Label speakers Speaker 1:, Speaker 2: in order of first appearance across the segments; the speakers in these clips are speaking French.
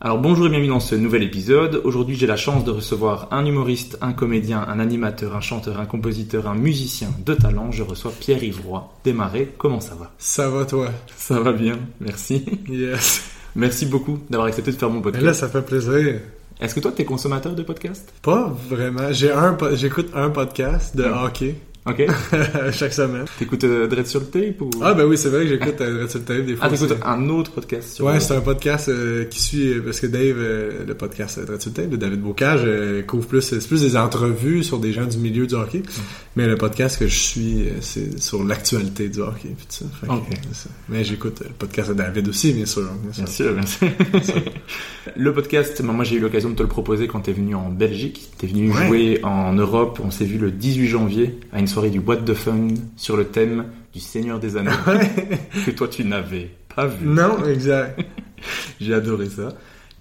Speaker 1: Alors bonjour et bienvenue dans ce nouvel épisode. Aujourd'hui j'ai la chance de recevoir un humoriste, un comédien, un animateur, un chanteur, un compositeur, un musicien de talent. Je reçois Pierre-Yves Roy. Démarrer, comment ça va?
Speaker 2: Ça va toi?
Speaker 1: Ça va bien, merci.
Speaker 2: Yes.
Speaker 1: Merci beaucoup d'avoir accepté de faire mon
Speaker 2: Mais
Speaker 1: podcast.
Speaker 2: là, ça fait plaisir.
Speaker 1: Est-ce que toi t'es consommateur de podcasts?
Speaker 2: Pas vraiment. J'ai un, j'écoute un podcast de
Speaker 1: Ouais.
Speaker 2: hockey
Speaker 1: Ok.
Speaker 2: chaque semaine.
Speaker 1: T'écoutes euh, Dread sur le tape ou?
Speaker 2: Ah ben oui, c'est vrai que j'écoute euh, Red Sur le Tape des fois.
Speaker 1: Ah, t'écoutes un autre podcast sur
Speaker 2: Ouais, c'est un podcast euh, qui suit euh, parce que Dave, euh, le podcast Red Sur le Tape de David Bocage, couvre plus, c'est plus des entrevues sur des gens du milieu du hockey. Mais le podcast que je suis, c'est sur l'actualité du hockey. Puis ça. Fait que. Mais j'écoute le podcast de David aussi, bien sûr. bien sûr.
Speaker 1: Bien sûr, bien sûr. le podcast, moi j'ai eu l'occasion de te le proposer quand t'es venu en Belgique. T'es venu
Speaker 2: Ouais.
Speaker 1: jouer en Europe. On s'est vu le 18 janvier à une soirée du Boîte de Fun sur le thème du Seigneur des Anneaux que toi tu n'avais pas vu.
Speaker 2: Non, exact.
Speaker 1: J'ai adoré ça.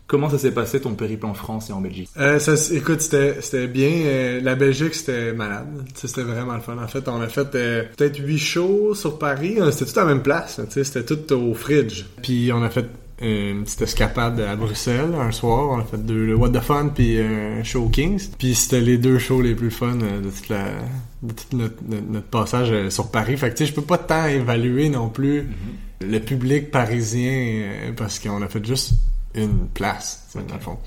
Speaker 1: Comment ça s'est passé ton périple en France et en Belgique?
Speaker 2: Euh, ça, écoute, c'était c'était bien. Euh, la Belgique, c'était malade. C'était vraiment le fun. En fait, on a fait euh, peut-être huit shows sur Paris. C'était tout à la même place. C'était tout au fridge. Puis on a fait une petite escapade à Bruxelles un soir. On a fait deux, le What the Fun puis euh, un show Kings. Puis c'était les deux shows les plus fun euh, de toute la de tout notre, passage euh, sur Paris. Fait que tu sais, je peux pas tant évaluer non plus le public parisien parce qu'on a fait juste une place, tu sais, dans le fond.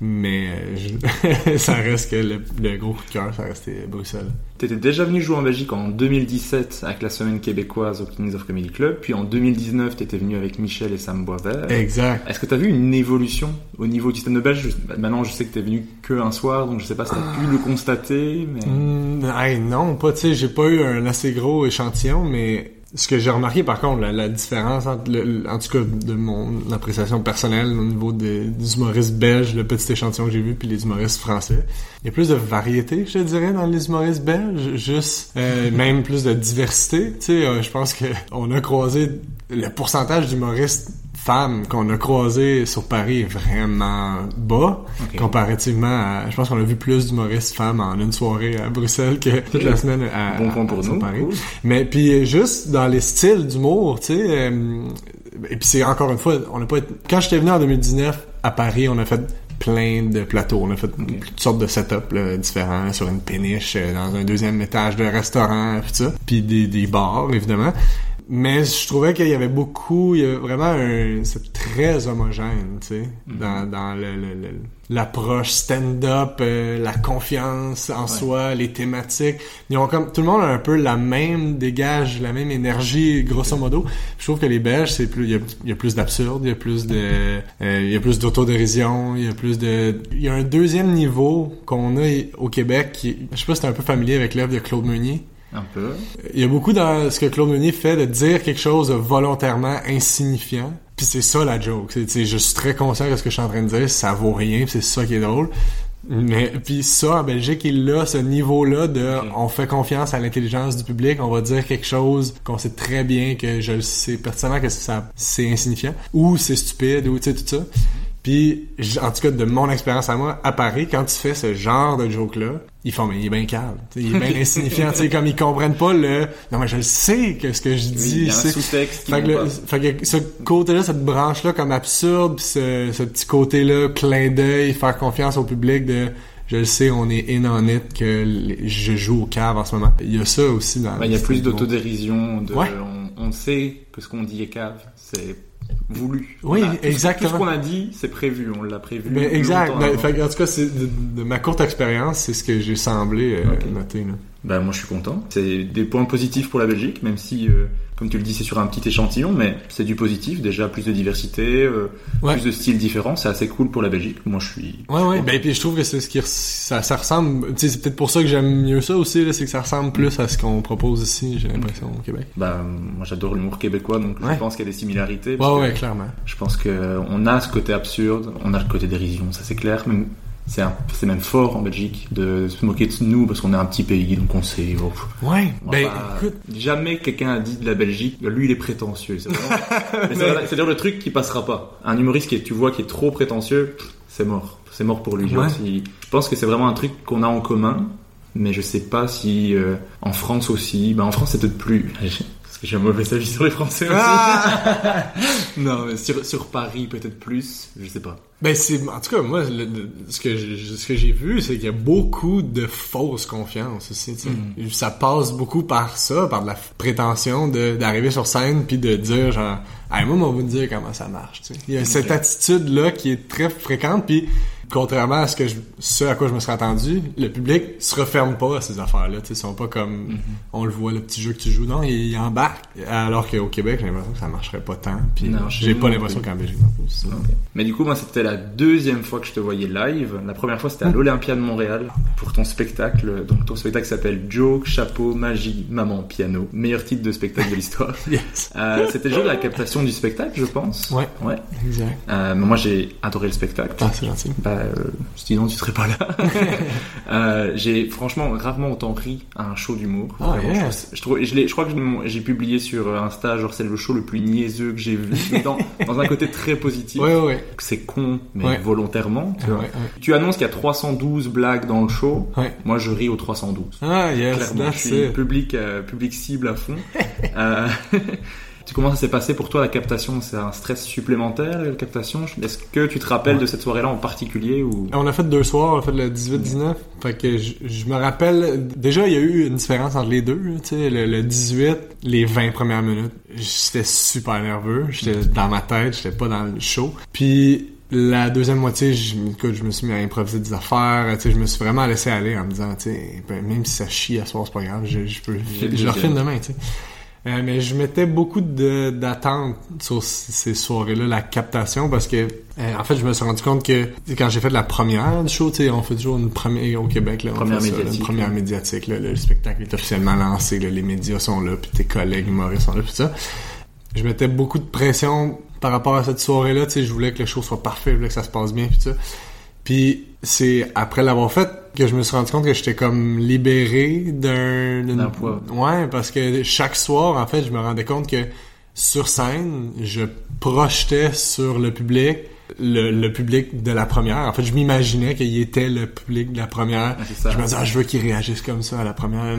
Speaker 2: Mais euh, je- ça reste que le, le gros coup de cœur, ça restait Bruxelles.
Speaker 1: T'étais déjà venu jouer en Belgique en 2017 avec la semaine québécoise au Kings of Comedy Club. Puis en 2019, t'étais venu avec Michel et Sam Boisvert.
Speaker 2: Exact.
Speaker 1: Est-ce que tu as vu une évolution au niveau du stand-up belge? Maintenant, je sais que tu es venu que un soir, donc je sais pas si tu as pu le constater, mais...
Speaker 2: Mm, hey, non, pas, tu sais, j'ai pas eu un assez gros échantillon, mais ce que j'ai remarqué par contre, la, la différence entre, le, le- en tout cas de mon appréciation personnelle au niveau des, des humoristes belges, le petit échantillon que j'ai vu, puis les humoristes français, il y a plus de variété, je te dirais, dans les humoristes belges, juste euh, même plus de diversité. Tu sais, euh, je pense que on a croisé le pourcentage d'humoristes femmes qu'on a croisé sur Paris est vraiment bas comparativement à je pense qu'on a vu plus d'humoristes femmes en une soirée à Bruxelles que toute la semaine à,
Speaker 1: Bon point pour
Speaker 2: à- sur
Speaker 1: nous.
Speaker 2: Paris.
Speaker 1: Cool.
Speaker 2: Mais puis juste dans les styles d'humour, tu sais euh, et puis c'est encore une fois on n'a pas été- quand j'étais venu en 2019 à Paris, on a fait plein de plateaux, on a fait toutes sortes de setups là, différents sur une péniche euh, dans un deuxième étage de restaurant puis ça, puis des, des bars évidemment. Mais je trouvais qu'il y avait beaucoup, il y avait vraiment un, c'est très homogène, tu sais, dans, dans le, le- le- l'approche stand-up, euh, la confiance en soi, les thématiques. Ils ont comme, tout le monde a un peu la même dégage, la même énergie, grosso modo. Je trouve que les Belges, c'est plus, il y a, il y a plus d'absurde, il y a plus de, euh, il y a plus d'autodérision, il y a plus de, il y a un deuxième niveau qu'on a au Québec qui, je sais pas si t'es un peu familier avec l'œuvre de Claude Meunier.
Speaker 1: Un peu.
Speaker 2: Il y a beaucoup dans ce que Claude Meunier fait de dire quelque chose de volontairement insignifiant Puis c'est ça la joke. C'est, je suis très conscient de ce que je suis en train de dire, ça vaut rien, c'est ça qui est drôle. Mais puis ça en Belgique, il a ce niveau-là de on fait confiance à l'intelligence du public, on va dire quelque chose qu'on sait très bien que je le sais pertinemment que ça c'est insignifiant ou c'est stupide ou tu sais tout ça. Puis en tout cas de mon expérience à moi à Paris, quand tu fais ce genre de joke là, ils font mais il est bien calme, il est bien insignifiant, tu sais comme ils comprennent pas le non mais je le sais que ce que je
Speaker 1: Oui,
Speaker 2: dis
Speaker 1: il y a un
Speaker 2: c'est fait que, le- fait que ce côté-là, cette branche-là comme absurde, pis ce, ce petit côté-là, clin d'œil, faire confiance au public de je le sais, on est in on it que les- je joue au cave en ce moment. Il y a ça aussi dans
Speaker 1: Ouais, il y a plus d'autodérision, de,
Speaker 2: Ouais.
Speaker 1: on, on sait que ce qu'on dit est cave, c'est voulu.
Speaker 2: Oui,
Speaker 1: a- tout
Speaker 2: exactement.
Speaker 1: Tout ce qu'on a dit, c'est prévu, on l'a prévu.
Speaker 2: Exact. fait en tout cas, de, de ma courte expérience, c'est ce que j'ai semblé euh,
Speaker 1: Ok.
Speaker 2: noter. Là.
Speaker 1: Ben, moi je suis content. C'est des points positifs pour la Belgique, même si, euh, comme tu le dis, c'est sur un petit échantillon, mais c'est du positif. Déjà, plus de diversité, euh,
Speaker 2: Ouais.
Speaker 1: plus de styles différents, c'est assez cool pour la Belgique. Moi je suis.
Speaker 2: Ouais, ouais. Ben, puis je trouve que c'est ce qui ça, ça ressemble. Tu sais, c'est peut-être pour ça que j'aime mieux ça aussi, c'est que ça ressemble plus à ce qu'on propose ici, j'ai l'impression, au Québec.
Speaker 1: Ben, moi j'adore l'humour québécois, donc
Speaker 2: Ouais.
Speaker 1: je pense qu'il y a des similarités.
Speaker 2: Ouais, ouais, clairement.
Speaker 1: Je pense que euh, on a ce côté absurde, on a le côté dérision, ça c'est clair. Même c'est même fort en Belgique de se moquer de nous parce qu'on est un petit pays, donc on sait. oh,
Speaker 2: Ouais. Ben, écoute.
Speaker 1: jamais quelqu'un a dit de la Belgique, lui il est prétentieux. C'est c'est d'ailleurs le truc qui passera pas. Un humoriste qui est, tu vois qui est trop prétentieux, c'est mort, c'est mort pour lui. Genre,
Speaker 2: Ouais.
Speaker 1: si- je pense que c'est vraiment un truc qu'on a en commun. Mais je sais pas si euh, en France aussi. Ben en France c'est peut-être plus. Parce que j'ai un mauvais avis sur les Français aussi.
Speaker 2: Ah!
Speaker 1: non, mais sur, sur Paris peut-être plus. Je sais pas.
Speaker 2: Ben c'est en tout cas moi le- le- ce que j'ai- ce que j'ai vu c'est qu'il y a beaucoup de fausse confiance aussi tu sais.
Speaker 1: Mm.
Speaker 2: ça passe beaucoup par ça par de la prétention d'arriver sur scène puis de dire genre hey, moi on va vous dire comment ça marche tu sais. il y a cette attitude là qui est très fréquente puis contrairement à ce que je, ce à quoi je me serais attendu le public se referme pas à ces affaires là tu sais ils sont pas comme
Speaker 1: Mm-hmm.
Speaker 2: on le voit le petit jeu que tu joues non il, il embarque alors qu'au Québec j'ai l'impression que ça marcherait pas tant puis
Speaker 1: Non,
Speaker 2: j'ai pas l'impression qu'en Belgique non plus.
Speaker 1: Mais du coup, moi, c'était la deuxième fois que je te voyais live. La première fois, c'était à l'Olympia de Montréal pour ton spectacle. Donc, ton spectacle s'appelle Joke, Chapeau, Magie, Maman, Piano. Meilleur titre de spectacle de l'histoire.
Speaker 2: yes
Speaker 1: Euh, c'était le jour de la captation du spectacle, je pense.
Speaker 2: Ouais.
Speaker 1: Ouais.
Speaker 2: exact
Speaker 1: Euh, mais moi, j'ai adoré le spectacle.
Speaker 2: Ah, c'est gentil.
Speaker 1: Bah, euh, sinon tu serais pas là. euh, j'ai franchement rarement autant ri à un show d'humour.
Speaker 2: Ah,
Speaker 1: je, trouve- je, trouve- je, l'ai- je crois que j'ai publié sur Insta, genre c'est le show le plus niaiseux que j'ai vu, dans, dans un côté très positif.
Speaker 2: Ouais, ouais, ouais.
Speaker 1: C'est con, mais volontairement. Tu, vois. annonces qu'il y a 312 blagues dans le show. Moi, je ris au 312.
Speaker 2: Ah, yes,
Speaker 1: Clairement, je suis public, euh, public cible à fond. euh, comment ça s'est passé pour toi la captation? C'est un stress supplémentaire la captation? Est-ce que tu te rappelles de cette soirée-là en particulier ou?
Speaker 2: On a fait deux soirs, on a fait le 18-19. Fait que je, je me rappelle, déjà, il y a eu une différence entre les deux. Tu sais, le, le 18, les 20 premières minutes, j'étais super nerveux. J'étais dans ma tête, j'étais pas dans le show. Puis la deuxième moitié, je, écoute, je me suis mis à improviser des affaires. Tu sais, je me suis vraiment laissé aller en me disant, tu sais, ben, même si ça chie à soir, c'est pas grave, je, je peux, je, je le demain, tu sais. Euh, mais je mettais beaucoup d'attentes sur ces soirées-là, la captation, parce que euh, en fait, je me suis rendu compte que quand j'ai fait la première du show, tu sais, on fait toujours une première au Québec, là, on
Speaker 1: Première
Speaker 2: fait ça,
Speaker 1: médiatique,
Speaker 2: une première médiatique, là, le spectacle est officiellement lancé, là, les médias sont là, puis tes collègues humoristes sont là, puis ça. Je mettais beaucoup de pression par rapport à cette soirée-là, tu sais, je voulais que le show soit parfait, je voulais que ça se passe bien, puis ça. Puis c'est après l'avoir fait que je me suis rendu compte que j'étais comme libéré d'un
Speaker 1: D'un poids.
Speaker 2: Ouais, parce que chaque soir, en fait, je me rendais compte que sur scène, je projetais sur le public le, le public de la première. En fait, je m'imaginais qu'il était le public de la première.
Speaker 1: Ça.
Speaker 2: Je me disais, ah, je veux qu'il réagisse comme ça à la première.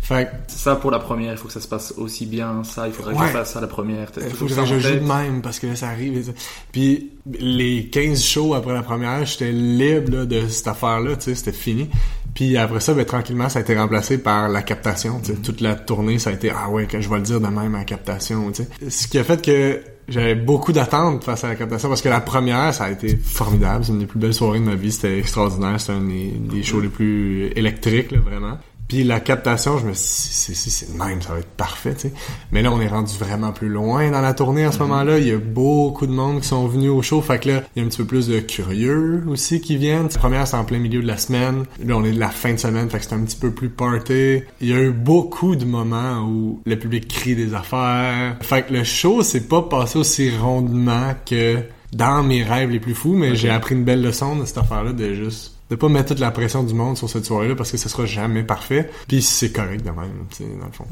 Speaker 2: Fait que,
Speaker 1: ça pour la première, il faut que ça se passe aussi bien. Ça, il faudrait que je fasse ça la première.
Speaker 2: Il
Speaker 1: ça
Speaker 2: que
Speaker 1: en
Speaker 2: je joue de même parce que là, ça arrive. ça. Puis les 15 shows après la première, j'étais libre là, de cette affaire-là, c'était fini. Puis après ça, ben, tranquillement, ça a été remplacé par la captation. sais. Toute la tournée, ça a été ah ouais, que je vais le dire de même à la captation. Ce qui a fait que j'avais beaucoup d'attentes face à la captation parce que la première, ça a été formidable. C'est une des plus belles soirées de ma vie. C'était extraordinaire. C'était un des, des shows les plus électriques, là, vraiment. Puis la captation, je me suis dit, c'est si c'est le même, ça va être parfait, tu sais. Mais là, on est rendu vraiment plus loin dans la tournée à ce moment-là. Il y a beaucoup de monde qui sont venus au show, fait que là, il y a un petit peu plus de curieux aussi qui viennent. La première, c'est en plein milieu de la semaine. Là, on est de la fin de semaine, fait que c'est un petit peu plus party. Il y a eu beaucoup de moments où le public crie des affaires. Fait que le show, c'est pas passé aussi rondement que dans mes rêves les plus fous, mais j'ai appris une belle leçon de cette affaire-là de juste de pas mettre toute la pression du monde sur cette soirée-là parce que ce sera jamais parfait. Puis c'est correct de même, tu sais, dans le fond.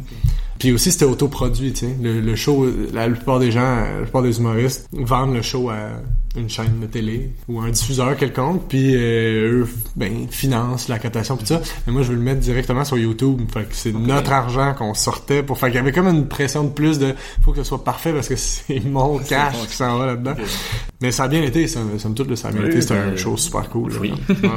Speaker 2: Puis aussi c'était autoproduit, tu sais. Le, le, show, la plupart des gens, la plupart des humoristes vendent le show à une chaîne de télé ou un diffuseur quelconque, puis euh, eux, ben, financent la captation pis ça. Mais moi, je veux le mettre directement sur YouTube. Fait que c'est notre argent qu'on sortait pour faire qu'il y avait comme une pression de plus de faut que ce soit parfait parce que c'est mon cash qui s'en va là-dedans. Mais ça a bien été, ça, somme toute, ça a bien été. C'était un
Speaker 1: ben,
Speaker 2: show super cool.
Speaker 1: Oui.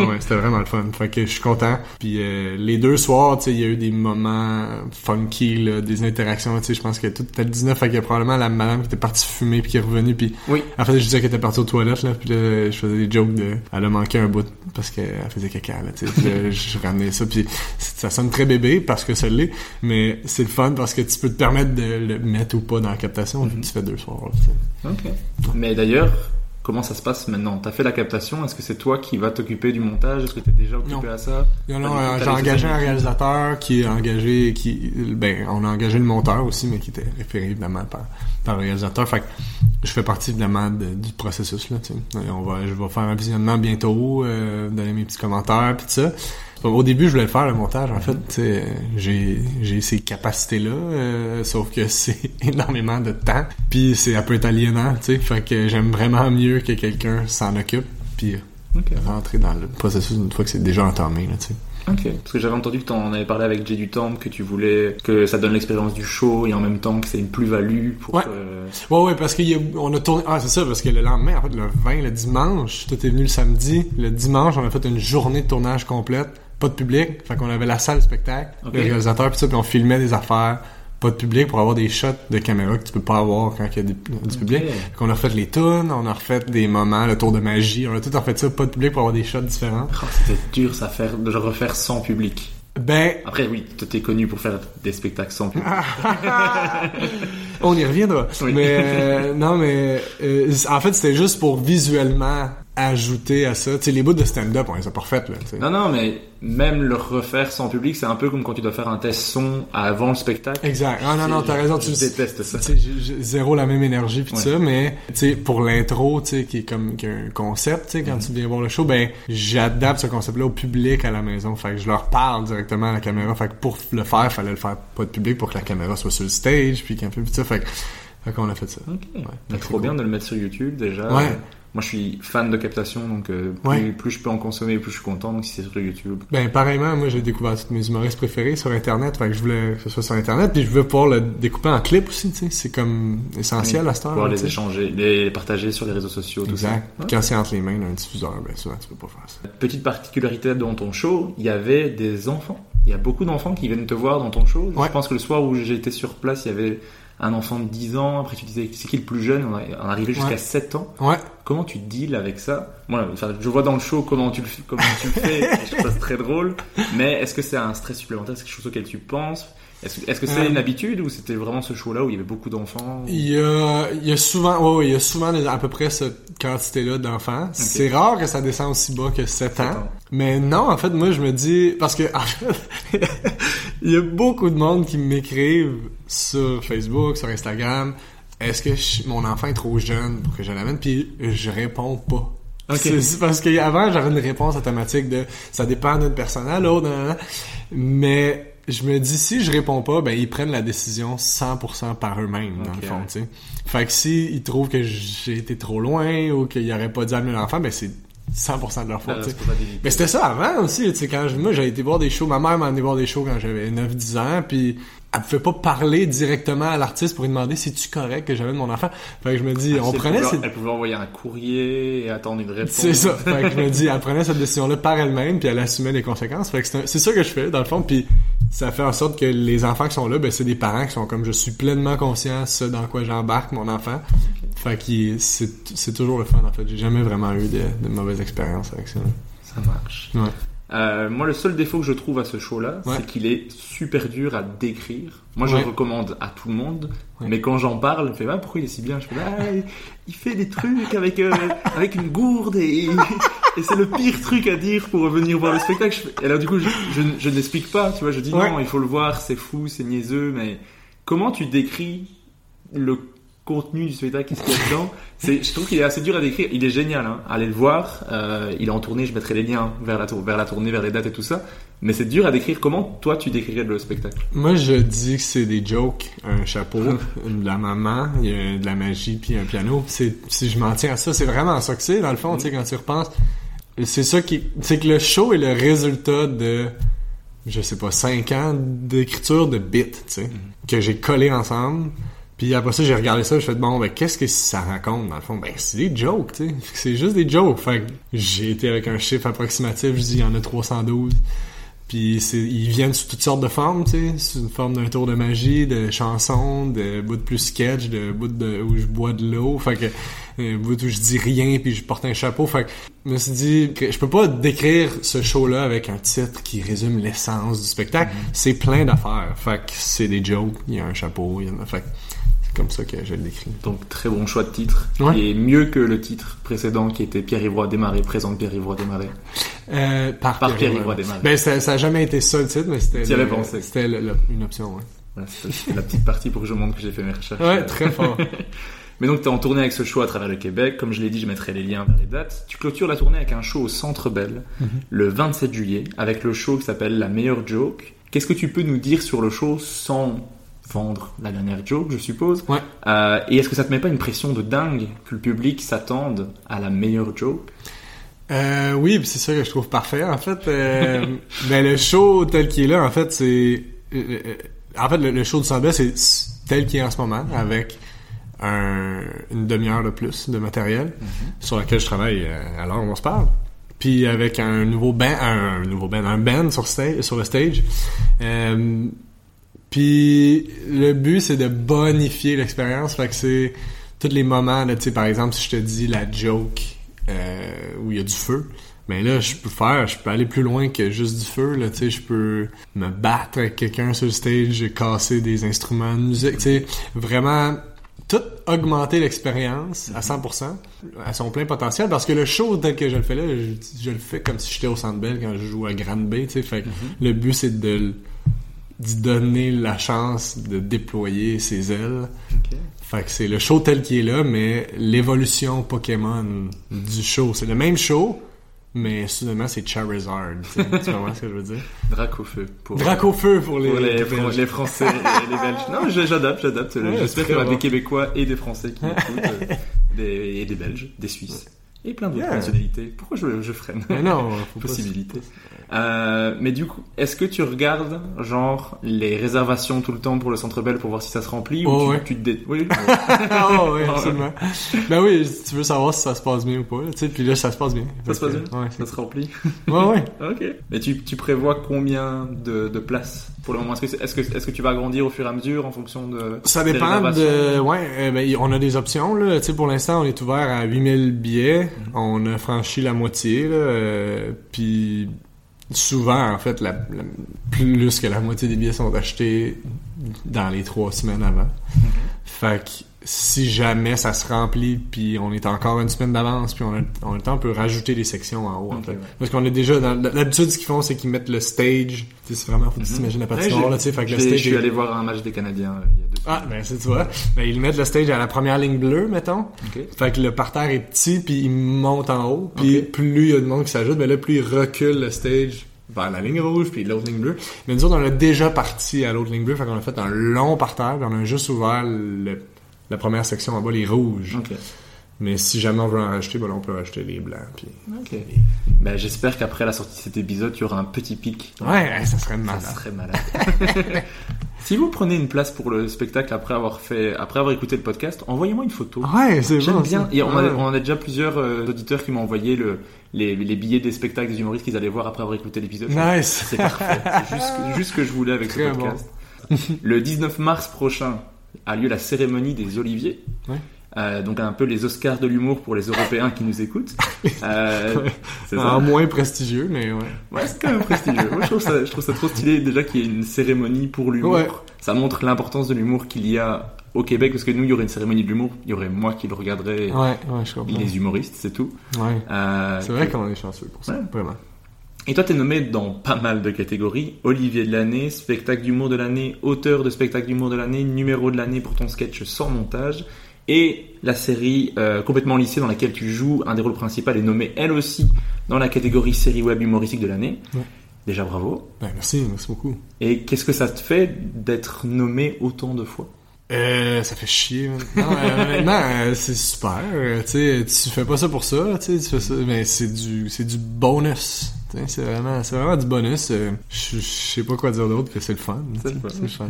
Speaker 2: Ouais, c'était vraiment le fun. Fait que je suis content. Puis euh, les deux soirs, tu sais, il y a eu des moments funky, là, des interactions. Tu sais, je pense que tout était le 19, fait qu'il y a probablement la madame qui était partie fumer puis qui est revenue. Puis
Speaker 1: Oui.
Speaker 2: en fait, je disais qu'elle était partie aux toilettes, là, puis là, je faisais des jokes de... Elle a manqué un bout parce qu'elle faisait caca, là, tu sais. Puis là, je ramenais ça, puis ça sonne très bébé parce que ça l'est, mais c'est le fun parce que tu peux te permettre de le mettre ou pas dans la captation, vu que tu fais deux soirs, là, tu sais.
Speaker 1: Ok. Mais d'ailleurs, comment ça se passe maintenant? T'as fait la captation, est-ce que c'est toi qui vas t'occuper du montage? Est-ce que t'es déjà occupé
Speaker 2: Non.
Speaker 1: à ça?
Speaker 2: Non, non, euh, j'ai engagé un réalisateur qui est engagé, qui, ben, on a engagé le monteur aussi, mais qui était référé évidemment par, par le réalisateur. Fait que je fais partie évidemment de- du processus là. Tu sais. Et on va, je vais faire un visionnement bientôt, euh, donner mes petits commentaires puis tout ça. Au début, je voulais le faire le montage. En fait, tu sais, j'ai j'ai ces capacités là, sauf que c'est énormément de temps. Puis c'est un peu aliénant, tu sais. Fait que j'aime vraiment mieux que quelqu'un s'en occupe. Puis rentrer dans le processus une fois que c'est déjà entamé là, tu sais.
Speaker 1: Ok. Parce que j'avais entendu que t'en avais parlé avec Jay du Temple, que tu voulais que ça donne l'expérience du show et en même temps que c'est une plus-value pour
Speaker 2: Ouais.
Speaker 1: que-
Speaker 2: Ouais, ouais, parce qu'on a tourné. Ah, c'est ça, parce que le lendemain, en fait, le 20, le dimanche, tout est venu le samedi. Le dimanche, on a fait une journée de tournage complète, pas de public. Fait qu'on avait la salle de spectacle,
Speaker 1: Ok.
Speaker 2: le réalisateur, puis ça, puis on filmait des affaires, pas de public pour avoir des shots de caméra que tu peux pas avoir quand il y a du, du public. Fait qu'on a refait les tunes, on a refait des moments, le tour de magie, on a tout refait ça, pas de public pour avoir des shots différents.
Speaker 1: Oh, C'était dur ça faire, de refaire sans public.
Speaker 2: Ben,
Speaker 1: Après, oui, toi, t'es connu pour faire des spectacles sans public.
Speaker 2: On y reviendra.
Speaker 1: Oui.
Speaker 2: Mais euh, non, mais euh, en fait, c'était juste pour visuellement ajouter à ça. Tu sais, les bouts de stand-up, on les a pas là.
Speaker 1: Non, non, mais même le refaire sans public, c'est un peu comme quand tu dois faire un test son avant le spectacle.
Speaker 2: Exact. Ah non, non, t'as raison.
Speaker 1: je
Speaker 2: Tu
Speaker 1: déteste ça.
Speaker 2: Tu zéro la même énergie tout
Speaker 1: Ouais.
Speaker 2: ça, mais tu sais, pour l'intro, tu sais, qui est comme qui est un concept, tu sais, quand
Speaker 1: Mhm.
Speaker 2: tu viens voir le show, ben j'adapte ce concept-là au public à la maison. Fait que je leur parle directement à la caméra. Fait que pour le faire, fallait le faire pas de public pour que la caméra soit sur le stage, puis qu'un peu ça. Fait que fait qu'on a fait ça.
Speaker 1: Ok.
Speaker 2: Ouais.
Speaker 1: Trop
Speaker 2: cool.
Speaker 1: bien de le mettre sur YouTube déjà.
Speaker 2: Ouais.
Speaker 1: Moi, je suis fan de captation, donc euh, plus,
Speaker 2: Ouais.
Speaker 1: plus je peux en consommer, plus je suis content. Donc, si c'est sur YouTube,
Speaker 2: Ben pareillement, moi j'ai découvert tous mes humoristes préférés sur internet, fait que je voulais que ce soit sur internet, puis je veux pouvoir le découper en clip aussi, tu sais, c'est comme essentiel à cette heure.
Speaker 1: pouvoir les échanger, les partager sur les réseaux sociaux, tout
Speaker 2: Exact.
Speaker 1: ça.
Speaker 2: Quand c'est entre les mains d'un diffuseur, ben souvent tu peux pas faire ça.
Speaker 1: Petite particularité dans ton show, il y avait des enfants. Il y a beaucoup d'enfants qui viennent te voir dans ton show.
Speaker 2: Ouais.
Speaker 1: Je pense que le soir où j'étais sur place, il y avait un enfant de 10 ans. Après, tu disais, c'est qui le plus jeune? On arrivait jusqu'à
Speaker 2: Ouais.
Speaker 1: 7 ans.
Speaker 2: Ouais.
Speaker 1: Comment tu deals avec ça? Moi, enfin, je vois dans le show comment tu le, fais- comment tu le fais. je trouve ça très drôle. Mais est-ce que c'est un stress supplémentaire? C'est quelque chose auquel tu penses? Est-ce que c'est
Speaker 2: Euh.
Speaker 1: une habitude ou c'était vraiment ce show-là où il y avait beaucoup d'enfants
Speaker 2: Il y a, il y a souvent, ouais, ouais, il y a souvent à peu près cette quantité-là d'enfants. C'est rare que ça descend aussi bas que 7 ans.
Speaker 1: ans.
Speaker 2: Mais non, en fait, moi, je me dis, parce que, en fait, il y a beaucoup de monde qui m'écrivent sur Facebook, sur Instagram, est-ce que je- mon enfant est trop jeune pour que je l'amène? Puis je réponds pas.
Speaker 1: Ok.
Speaker 2: C'est- c'est parce qu'avant, j'avais une réponse automatique de ça dépend d'une personne à l'autre. Mais je me dis, si je réponds pas, ben ils prennent la décision 100% par eux-mêmes, dans le fond, tu sais. Fait que si ils trouvent que j'ai été trop loin ou qu'il aurait pas dû amener l'enfant, ben c'est 100% de leur faute,
Speaker 1: responsabilité.
Speaker 2: Mais c'était ça avant aussi, tu sais, quand je- moi j'ai été voir des shows, ma mère m'a amené voir des shows quand j'avais 9-10 ans, puis elle pouvait pas parler directement à l'artiste pour lui demander si tu correct que de mon enfant. Fait que je me dis, on prenait cette...
Speaker 1: Elle pouvait envoyer un courrier et attendre une réponse.
Speaker 2: C'est ça. Fait que je me dis, elle prenait cette décision-là par elle-même, puis elle assumait les conséquences. Fait que c'est un- c'est ça que je fais, dans le fond, puis ça fait en sorte que les enfants qui sont là, ben c'est des parents qui sont comme, je suis pleinement conscient de ce dans quoi j'embarque mon enfant. Fait que c'est c'est toujours le fun, en fait. J'ai jamais vraiment eu de, de mauvaise expérience avec ça.
Speaker 1: Ça marche.
Speaker 2: Ouais.
Speaker 1: Euh, moi, le seul défaut que je trouve à ce show-là,
Speaker 2: Ouais.
Speaker 1: c'est qu'il est super dur à décrire. Moi, je
Speaker 2: Ouais.
Speaker 1: le recommande à tout le monde,
Speaker 2: Ouais.
Speaker 1: mais quand j'en parle, je fais ah, pourquoi il est si bien? Je fais ah, il- fait des trucs avec euh, avec une gourde et, et c'est le pire truc à dire pour venir voir le spectacle. Et là, du coup, je, je, je n'explique pas. Tu vois, je dis non, il faut le voir, c'est fou, c'est niaiseux, mais comment tu décris le contenu du spectacle, qu'est-ce qu'il y a dedans c'est, Je trouve qu'il est assez dur à décrire. Il est génial, hein. allez le voir. Euh, il est en tournée, je mettrai les liens vers la, tour- vers la tournée, vers les dates et tout ça. Mais c'est dur à décrire. Comment toi tu décrirais le spectacle?
Speaker 2: Moi, je dis que c'est des jokes, un chapeau, de la maman, il y a de la magie, puis un piano. C'est, si je m'en tiens à ça, c'est vraiment ça que c'est, dans le fond, tu sais, quand tu repenses. C'est ça qui... C'est que le show est le résultat de, je sais pas, 5 ans d'écriture de bits, tu sais, que j'ai collé ensemble. Puis après ça, j'ai regardé ça, je fait bon, ben qu'est-ce que ça raconte dans le fond? Ben c'est des jokes, tu sais. C'est juste des jokes. Fait que j'ai été avec un chiffre approximatif, je dis il y en a 312. Puis c'est, ils viennent sous toutes sortes de formes, tu sais, sous une forme d'un tour de magie, de chansons, de bouts plus sketch, de bouts de, où je bois de l'eau, fait que euh, bout où je dis rien puis je porte un chapeau, fait que je me suis dit que je peux pas décrire ce show-là avec un titre qui résume l'essence du spectacle. C'est plein d'affaires, fait que c'est des jokes, il y a un chapeau, il y en a, fait que comme ça que je le décris.
Speaker 1: Donc très bon choix de titre.
Speaker 2: Ouais.
Speaker 1: Est mieux que le titre précédent qui était Pierre Ivroy démarré, présente Pierre Ivroy démarré.
Speaker 2: Euh, par,
Speaker 1: Par Pierre-Yves
Speaker 2: Pierre-Yves,
Speaker 1: Desmarais.
Speaker 2: Ben ça, ça a jamais été ça le titre, mais c'était c'était une option, ouais.
Speaker 1: Voilà, c'était la petite partie pour que je montre que j'ai fait mes recherches.
Speaker 2: Ouais, très fort.
Speaker 1: Mais donc, tu es en tournée avec ce show à travers le Québec. Comme je l'ai dit, je mettrai les liens vers les dates. Tu clôtures la tournée avec un show au Centre Bell le 27 juillet, avec le show qui s'appelle La meilleure joke. Qu'est-ce que tu peux nous dire sur le show sans vendre la dernière joke, je suppose
Speaker 2: Ouais.
Speaker 1: Euh, Et est-ce que ça te met pas une pression de dingue que le public s'attende à la meilleure joke?
Speaker 2: Euh, oui, c'est ça que je trouve parfait. En fait, euh, ben le show tel qu'il est là, en fait, c'est en fait le, le show du Samba, c'est tel qu'il est en ce moment, avec un, une demi-heure de plus de matériel sur lequel je travaille à l'heure où on se parle. Puis avec un nouveau band, un nouveau band, un band sur stage, sur le stage. Euh, puis le but c'est de bonifier l'expérience, fait que c'est tous les moments, là, tu sais, par exemple, si je te dis la joke euh, où il y a du feu, ben là, je peux faire, je peux aller plus loin que juste du feu, là, tu sais, je peux me battre avec quelqu'un sur le stage, casser des instruments de musique, tu sais, vraiment tout augmenter l'expérience à 100%, à son plein potentiel, parce que le show tel que je le fais là, je, je le fais comme si j'étais au Centre Bell quand je joue à Grande Bay, tu sais, fait que le but c'est de l- d'y donner la chance de déployer ses ailes. Fait que c'est le show tel qu'il est là, mais l'évolution Pokémon du show. C'est le même show, mais soudainement c'est Charizard. Tu comprends ce que je veux dire?
Speaker 1: Drac au feu. Pour,
Speaker 2: Dracofeu pour les,
Speaker 1: pour les, Français et les Belges. Non, j'adapte, j'adapte.
Speaker 2: Ouais,
Speaker 1: J'espère qu'il y aura des. Québécois et des Français qui écoutent, euh, des, et des Belges, des Suisses. Et plein d'autres
Speaker 2: Yeah.
Speaker 1: nationalités. Pourquoi je, je freine
Speaker 2: Mais non,
Speaker 1: Possibilité. Euh, mais du coup, est-ce que tu regardes, genre, les réservations tout le temps pour le Centre Bell pour voir si ça se remplit
Speaker 2: Oh,
Speaker 1: ou tu,
Speaker 2: ouais.
Speaker 1: tu te dé... Oui,
Speaker 2: Ah oui, absolument. ben oui, tu veux savoir si ça se passe bien ou pas, tu sais, puis là ça se passe bien.
Speaker 1: ça se passe bien?
Speaker 2: Ouais,
Speaker 1: Ça se remplit?
Speaker 2: Ouais, ouais.
Speaker 1: Ok. Mais tu, tu prévois combien de, de places pour le moment? Est-ce que, est-ce que, tu vas agrandir au fur et à mesure en fonction de...
Speaker 2: Ça dépend de... Ouais, euh, ben, on a des options, là. Tu sais, pour l'instant, on est ouvert à 8000 billets. On a franchi la moitié, là. euh, puis souvent, en fait, la, la- plus que la moitié des billets sont achetés dans les trois semaines avant. Fait que si jamais ça se remplit, puis on est encore une semaine d'avance, puis on a, on a le temps, on peut rajouter des sections en haut, en fait.
Speaker 1: ouais.
Speaker 2: Parce qu'on est déjà dans... D'habitude, ce qu'ils font, c'est qu'ils mettent le stage... Tu sais, c'est vraiment... Faut que tu t'imagines la.
Speaker 1: Ouais,
Speaker 2: patinoire,
Speaker 1: j'ai-
Speaker 2: là, tu sais. Fait que le stage...
Speaker 1: Je suis
Speaker 2: est-
Speaker 1: allé voir un match des Canadiens euh, il y a deux
Speaker 2: ah, ben c'est tu vois. Ben, ils mettent le stage à la première ligne bleue, mettons.
Speaker 1: Ok.
Speaker 2: Fait que le parterre est petit, puis il monte en haut. Puis plus il y a de monde qui s'ajoute, ben là, plus il recule le stage vers la ligne rouge, puis l'autre ligne bleue. Mais nous autres, on a déjà parti à l'autre ligne bleue, fait qu'on a fait un long parterre, puis on a juste ouvert le- la première section en bas, les rouges. Mais si jamais on veut en rajouter, ben là, on peut rajouter les blancs. Puis...
Speaker 1: Ben, j'espère qu'après la sortie de cet épisode, il y aura un petit pic.
Speaker 2: Ouais, hey, ça serait
Speaker 1: Ça
Speaker 2: malade.
Speaker 1: serait malade. si vous prenez une place pour le spectacle après avoir fait, après avoir écouté le podcast, envoyez-moi une photo.
Speaker 2: Ouais, c'est
Speaker 1: J'aime
Speaker 2: bon.
Speaker 1: bien.
Speaker 2: ça.
Speaker 1: Et on, a,
Speaker 2: Ouais.
Speaker 1: on a déjà plusieurs euh, auditeurs qui m'ont envoyé le, les, les billets des spectacles des humoristes qu'ils allaient voir après avoir écouté l'épisode.
Speaker 2: Nice.
Speaker 1: C'est parfait. C'est juste, juste ce que je voulais avec ce
Speaker 2: Très
Speaker 1: podcast. Le 19 mars prochain a lieu la cérémonie des Oliviers.
Speaker 2: Ouais.
Speaker 1: Euh, donc un peu les Oscars de l'humour pour les Européens qui nous écoutent. Euh, c'est ça.
Speaker 2: Ah, moins prestigieux, mais ouais.
Speaker 1: Ouais, c'est quand même prestigieux. Moi, je trouve ça, je trouve ça trop stylé déjà qu'il y ait une cérémonie pour l'humour.
Speaker 2: Ouais.
Speaker 1: Ça montre l'importance de l'humour qu'il y a au Québec, parce que nous, il y aurait une cérémonie de l'humour, il y aurait moi qui le regarderais,
Speaker 2: Ouais, ouais, je
Speaker 1: les humoristes, c'est tout.
Speaker 2: Ouais.
Speaker 1: Euh,
Speaker 2: C'est vrai qu'on est chanceux pour ça,
Speaker 1: Ouais.
Speaker 2: vraiment.
Speaker 1: Et toi, t'es nommé dans pas mal de catégories. Olivier de l'année, spectacle d'humour de l'année, auteur de spectacle d'humour de l'année, numéro de l'année pour ton sketch sans montage. Et la série euh, complètement lycée dans laquelle tu joues un des rôles principaux est nommée elle aussi dans la catégorie série web humoristique de l'année.
Speaker 2: Ouais.
Speaker 1: Déjà bravo.
Speaker 2: Ben, merci, merci beaucoup.
Speaker 1: Et qu'est-ce que ça te fait d'être nommé autant de fois?
Speaker 2: Euh, ça fait chier. Non, euh, honnêtement, euh, c'est super. euh, tu fais pas ça pour ça, tu fais ça, mais c'est du, c'est du bonus. C'est vraiment, c'est vraiment du bonus. euh, Je sais pas quoi dire d'autre que c'est le fun. tu
Speaker 1: C'est
Speaker 2: sais,
Speaker 1: le fun.
Speaker 2: C'est le fun.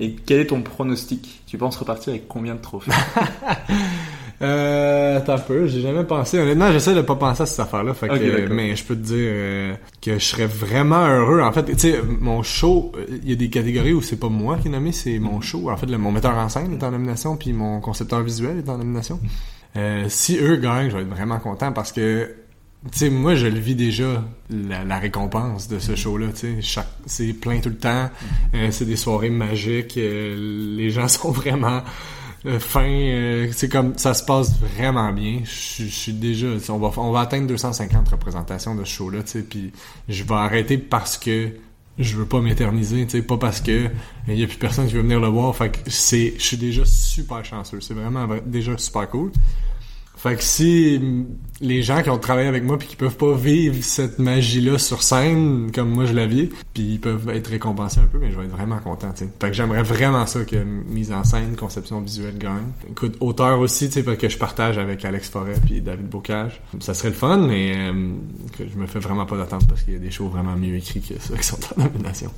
Speaker 1: Et quel est ton pronostic? Tu penses repartir avec combien de trophées?
Speaker 2: Euh, attends un peu, j'ai jamais pensé. Honnêtement, j'essaie de pas penser à cette affaire-là. Fait que, mais je peux te dire euh, que je serais vraiment heureux. En fait, tu sais, mon show, euh, il y a des catégories où c'est pas moi qui est nommé, c'est mon show. En fait, le- mon metteur en scène est en nomination, puis mon concepteur visuel est en nomination. Euh, si eux gagnent, je vais être vraiment content parce que tu sais, moi, je le vis déjà, la, la récompense de ce show-là, tu sais. C'est plein tout le temps. Euh, c'est des soirées magiques. euh, les gens sont vraiment euh, fins. euh, c'est comme, ça se passe vraiment bien. Je suis déjà, on va, on va atteindre 250 représentations de ce show-là. Puis je vais arrêter parce que je veux pas m'éterniser, tu pas parce que il y a plus personne qui veut venir le voir. Fait que c'est, je suis déjà super chanceux. C'est vraiment vra- déjà super cool. Fait que si les gens qui ont travaillé avec moi puis qui peuvent pas vivre cette magie-là sur scène comme moi je la vis, puis ils peuvent être récompensés un peu, mais je vais être vraiment content, tu sais. Fait que j'aimerais vraiment ça que mise en scène, conception visuelle gagne. Écoute, auteur aussi, tu sais, que je partage avec Alex Forêt puis David Bocage. Ça serait le fun, mais euh, que je me fais vraiment pas d'attente parce qu'il y a des shows vraiment mieux écrits que ça qui sont en nomination.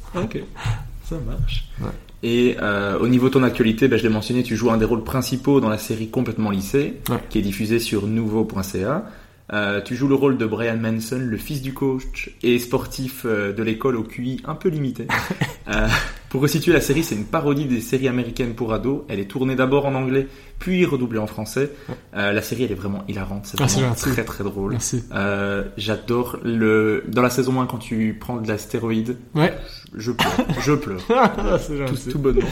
Speaker 1: Ça marche.
Speaker 2: Ouais.
Speaker 1: Et euh, au niveau de ton actualité, ben, je l'ai mentionné, tu joues un des rôles principaux dans la série Complètement lycée,
Speaker 2: Ouais.
Speaker 1: qui est diffusée sur nouveau.ca. Euh, tu joues le rôle de Brian Manson, le fils du coach et sportif euh, de l'école au QI un peu limité. Euh, pour resituer la série, c'est une parodie des séries américaines pour ados. Elle est tournée d'abord en anglais, puis redoublée en français. Euh, la série, elle est vraiment hilarante, c'est
Speaker 2: Ah,
Speaker 1: vraiment très très drôle.
Speaker 2: Merci.
Speaker 1: Euh, J'adore le dans la saison 1 quand tu prends de la stéroïde,
Speaker 2: Ouais.
Speaker 1: Je pleure, je pleure.
Speaker 2: c'est
Speaker 1: tout, bonnement.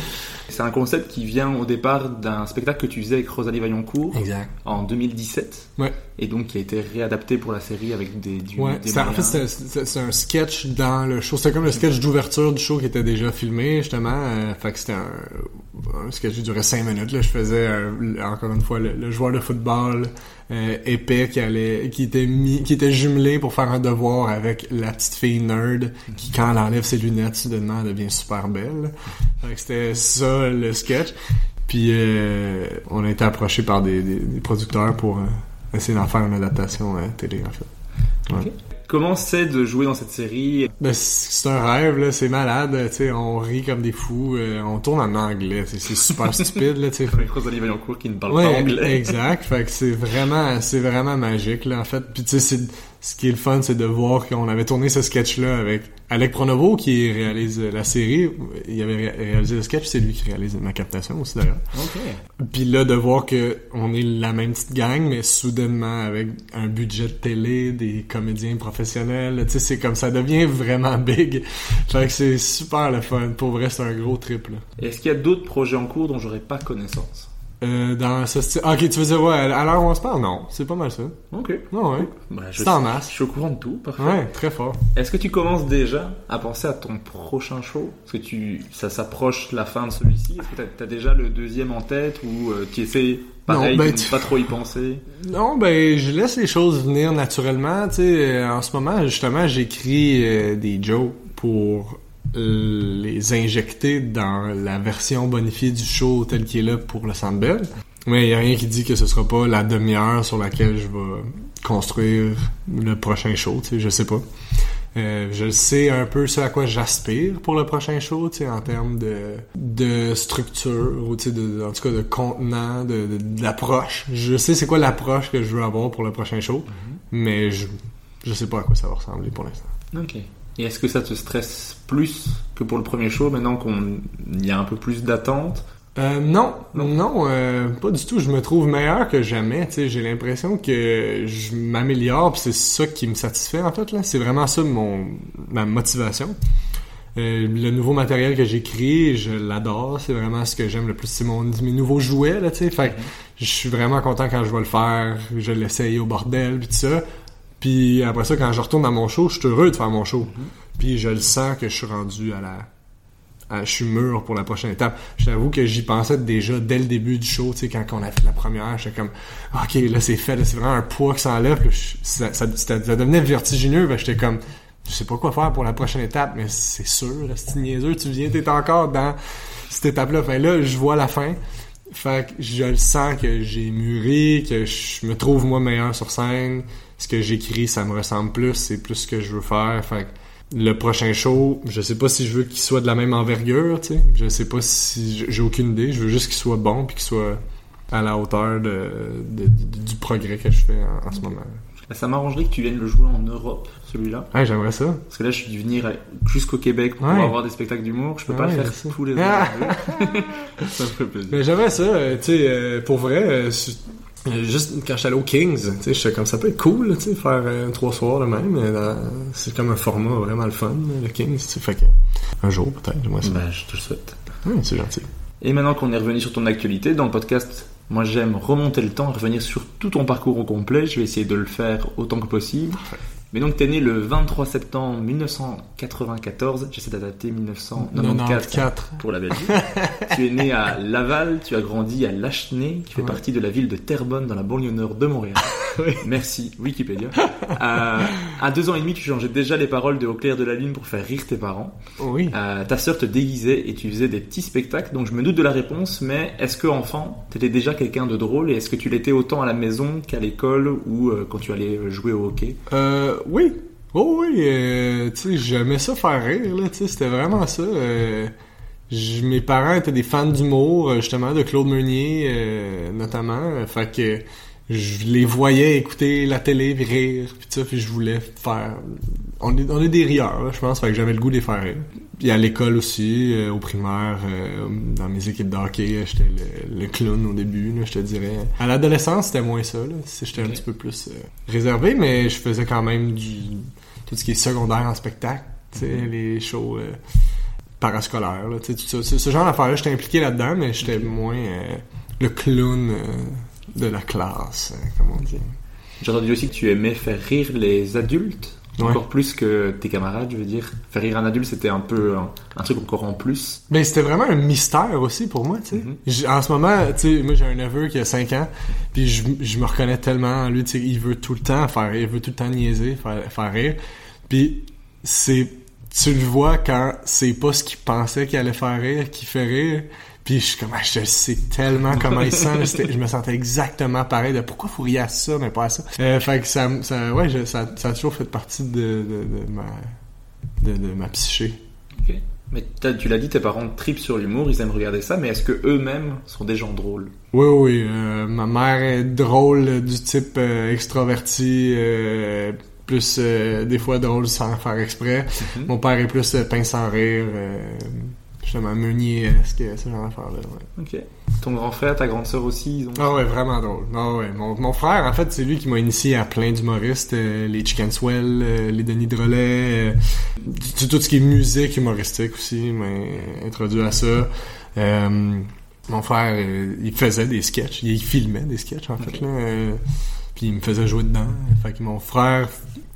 Speaker 1: C'est un concept qui vient au départ d'un spectacle que tu faisais avec Rosalie Vaillancourt
Speaker 2: Exact.
Speaker 1: en 2017
Speaker 2: Ouais.
Speaker 1: et donc qui a été réadapté pour la série avec des, du,
Speaker 2: Ouais,
Speaker 1: des
Speaker 2: en fait, c'est un sketch dans le show. C'était comme le sketch d'ouverture du show qui était déjà filmé, justement. Euh, fait que c'était un, un sketch durait cinq minutes. Là. Je faisais, euh, encore une fois, le, le joueur de football euh, épais qui allait, qui était mis, qui était jumelé pour faire un devoir avec la petite fille nerd qui, quand elle enlève ses lunettes, soudainement, elle devient super belle. C'était ça, le sketch. Puis, euh, on a été approché par des, des, des producteurs pour euh, essayer d'en faire une adaptation télé, en fait. Ouais.
Speaker 1: Ok. Comment c'est de jouer dans cette série?
Speaker 2: Ben, c'est un rêve, là, c'est malade, tu sais, on rit comme des fous, euh, on tourne en anglais, c'est c'est super stupide, là, tu sais.
Speaker 1: Rosalie Vaillancourt qui ne parle
Speaker 2: Ouais,
Speaker 1: pas anglais
Speaker 2: exact, fait que c'est vraiment, c'est vraiment magique, là, en fait. Puis tu sais, c'est- ce qui est le fun, c'est de voir qu'on avait tourné ce sketch-là avec Alec Pronovo, qui réalise la série, il avait ré- réalisé le sketch, c'est lui qui réalise ma captation aussi, d'ailleurs.
Speaker 1: Ok.
Speaker 2: Puis là, de voir que on est la même petite gang, mais soudainement avec un budget de télé, des comédiens professionnels, tu sais, c'est comme ça devient vraiment big. Fait que c'est super le fun. Pour vrai, c'est un gros trip, là.
Speaker 1: Est-ce qu'il y a d'autres projets en cours dont j'aurais pas connaissance?
Speaker 2: Euh, dans ce style... Ah, ok, tu veux dire, ouais, à l'heure où on se parle? Non, c'est pas mal ça.
Speaker 1: Ok.
Speaker 2: Non, ouais.
Speaker 1: Bah, je,
Speaker 2: C'est en masse.
Speaker 1: je suis au courant de tout, parfait.
Speaker 2: Ouais, très fort.
Speaker 1: Est-ce que tu commences déjà à penser à ton prochain show? Parce que tu, ça s'approche la fin de celui-ci? Est-ce que t'as as déjà le deuxième en tête ou euh, tu essaies pareil
Speaker 2: Non, ben, tu-
Speaker 1: pas trop y penser?
Speaker 2: Non, ben, je laisse les choses venir naturellement. Tu sais, en ce moment, justement, j'écris euh, des jokes pour les injecter dans la version bonifiée du show tel qu'il est là pour le Centre Bell. Mais il y a rien qui dit que ce sera pas la demi-heure sur laquelle je vais construire le prochain show, tu sais, je sais pas. Euh, je sais un peu ce à quoi j'aspire pour le prochain show, tu sais, en termes de, de structure, ou tu sais, de, en tout cas de contenant, de, d'approche. Je sais c'est quoi l'approche que je veux avoir pour le prochain show, mais je, je sais pas à quoi ça va ressembler pour l'instant.
Speaker 1: Ok. Et est-ce que ça te stresse plus que pour le premier show maintenant qu'on y a un peu plus d'attente
Speaker 2: Euh, non, non, euh, pas du tout. Je me trouve meilleur que jamais. Tu sais, j'ai l'impression que je m'améliore, puis c'est ça qui me satisfait en fait. Là, c'est vraiment ça mon ma motivation. Euh, le nouveau matériel que j'ai créé, je l'adore. C'est vraiment ce que j'aime le plus. C'est mon mes nouveaux jouets là, tu sais. Fait que je suis vraiment content quand je vais le faire. Je l'essaye au bordel puis tout ça. Puis après ça, quand je retourne à mon show, je suis heureux de faire mon show. Puis je le sens que je suis rendu à la à- je suis mûr pour la prochaine étape. Je t'avoue que j'y pensais déjà dès le début du show, tu sais, quand on a fait la première, j'étais comme, ok, là c'est fait, là c'est vraiment un poids qui s'enlève, je- ça, ça, ça- ça devenait vertigineux, ben, j'étais comme, je sais pas quoi faire pour la prochaine étape, mais c'est sûr, c'est niaiseux, tu viens, t'es encore dans cette étape-là. Enfin là, je vois la fin. Fait que je le sens que j'ai mûri, que je me trouve moi meilleur sur scène. Ce que j'écris, ça me ressemble plus, c'est plus ce que je veux faire. Fait le prochain show, je sais pas si je veux qu'il soit de la même envergure, tu sais. Je sais pas si j'ai aucune idée. Je veux juste qu'il soit bon puis qu'il soit à la hauteur de, de- de- du progrès que je fais en, en ce moment.
Speaker 1: Bah, Ça m'arrangerait que tu viennes le jouer en Europe, celui-là.
Speaker 2: Ouais, j'aimerais ça.
Speaker 1: Parce que là, je suis dû venir jusqu'au Québec pour
Speaker 2: Ouais.
Speaker 1: pouvoir avoir des spectacles d'humour. Je peux pas
Speaker 2: Ouais,
Speaker 1: le faire
Speaker 2: sais.
Speaker 1: tous les
Speaker 2: Ah.
Speaker 1: ans. ça me ferait plaisir.
Speaker 2: Mais j'aimerais ça, euh, tu sais, euh, pour vrai, euh, juste quand j'étais allé au Kings, tu sais, comme ça peut être cool, tu sais, faire euh, trois soirs de même. euh, c'est comme un format vraiment le fun, le Kings, tu sais, fait que un jour peut-être, j'aimerais ça.
Speaker 1: Bah, je te le souhaite.
Speaker 2: Ouais, c'est gentil.
Speaker 1: Et maintenant qu'on est revenu sur ton actualité, dans le podcast, moi j'aime remonter le temps, revenir sur tout ton parcours au complet. Je vais essayer de le faire autant que possible. Mais donc t'es né le 23 septembre 1994, j'essaie d'adapter 1994
Speaker 2: 94.
Speaker 1: pour la Belgique. tu es né à Laval, tu as grandi à Lachenay, qui fait
Speaker 2: Ouais.
Speaker 1: partie de la ville de Terrebonne dans la banlieue nord de Montréal.
Speaker 2: Oui.
Speaker 1: Merci Wikipédia. Euh, à deux ans et demi, tu changeais déjà les paroles de Au clair de la lune pour faire rire tes parents.
Speaker 2: Oui.
Speaker 1: Euh, ta sœur te déguisait et tu faisais des petits spectacles, donc je me doute de la réponse, mais est-ce que enfant, t'étais déjà quelqu'un de drôle et est-ce que tu l'étais autant à la maison qu'à l'école ou euh, quand tu allais jouer au hockey?
Speaker 2: Euh, oui. Oh oui, euh, tu sais, j'aimais ça faire rire, là, tu sais, c'était vraiment ça. euh, mes parents étaient des fans d'humour, euh, justement, de Claude Meunier, euh, notamment, euh, fait que je les voyais écouter la télé, rire, puis ça, puis je voulais faire... On est, on est des rieurs, là, je pense, fait que j'avais le goût de les faire rire. Puis à l'école aussi, euh, au primaire, euh, dans mes équipes de hockey, euh, j'étais le, le clown au début, là, je te dirais. À l'adolescence, c'était moins ça, J'étais un petit peu plus euh, réservé, mais je faisais quand même du tout ce qui est secondaire en spectacle, sais, les shows parascolaires, là, tu sais, tout ça. Ce, ce genre d'affaires-là, j'étais impliqué là-dedans, mais j'étais moins le clown de la classe, comme on dit.
Speaker 1: J'ai entendu aussi que tu aimais faire rire les adultes,
Speaker 2: Ouais.
Speaker 1: encore plus que tes camarades, je veux dire. Faire rire un adulte, c'était un peu un, un truc encore en plus.
Speaker 2: Mais c'était vraiment un mystère aussi pour moi, tu sais.
Speaker 1: Mhm.
Speaker 2: En ce moment, tu sais, moi j'ai un neveu qui a 5 ans, puis je, je me reconnais tellement en lui, tu sais, il veut tout le temps faire rire, il veut tout le temps niaiser, faire, faire rire. Puis c'est tu le vois quand c'est pas ce qu'il pensait qu'il allait faire rire, qui fait rire. Puis je suis comme, ah, je sais tellement comment il sent. là. Je me sentais exactement pareil de pourquoi faut rire à ça, mais pas à ça? Euh, fait que ça, ça ouais, je- ça, ça a toujours fait partie de, de, de ma, de, de ma psyché.
Speaker 1: Ok. Mais tu l'as dit, tes parents tripent sur l'humour, ils aiment regarder ça, mais est-ce que eux-mêmes sont des gens drôles?
Speaker 2: Oui, oui. euh, ma mère est drôle du type euh, extraverti, euh, plus des fois drôle sans faire exprès.
Speaker 1: Mhm.
Speaker 2: Mon père est plus pince sans rire, justement meunier-esque, ce genre d'affaires-là. Ouais.
Speaker 1: Ok. Ton grand frère, ta grande sœur aussi, ils ont...
Speaker 2: Ah ouais, vraiment drôle. Ah ouais. Mon, mon frère, en fait, c'est lui qui m'a initié à plein d'humoristes, euh, les Chicken Swell, euh, les Denis Drolet, euh, tout, tout ce qui est musique humoristique aussi, m'a introduit à ça. Euh, mon frère, il faisait des sketchs, il filmait des sketchs en fait, là, puis il me faisait jouer dedans. Fait que mon frère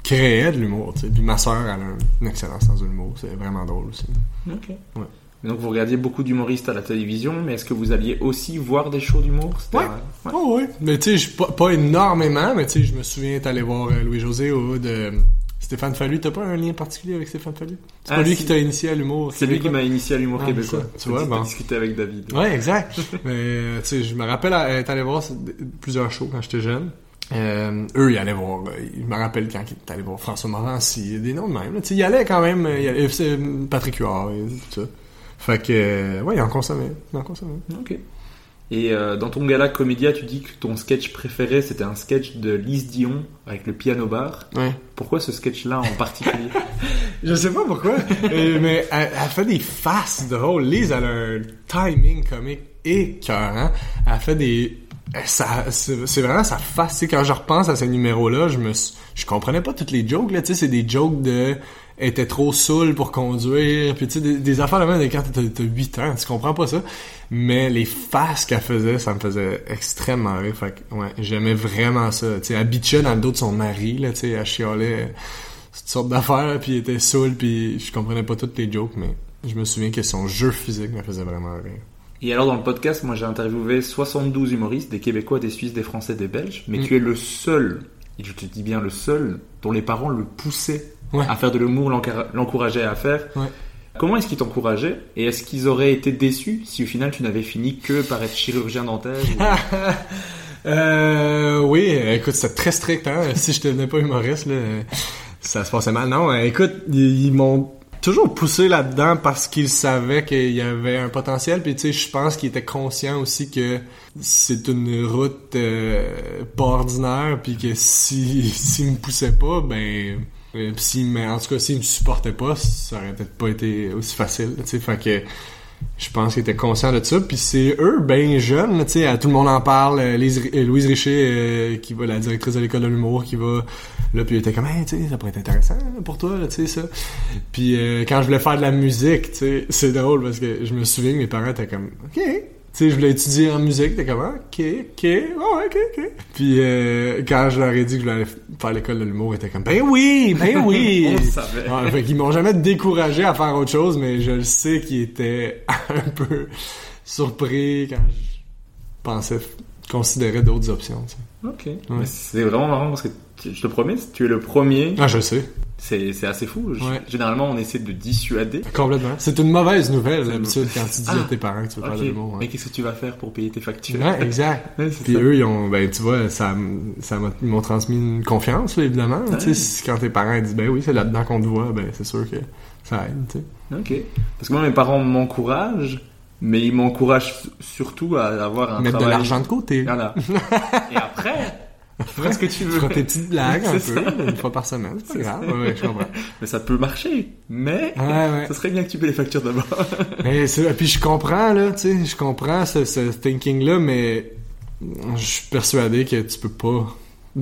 Speaker 2: créait de l'humour, tu sais. Puis ma sœur, elle a un, excellent sens de l'humour, c'est vraiment drôle aussi.
Speaker 1: Ok.
Speaker 2: Ouais.
Speaker 1: Donc vous regardiez beaucoup d'humoristes à la télévision, mais est-ce que vous alliez aussi voir des shows d'humour?
Speaker 2: Ouais.
Speaker 1: ouais.
Speaker 2: Oh oui. Mais tu sais, je- pas, pas énormément, mais tu sais, je me souviens d'aller voir euh, Louis-José Hood, euh, Stéphane Fallu. T'as pas un lien particulier avec Stéphane Fallu? C'est
Speaker 1: Ah,
Speaker 2: pas lui
Speaker 1: si.
Speaker 2: qui t'a initié à l'humour
Speaker 1: C'est lui qui m'a initié à l'humour
Speaker 2: Ah,
Speaker 1: québécois.
Speaker 2: ça, tu vois, bon.
Speaker 1: discuté avec David.
Speaker 2: Ouais, exact. mais euh, tu sais, je me rappelle être allé voir plusieurs shows quand j'étais jeune. Euh, eux, ils allaient voir. ils me rappellent quand ils allés voir François Morancy, des noms de même. là. Tu sais, ils allaient quand même. il allait- c'est Patrick Huard et tout ça. Fait que, euh, ouais, ils en consommaient. Ils en consommaient.
Speaker 1: Ok. Et euh, dans ton gala Comédia, tu dis que ton sketch préféré c'était un sketch de Lise Dion avec le piano bar.
Speaker 2: Ouais.
Speaker 1: Pourquoi ce sketch-là en particulier?
Speaker 2: Je sais pas pourquoi, mais elle, elle fait des faces drôles. Lise, elle a un timing comique écœurant. Elle fait des... Ça, c'est vraiment sa face, quand je repense à ces numéros-là, je me je comprenais pas toutes les jokes, là, c'est des jokes de était trop saoule pour conduire, puis tu sais, des, des affaires de même quand t'as t'as 8 ans, tu comprends pas ça. Mais les faces qu'elle faisait, ça me faisait extrêmement rire. Fait que, ouais, j'aimais vraiment ça. Tu sais, elle dans le dos de son mari, là, tu sais, elle chialait toutes sortes d'affaires, puis était saoule, puis je comprenais pas toutes les jokes, mais je me souviens que son jeu physique me faisait vraiment rire.
Speaker 1: Et alors dans le podcast, moi j'ai interviewé 72 humoristes, des Québécois, des Suisses, des Français, des Belges, mais
Speaker 2: Mm.
Speaker 1: tu es le seul, et je te dis bien le seul, dont les parents le poussaient
Speaker 2: Ouais.
Speaker 1: à faire de l'humour, l'encourageaient à faire.
Speaker 2: Ouais.
Speaker 1: Comment est-ce qu'ils t'encourageaient Et est-ce qu'ils auraient été déçus si au final tu n'avais fini que par être chirurgien dentaire ou-
Speaker 2: Euh, oui, écoute, c'est très strict, hein. si je devenais pas humoriste, là, ça se passait mal. Non, euh, écoute, ils, ils m'ont toujours poussé là-dedans parce qu'ils savaient qu'il y avait un potentiel. Puis tu sais, je pense qu'ils étaient conscients aussi que c'est une route euh, pas ordinaire, puis que si s'ils me poussaient pas, ben, euh, s'ils me- en tout cas, s'ils me supportaient pas, ça aurait peut-être pas été aussi facile. Tu sais, fait que je pense qu'ils étaient conscients de ça. Puis c'est eux, ben jeunes, tu sais, tout le monde en parle. euh, euh, Louise Richer, euh, qui va, la directrice de l'école de l'humour, qui va là, puis elle était comme, hey, tu sais, ça pourrait être intéressant pour toi, tu sais, ça. Puis euh, quand je voulais faire de la musique, tu sais, c'est drôle parce que je me souviens que mes parents étaient comme, ok. Tu sais, je voulais étudier en musique, t'es comme, ah, ok, ok, ouais, ok, ok. Puis euh, quand je leur ai dit que je voulais aller faire l'école de l'humour, ils étaient comme, ben oui, ben oui.
Speaker 1: On le savait.
Speaker 2: Ouais, fait qu'ils m'ont jamais découragé à faire autre chose, mais je le sais qu'ils étaient un peu surpris quand je pensais considérer d'autres options.
Speaker 1: Ok. C'est vraiment marrant parce que tu- je te promets, tu es le premier.
Speaker 2: Ah, je sais.
Speaker 1: C'est assez fou. Je-
Speaker 2: Ouais.
Speaker 1: Généralement, on essaie de dissuader.
Speaker 2: Complètement. C'est une mauvaise nouvelle, d'habitude, quand tu dis
Speaker 1: Ah,
Speaker 2: à tes parents que tu veux
Speaker 1: Ok.
Speaker 2: faire de l'humour.
Speaker 1: Mais
Speaker 2: Ouais.
Speaker 1: qu'est-ce que tu vas faire pour payer tes factures?
Speaker 2: Ouais, exact.
Speaker 1: Ouais,
Speaker 2: Puis
Speaker 1: ça.
Speaker 2: eux, ils ont, ben, tu vois, ça, ça ils m'ont transmis une confiance, là, évidemment.
Speaker 1: Ouais.
Speaker 2: Tu sais, quand tes parents disent, ben oui, c'est là-dedans qu'on te voit, ben, c'est sûr que ça aide, tu sais.
Speaker 1: Ok. Parce que moi, mes parents m'encouragent, mais ils m'encouragent surtout à avoir un
Speaker 2: Mettre de l'argent de côté.
Speaker 1: Voilà. Et après, fais ce que tu veux.
Speaker 2: feras tes petites blagues un peu, une fois par semaine, c'est grave. Ouais, ouais, je comprends.
Speaker 1: Mais ça peut marcher. Mais
Speaker 2: ouais.
Speaker 1: ça serait bien que tu payes les factures d'abord.
Speaker 2: Mais c'est, puis je comprends, là, tu sais, je comprends ce, ce thinking-là, mais je suis persuadé que tu peux pas,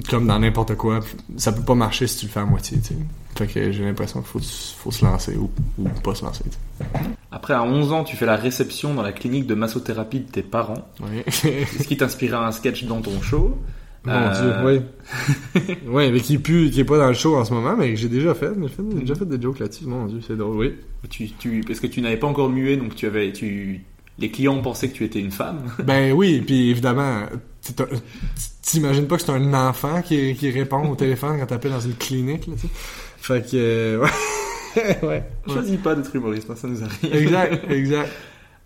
Speaker 2: comme dans n'importe quoi, ça peut pas marcher si tu le fais à moitié, tu sais. Fait que j'ai l'impression qu'il faut, faut se lancer ou, ou pas se lancer, tu
Speaker 1: Après, à 11 ans, tu fais la réception dans la clinique de massothérapie de tes parents.
Speaker 2: sais.
Speaker 1: Ce qui t'inspira un sketch dans ton show.
Speaker 2: Mon
Speaker 1: Euh,
Speaker 2: dieu, oui. ouais, mais qui plus, qui est pas dans le show en ce moment, mais que j'ai déjà fait, j'ai, déjà fait des jokes là-dessus, mon dieu, c'est drôle, oui.
Speaker 1: Tu, tu, parce que tu n'avais pas encore mué, donc tu avais, tu, les clients pensaient que tu étais une femme.
Speaker 2: Ben oui, puis évidemment, t'imagines pas que c'est un enfant qui, qui répond au téléphone quand t'appelles dans une clinique, là, tu sais. Fait que, ouais. ouais.
Speaker 1: Choisis pas d'être humoriste, hein, ça nous arrive.
Speaker 2: Exact, exact.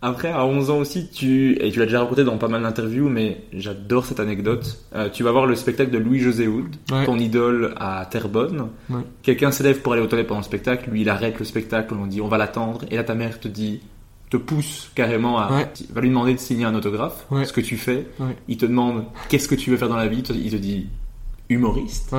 Speaker 1: Après, à 11 ans aussi, tu, et tu l'as déjà raconté dans pas mal d'interviews, mais j'adore cette anecdote. Euh, tu vas voir le spectacle de Louis-José Hood,
Speaker 2: Ouais.
Speaker 1: ton idole à Terrebonne.
Speaker 2: Ouais.
Speaker 1: Quelqu'un s'élève pour aller aux toilettes pendant le spectacle, lui il arrête le spectacle, on dit on va l'attendre, et là ta mère te dit, te pousse carrément à,
Speaker 2: Ouais.
Speaker 1: va lui demander de signer un autographe, ce que tu fais. Il te demande qu'est-ce que tu veux faire dans la vie, il te dit humoriste.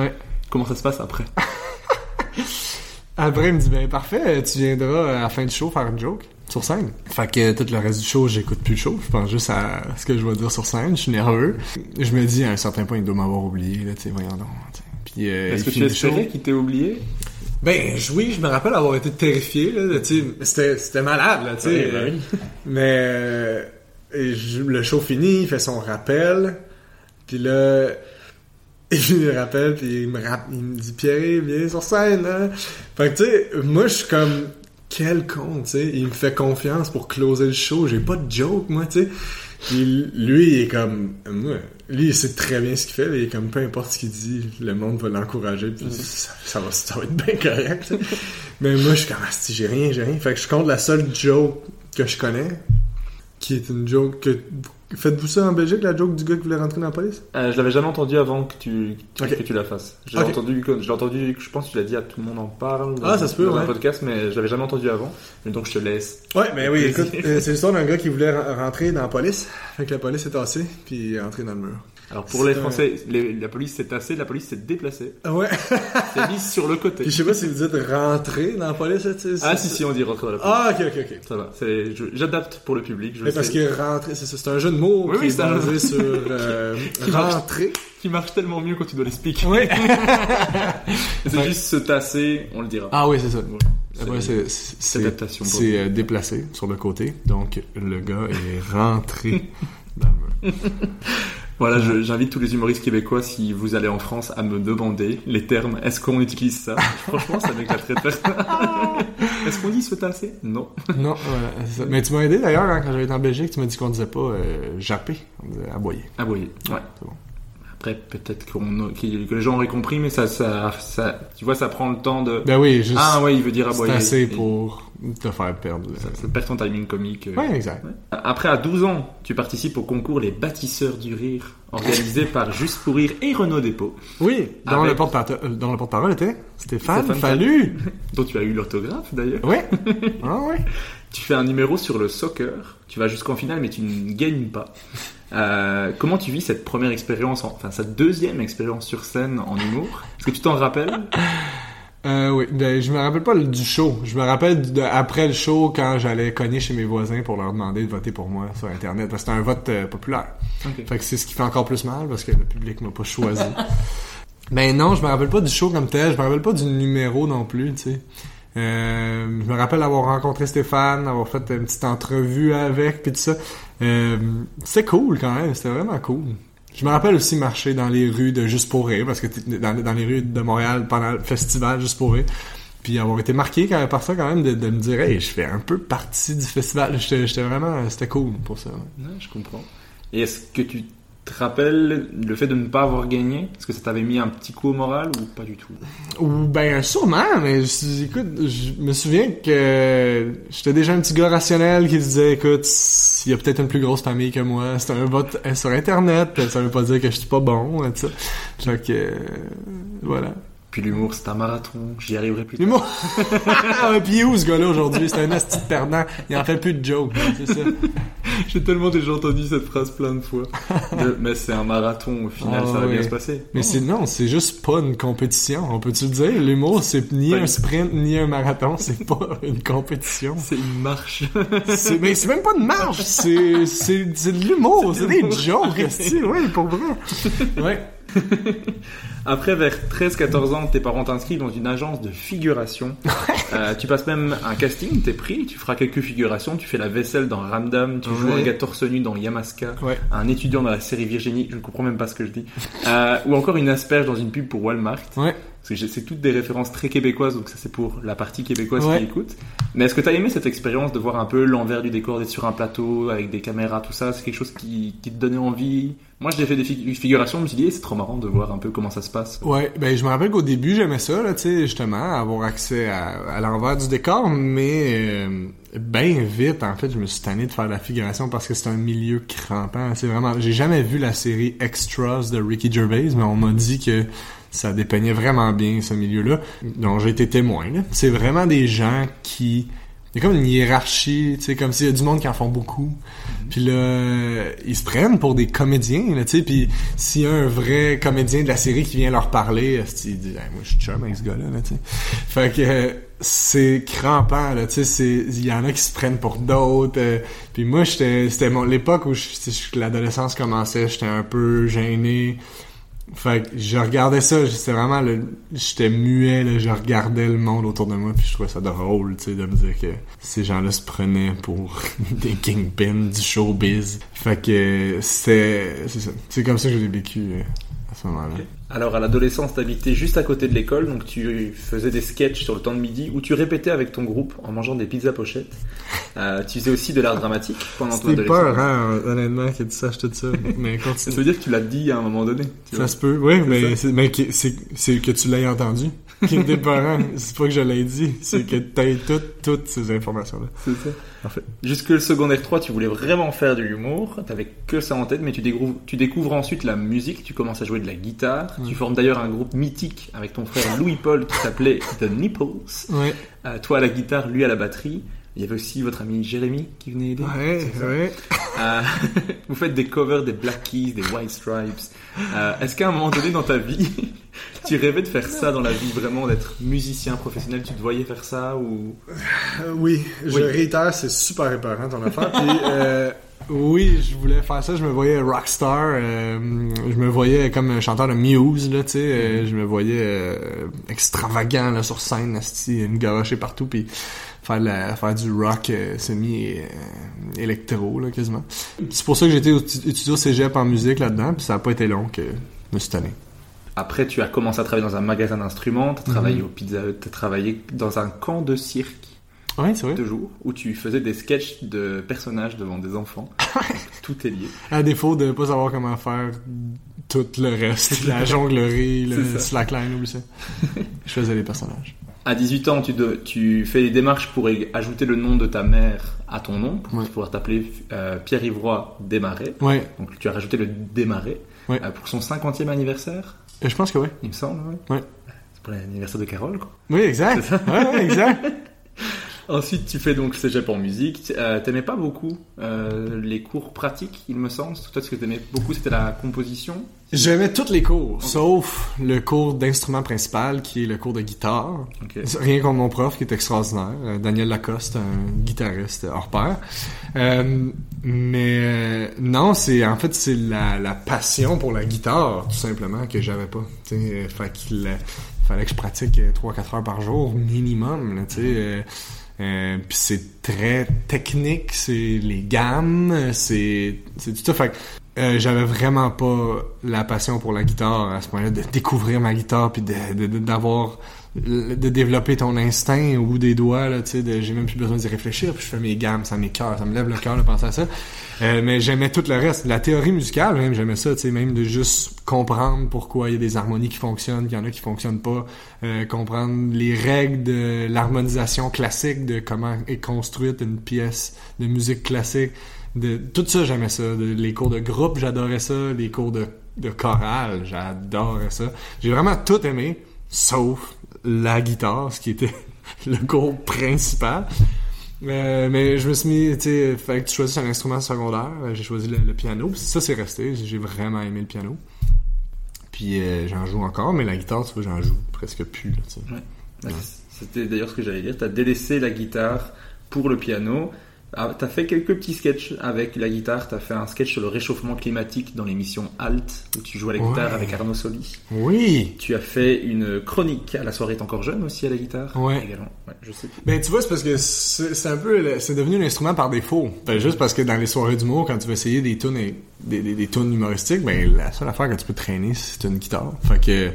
Speaker 1: Comment ça se passe après?
Speaker 2: Après, il me dit, ben parfait, tu viendras à la fin du show faire une joke sur scène. Fait que tout le reste du show, j'écoute plus le show. Je pense juste à ce que je vais dire sur scène. Je suis nerveux. Je me dis, à un certain point, il doit m'avoir oublié, là, tu sais, voyons donc. Puis, euh,
Speaker 1: Est-ce que tu
Speaker 2: finit le show.
Speaker 1: espérais qu'il t'ait oublié?
Speaker 2: Ben je- oui, je me rappelle avoir été terrifié là, tu sais, c'était c'était malade là, tu sais.
Speaker 1: Oui, ben oui.
Speaker 2: Mais euh, et je- le show fini, il fait son rappel, puis là il finit le rappel puis il me rapp- il me dit Pierre, viens sur scène. Hein? Fait que tu sais, moi je suis comme quel con, tu sais, il me fait confiance pour closer le show, j'ai pas de joke moi, tu sais. Puis lui, il est comme moi, lui il sait très bien ce qu'il fait, il est comme peu importe ce qu'il dit, le monde va l'encourager, puis ça, ça va ça va être bien correct. mais moi je suis comme si j'ai rien, j'ai rien. Fait que je compte la seule joke que je connais qui est une joke que faites-vous ça en Belgique la joke du gars qui voulait rentrer dans la police?
Speaker 1: Euh, je l'avais jamais entendu avant que tu, que tu la fasses. J'ai
Speaker 2: Ok.
Speaker 1: entendu, je l'ai entendu, je pense que tu l'as dit à tout le monde en parle.
Speaker 2: Ah, ça se peut,
Speaker 1: dans un
Speaker 2: ouais.
Speaker 1: podcast, mais je l'avais jamais entendu avant. Et donc je te laisse.
Speaker 2: Ouais, mais oui, écoute, euh, c'est l'histoire d'un gars qui voulait ren- rentrer dans la police. Fait que la police est tassée, puis il est entré dans le mur.
Speaker 1: Alors pour les
Speaker 2: un-
Speaker 1: Français, les- la police s'est tassée, la police s'est déplacée.
Speaker 2: Ouais.
Speaker 1: C'est mise sur le côté.
Speaker 2: Puis je sais pas si vous dites rentrer dans la police,
Speaker 1: Ah si si, on dit rentrer dans la police.
Speaker 2: Ah, ok, ok, ok.
Speaker 1: Ça va, j'adapte pour le public. Je
Speaker 2: Mais parce que rentrer, c'est un jeu de mots
Speaker 1: Oui,
Speaker 2: qui
Speaker 1: oui,
Speaker 2: est
Speaker 1: c'est un jeu-
Speaker 2: sur euh,
Speaker 1: Qui
Speaker 2: rentrer.
Speaker 1: qui marche tellement mieux quand tu dois l'expliquer.
Speaker 2: Oui.
Speaker 1: C'est
Speaker 2: Ouais.
Speaker 1: juste se tasser, on le dira.
Speaker 2: Ah oui, c'est ça.
Speaker 1: Ouais.
Speaker 2: Ouais,
Speaker 1: C'est-
Speaker 2: euh, déplacé sur le côté, donc le gars est rentré dans le.
Speaker 1: Voilà, j'invite tous les humoristes québécois, si vous allez en France, à me demander les termes. Est-ce qu'on utilise ça? Franchement, ça m'éclaterait de faire ça. Est-ce qu'on dit se tasser? Non.
Speaker 2: Non, voilà, c'est ça. Mais tu m'as aidé d'ailleurs hein, quand j'avais été en Belgique, tu m'as dit qu'on disait pas euh, japper, on disait aboyer.
Speaker 1: Aboyer. Ouais.
Speaker 2: C'est bon.
Speaker 1: Après, peut-être qu'on, que les gens auraient compris, mais ça, ça, ça, tu vois, ça prend le temps de.
Speaker 2: Ben oui, juste
Speaker 1: ah ouais, il veut dire
Speaker 2: c'est
Speaker 1: aboyer.
Speaker 2: assez
Speaker 1: Et
Speaker 2: pour te faire perdre. le-
Speaker 1: Ça, ça perd ton timing comique. euh.
Speaker 2: Ouais, exact.
Speaker 1: Ouais. Après, à 12 ans, tu participes au concours Les Bâtisseurs du Rire, organisé par Juste pour Rire et Renaud Despaux,
Speaker 2: Oui, dont
Speaker 1: Avec-
Speaker 2: le porte-parole euh, dont le porte-parole était Stéphane,
Speaker 1: Stéphane
Speaker 2: Fallu.
Speaker 1: dont tu as eu l'autographe d'ailleurs.
Speaker 2: Ouais. Ah ouais.
Speaker 1: Tu fais un numéro sur le soccer, tu vas jusqu'en finale, mais tu ne gagnes pas. Euh, comment tu vis cette première expérience, en- enfin cette deuxième expérience sur scène en humour? Est-ce que tu t'en rappelles?
Speaker 2: Euh, oui, ben, je me rappelle pas le- du show. Je me rappelle de, après le show quand j'allais cogner chez mes voisins pour leur demander de voter pour moi sur Internet. Parce que c'était un vote euh, populaire.
Speaker 1: Ok.
Speaker 2: Fait que c'est ce qui fait encore plus mal parce que le public m'a pas choisi. Mais non, je me rappelle pas du show comme tel. Je me rappelle pas du numéro non plus, tu sais. Euh, je me rappelle avoir rencontré Stéphane, avoir fait une petite entrevue avec, puis tout ça. Euh, c'était cool quand même, c'était vraiment cool. Je me rappelle aussi marcher dans les rues de Juste pour rire, parce que dans, les rues de Montréal pendant le festival Juste pour rire. Puis avoir été marqué par ça quand même de, me dire, hey, je fais un peu partie du festival. J'étais vraiment, c'était cool pour ça. Ouais,
Speaker 1: je comprends. Et est-ce que tu te rappelles le fait de ne pas avoir gagné? Est-ce que ça t'avait mis un petit coup au moral ou pas du tout?
Speaker 2: Ou ben sûrement, mais je- écoute, je me souviens que j'étais déjà un petit gars rationnel qui disait écoute, il y a peut-être une plus grosse famille que moi, c'est un vote euh, sur internet, ça veut pas dire que je suis pas bon, ça. Fait que euh, voilà.
Speaker 1: Puis l'humour, c'est un marathon, j'y arriverai plus tard.
Speaker 2: moi, puis il est où ce gars-là aujourd'hui? C'est un asti perdant, il en fait plus de jokes, c'est ça.
Speaker 1: J'ai tellement déjà entendu cette phrase plein de fois. De, mais c'est un marathon, au final,
Speaker 2: Ah,
Speaker 1: ça va
Speaker 2: oui.
Speaker 1: bien se passer.
Speaker 2: Mais c'est non, c'est juste pas une compétition. On peut-tu le dire? L'humour, c'est ni un
Speaker 1: une-
Speaker 2: sprint ni un marathon, c'est pas une compétition.
Speaker 1: C'est une marche.
Speaker 2: Mais c'est même pas de marche, c'est, c'est, de l'humour, c'est, des jokes, oui, pour vrai. Ouais.
Speaker 1: Après, vers 13-14 ans, tes parents t'inscrivent dans une agence de figuration. Euh, tu passes même un casting, t'es pris, tu feras quelques figurations, tu fais la vaisselle dans Ramdam, tu joues un gars torse nu dans Yamaska,
Speaker 2: Ouais.
Speaker 1: un étudiant dans la série Virginie, je ne comprends même pas ce que je dis, euh, ou encore une asperge dans une pub pour Walmart.
Speaker 2: Ouais.
Speaker 1: C'est toutes des références très québécoises, donc ça c'est pour la partie québécoise
Speaker 2: Ouais.
Speaker 1: qui écoute. Mais est-ce que t'as aimé cette expérience de voir un peu l'envers du décor, d'être sur un plateau avec des caméras, tout ça? C'est quelque chose qui, qui te donnait envie? Moi j'ai fait des fig- figurations, je me suis dit, eh, c'est trop marrant de voir un peu comment ça se passe.
Speaker 2: Ouais, ben je me rappelle qu'au début j'aimais ça, là, tu sais, justement, avoir accès à, à l'envers du décor, mais euh, ben vite, en fait, je me suis tanné de faire la figuration parce que c'est un milieu crampant. C'est vraiment, j'ai jamais vu la série Extras de Ricky Gervais, mais on m'a dit que ça dépeignait vraiment bien ce milieu-là, dont j'ai été témoin. C'est vraiment des gens qui il y a comme une hiérarchie, tu sais, comme s'il y a du monde qui en font beaucoup. Puis là, ils se prennent pour des comédiens, là, tu sais. Puis s'il y a un vrai comédien de la série qui vient leur parler, esti, il dit, Hey, moi, je suis chum avec ce gars-là, là, tu sais. Fait que c'est crampant, là, tu sais. Il y en a qui se prennent pour d'autres. euh, puis moi, j'étais, c'était mon l'époque où l'adolescence commençait, j'étais un peu gêné. Fait que je regardais ça, c'était vraiment le, j'étais muet, là, je regardais le monde autour de moi, puis je trouvais ça drôle, tu sais, de me dire que ces gens-là se prenaient pour des kingpins du showbiz. Fait que c'est, c'est comme ça que je l'ai vécu euh, à ce moment-là.
Speaker 1: Alors à l'adolescence, t'habitais juste à côté de l'école, donc tu faisais des sketchs sur le temps de midi où tu répétais avec ton groupe en mangeant des pizzas pochettes. Euh, tu faisais aussi de l'art dramatique pendant ton adolescence.
Speaker 2: peur, hein, honnêtement, qu'il ça, je te dis ça, mais
Speaker 1: Ça
Speaker 2: continue.
Speaker 1: veut dire que tu l'as dit à un moment donné. tu vois.
Speaker 2: Ça se peut, oui, mais
Speaker 1: ça.
Speaker 2: c'est que tu l'aies entendu. Qui était parent, c'est pas que je l'ai dit, c'est que t'aies toutes, toutes ces informations-là.
Speaker 1: C'est ça. Parfait. Jusque le secondaire 3, tu voulais vraiment faire de l'humour, t'avais que ça en tête, mais tu découvres, tu découvres ensuite la musique, tu commences à jouer de la guitare, tu formes d'ailleurs un groupe mythique avec ton frère Louis-Paul qui s'appelait The Nipples,
Speaker 2: Ouais.
Speaker 1: Euh, toi à la guitare, lui à la batterie. Il y avait aussi votre ami Jérémy qui venait aider.
Speaker 2: Ouais, ouais.
Speaker 1: Euh, vous faites des covers des Black Keys, des White Stripes. Euh, Est-ce qu'à un moment donné dans ta vie, tu rêvais de faire ça dans la vie, vraiment d'être musicien professionnel? Tu te voyais faire ça ou?
Speaker 2: Euh, oui, je
Speaker 1: Oui.
Speaker 2: réitère, c'est super épeurant ton affaire. Puis, euh, oui, je voulais faire ça. Je me voyais rockstar. euh, je me voyais comme un chanteur de Muse, là, tu sais. euh, je me voyais euh, extravagant là, sur scène, asti, me garocher partout, puis faire, la- faire du rock euh, semi-électro, là, quasiment. C'est pour ça que étudié au cégep en musique là-dedans, puis ça a pas été long que je me suis tanné.
Speaker 1: Après, tu as commencé à travailler dans un magasin d'instruments, tu as travaillé au Pizza Hut, tu as travaillé dans un camp de cirque
Speaker 2: Ouais, c'est vrai.
Speaker 1: de jour où tu faisais des sketchs de personnages devant des enfants. Donc, tout est lié.
Speaker 2: À défaut de pas savoir comment faire tout le reste, la jonglerie, le slackline, oublie ça. Je faisais les personnages.
Speaker 1: À 18 ans, tu, de- tu fais les démarches pour ajouter le nom de ta mère à ton nom, pour
Speaker 2: Ouais.
Speaker 1: pouvoir t'appeler euh, Pierre Ivroy Desmarais.
Speaker 2: Ouais,
Speaker 1: Donc tu as rajouté le Desmarais
Speaker 2: Ouais.
Speaker 1: euh, pour son 50e anniversaire,
Speaker 2: Euh, je pense que ouais.
Speaker 1: il me semble. Ouais.
Speaker 2: Ouais.
Speaker 1: C'est pour l'anniversaire de Carole, quoi.
Speaker 2: Oui, exact. Ouais, exact.
Speaker 1: Ensuite, tu fais donc cégep en musique. Euh, T'aimais pas beaucoup euh, les cours pratiques, il me semble. Toi, ce que t'aimais beaucoup, c'était la composition.
Speaker 2: J'aimais tous les cours, sauf le cours d'instrument principal, qui est le cours de guitare. Rien contre mon prof, qui est extraordinaire. euh, Daniel Lacoste, un guitariste hors pair. Euh, mais non, c'est en fait c'est la, la passion pour la guitare, tout simplement, que j'avais pas. Tu sais, euh, fait qu'il fallait que je pratique 3-4 heures par jour minimum. là, euh, c'est très technique, c'est les gammes, c'est tout ça. Fait euh, j'avais vraiment pas la passion pour la guitare à ce point-là, de découvrir ma guitare puis de, de- de- d'avoir de développer ton instinct au bout des doigts là, tu sais, j'ai même plus besoin d'y réfléchir, puis je fais mes gammes, ça m'écœure, ça me lève le cœur de penser à ça. Euh, mais j'aimais tout le reste, la théorie musicale même, j'aimais ça, tu sais, même de juste comprendre pourquoi il y a des harmonies qui fonctionnent, qu'il y en a qui fonctionnent pas, euh, comprendre les règles de l'harmonisation classique, de comment est construite une pièce de musique classique, de tout ça j'aimais ça, les cours de groupe j'adorais ça, les cours de de chorale j'adorais ça. J'ai vraiment tout aimé, sauf la guitare, ce qui était le cours principal. Euh, mais je me suis mis, tu sais, fallait que tu choisisses un instrument secondaire. Euh, J'ai choisi le, le piano. Puis ça, c'est resté. J'ai vraiment aimé le piano. Puis euh, j'en joue encore, mais la guitare, tu vois, j'en joue presque plus. Tu.
Speaker 1: Ouais, C'était d'ailleurs ce que j'allais dire. T'as délaissé la guitare pour le piano. Ah, T'as fait quelques petits sketchs avec la guitare. T'as fait un sketch sur le réchauffement climatique dans l'émission Alt où tu joues à la guitare
Speaker 2: Ouais.
Speaker 1: avec Arnaud Soli.
Speaker 2: Oui!
Speaker 1: Tu as fait une chronique à la soirée est encore jeune aussi à la guitare.
Speaker 2: Ouais.
Speaker 1: Également. Ouais, je sais.
Speaker 2: Ben tu vois, c'est parce que c'est un peu, c'est devenu l'instrument par défaut. Ben, juste parce que dans les soirées d'humour, quand tu vas essayer des tunes, des, des tunes humoristiques, ben la seule affaire que tu peux traîner, c'est une guitare. Fait que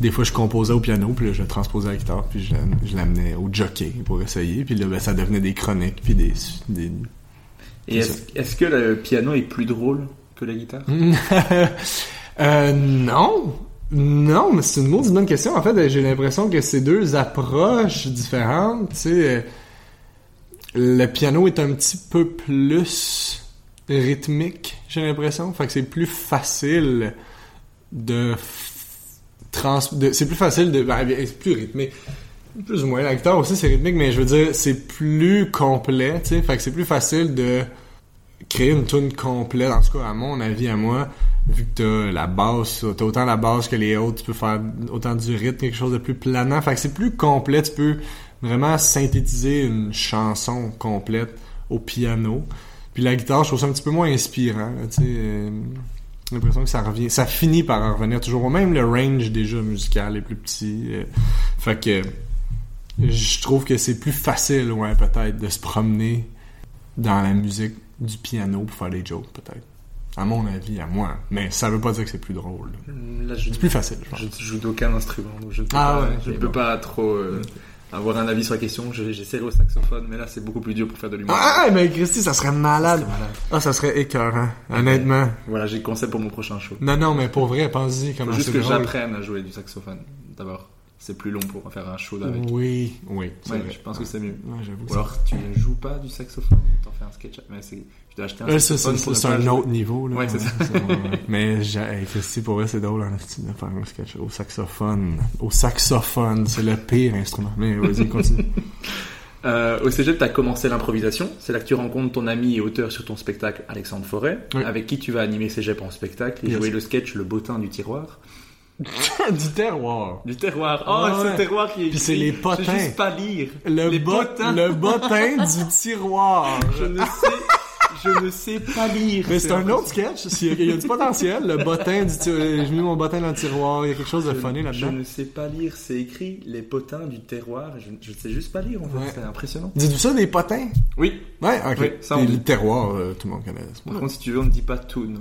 Speaker 2: des fois, je composais au piano, puis là, je transposais la guitare, puis je, l'am- je l'amenais au jockey pour essayer, puis là, ben, ça devenait des chroniques, puis des... des...
Speaker 1: Et est-ce que le piano est plus drôle que la guitare?
Speaker 2: Euh, non! Non, mais c'est une maudite bonne question. En fait, j'ai l'impression que c'est deux approches différentes. Tu sais, le piano est un petit peu plus rythmique, j'ai l'impression. Fait que c'est plus facile de c'est plus facile de... ben, c'est plus rythmique. Plus ou moins. La guitare aussi, c'est rythmique, mais je veux dire, c'est plus complet, tu sais. Fait que c'est plus facile de créer une tune complète, en tout cas à mon avis, à moi, vu que t'as la basse, t'as autant la basse que les autres, tu peux faire autant du rythme, quelque chose de plus planant. Fait que c'est plus complet, tu peux vraiment synthétiser une chanson complète au piano. Puis la guitare, je trouve ça un petit peu moins inspirant, tu sais. J'ai l'impression que ça revient, ça finit par en revenir toujours. Même le range déjà musical est plus petit. euh, fait que je trouve que c'est plus facile, ouais, peut-être, de se promener dans la musique du piano pour faire des jokes, peut-être. À mon avis, à moi. Mais ça veut pas dire que c'est plus drôle. là.
Speaker 1: Je,
Speaker 2: C'est plus facile, je pense.
Speaker 1: je ne joue d'aucun instrument, donc je ne peux
Speaker 2: Ah
Speaker 1: pas,
Speaker 2: ouais,
Speaker 1: je peux
Speaker 2: bon.
Speaker 1: pas trop euh, avoir un avis sur la question. Je- J'essaierai au saxophone, mais là, c'est beaucoup plus dur pour faire de l'humour.
Speaker 2: Ah, mais Christy, ça serait malade. Ah, ça serait écœurant, honnêtement.
Speaker 1: Voilà, j'ai le concept pour mon prochain show.
Speaker 2: Non, non, mais pour vrai, pense-y
Speaker 1: Faut juste que j'apprenne à jouer du saxophone, d'abord. C'est plus long pour faire un show avec.
Speaker 2: Oui, oui,
Speaker 1: Ouais, je pense que c'est mieux.
Speaker 2: Ouais.
Speaker 1: Ou alors, tu ne joues pas du saxophone, ou t'en fais un sketch. Mais c'est, tu dois acheter un
Speaker 2: Euh,
Speaker 1: saxophone
Speaker 2: c'est un
Speaker 1: jouer.
Speaker 2: autre niveau, là.
Speaker 1: Ouais, c'est ça.
Speaker 2: Mais, Christy, pour vrai, c'est drôle, en esti, de faire un sketch au saxophone. Au saxophone, c'est le pire instrument. Mais vas-y, continue.
Speaker 1: Euh, au cégep, tu as commencé l'improvisation. C'est là que tu rencontres ton ami et auteur sur ton spectacle, Alexandre Forêt,
Speaker 2: Oui.
Speaker 1: avec qui tu vas animer cégep en spectacle et
Speaker 2: Yes.
Speaker 1: jouer le sketch Le Bottin du tiroir.
Speaker 2: du terroir.
Speaker 1: Du terroir. Oh,
Speaker 2: Ouais,
Speaker 1: ce
Speaker 2: ouais.
Speaker 1: terroir qui est
Speaker 2: Puis c'est les potins.
Speaker 1: Je sais juste pas lire.
Speaker 2: Le,
Speaker 1: les
Speaker 2: bot-
Speaker 1: potins.
Speaker 2: le bottin du tiroir.
Speaker 1: Je ne sais, je ne sais pas lire.
Speaker 2: Mais c'est un autre sketch. Il y, a, du potentiel. Le bottin du tiroir. J'ai mis mon bottin dans le tiroir. Il y a quelque chose de funny
Speaker 1: Je
Speaker 2: là-dedans.
Speaker 1: ne sais pas lire. C'est écrit les potins du terroir. Je, je ne sais juste pas lire en fait.
Speaker 2: Ouais.
Speaker 1: C'est impressionnant.
Speaker 2: Dites-vous ça, des potins?
Speaker 1: Oui.
Speaker 2: Ouais, ok.
Speaker 1: Oui, ça, on dit.
Speaker 2: le terroir, euh, tout le monde connaît.
Speaker 1: Par contre, si tu veux, on ne dit pas toon.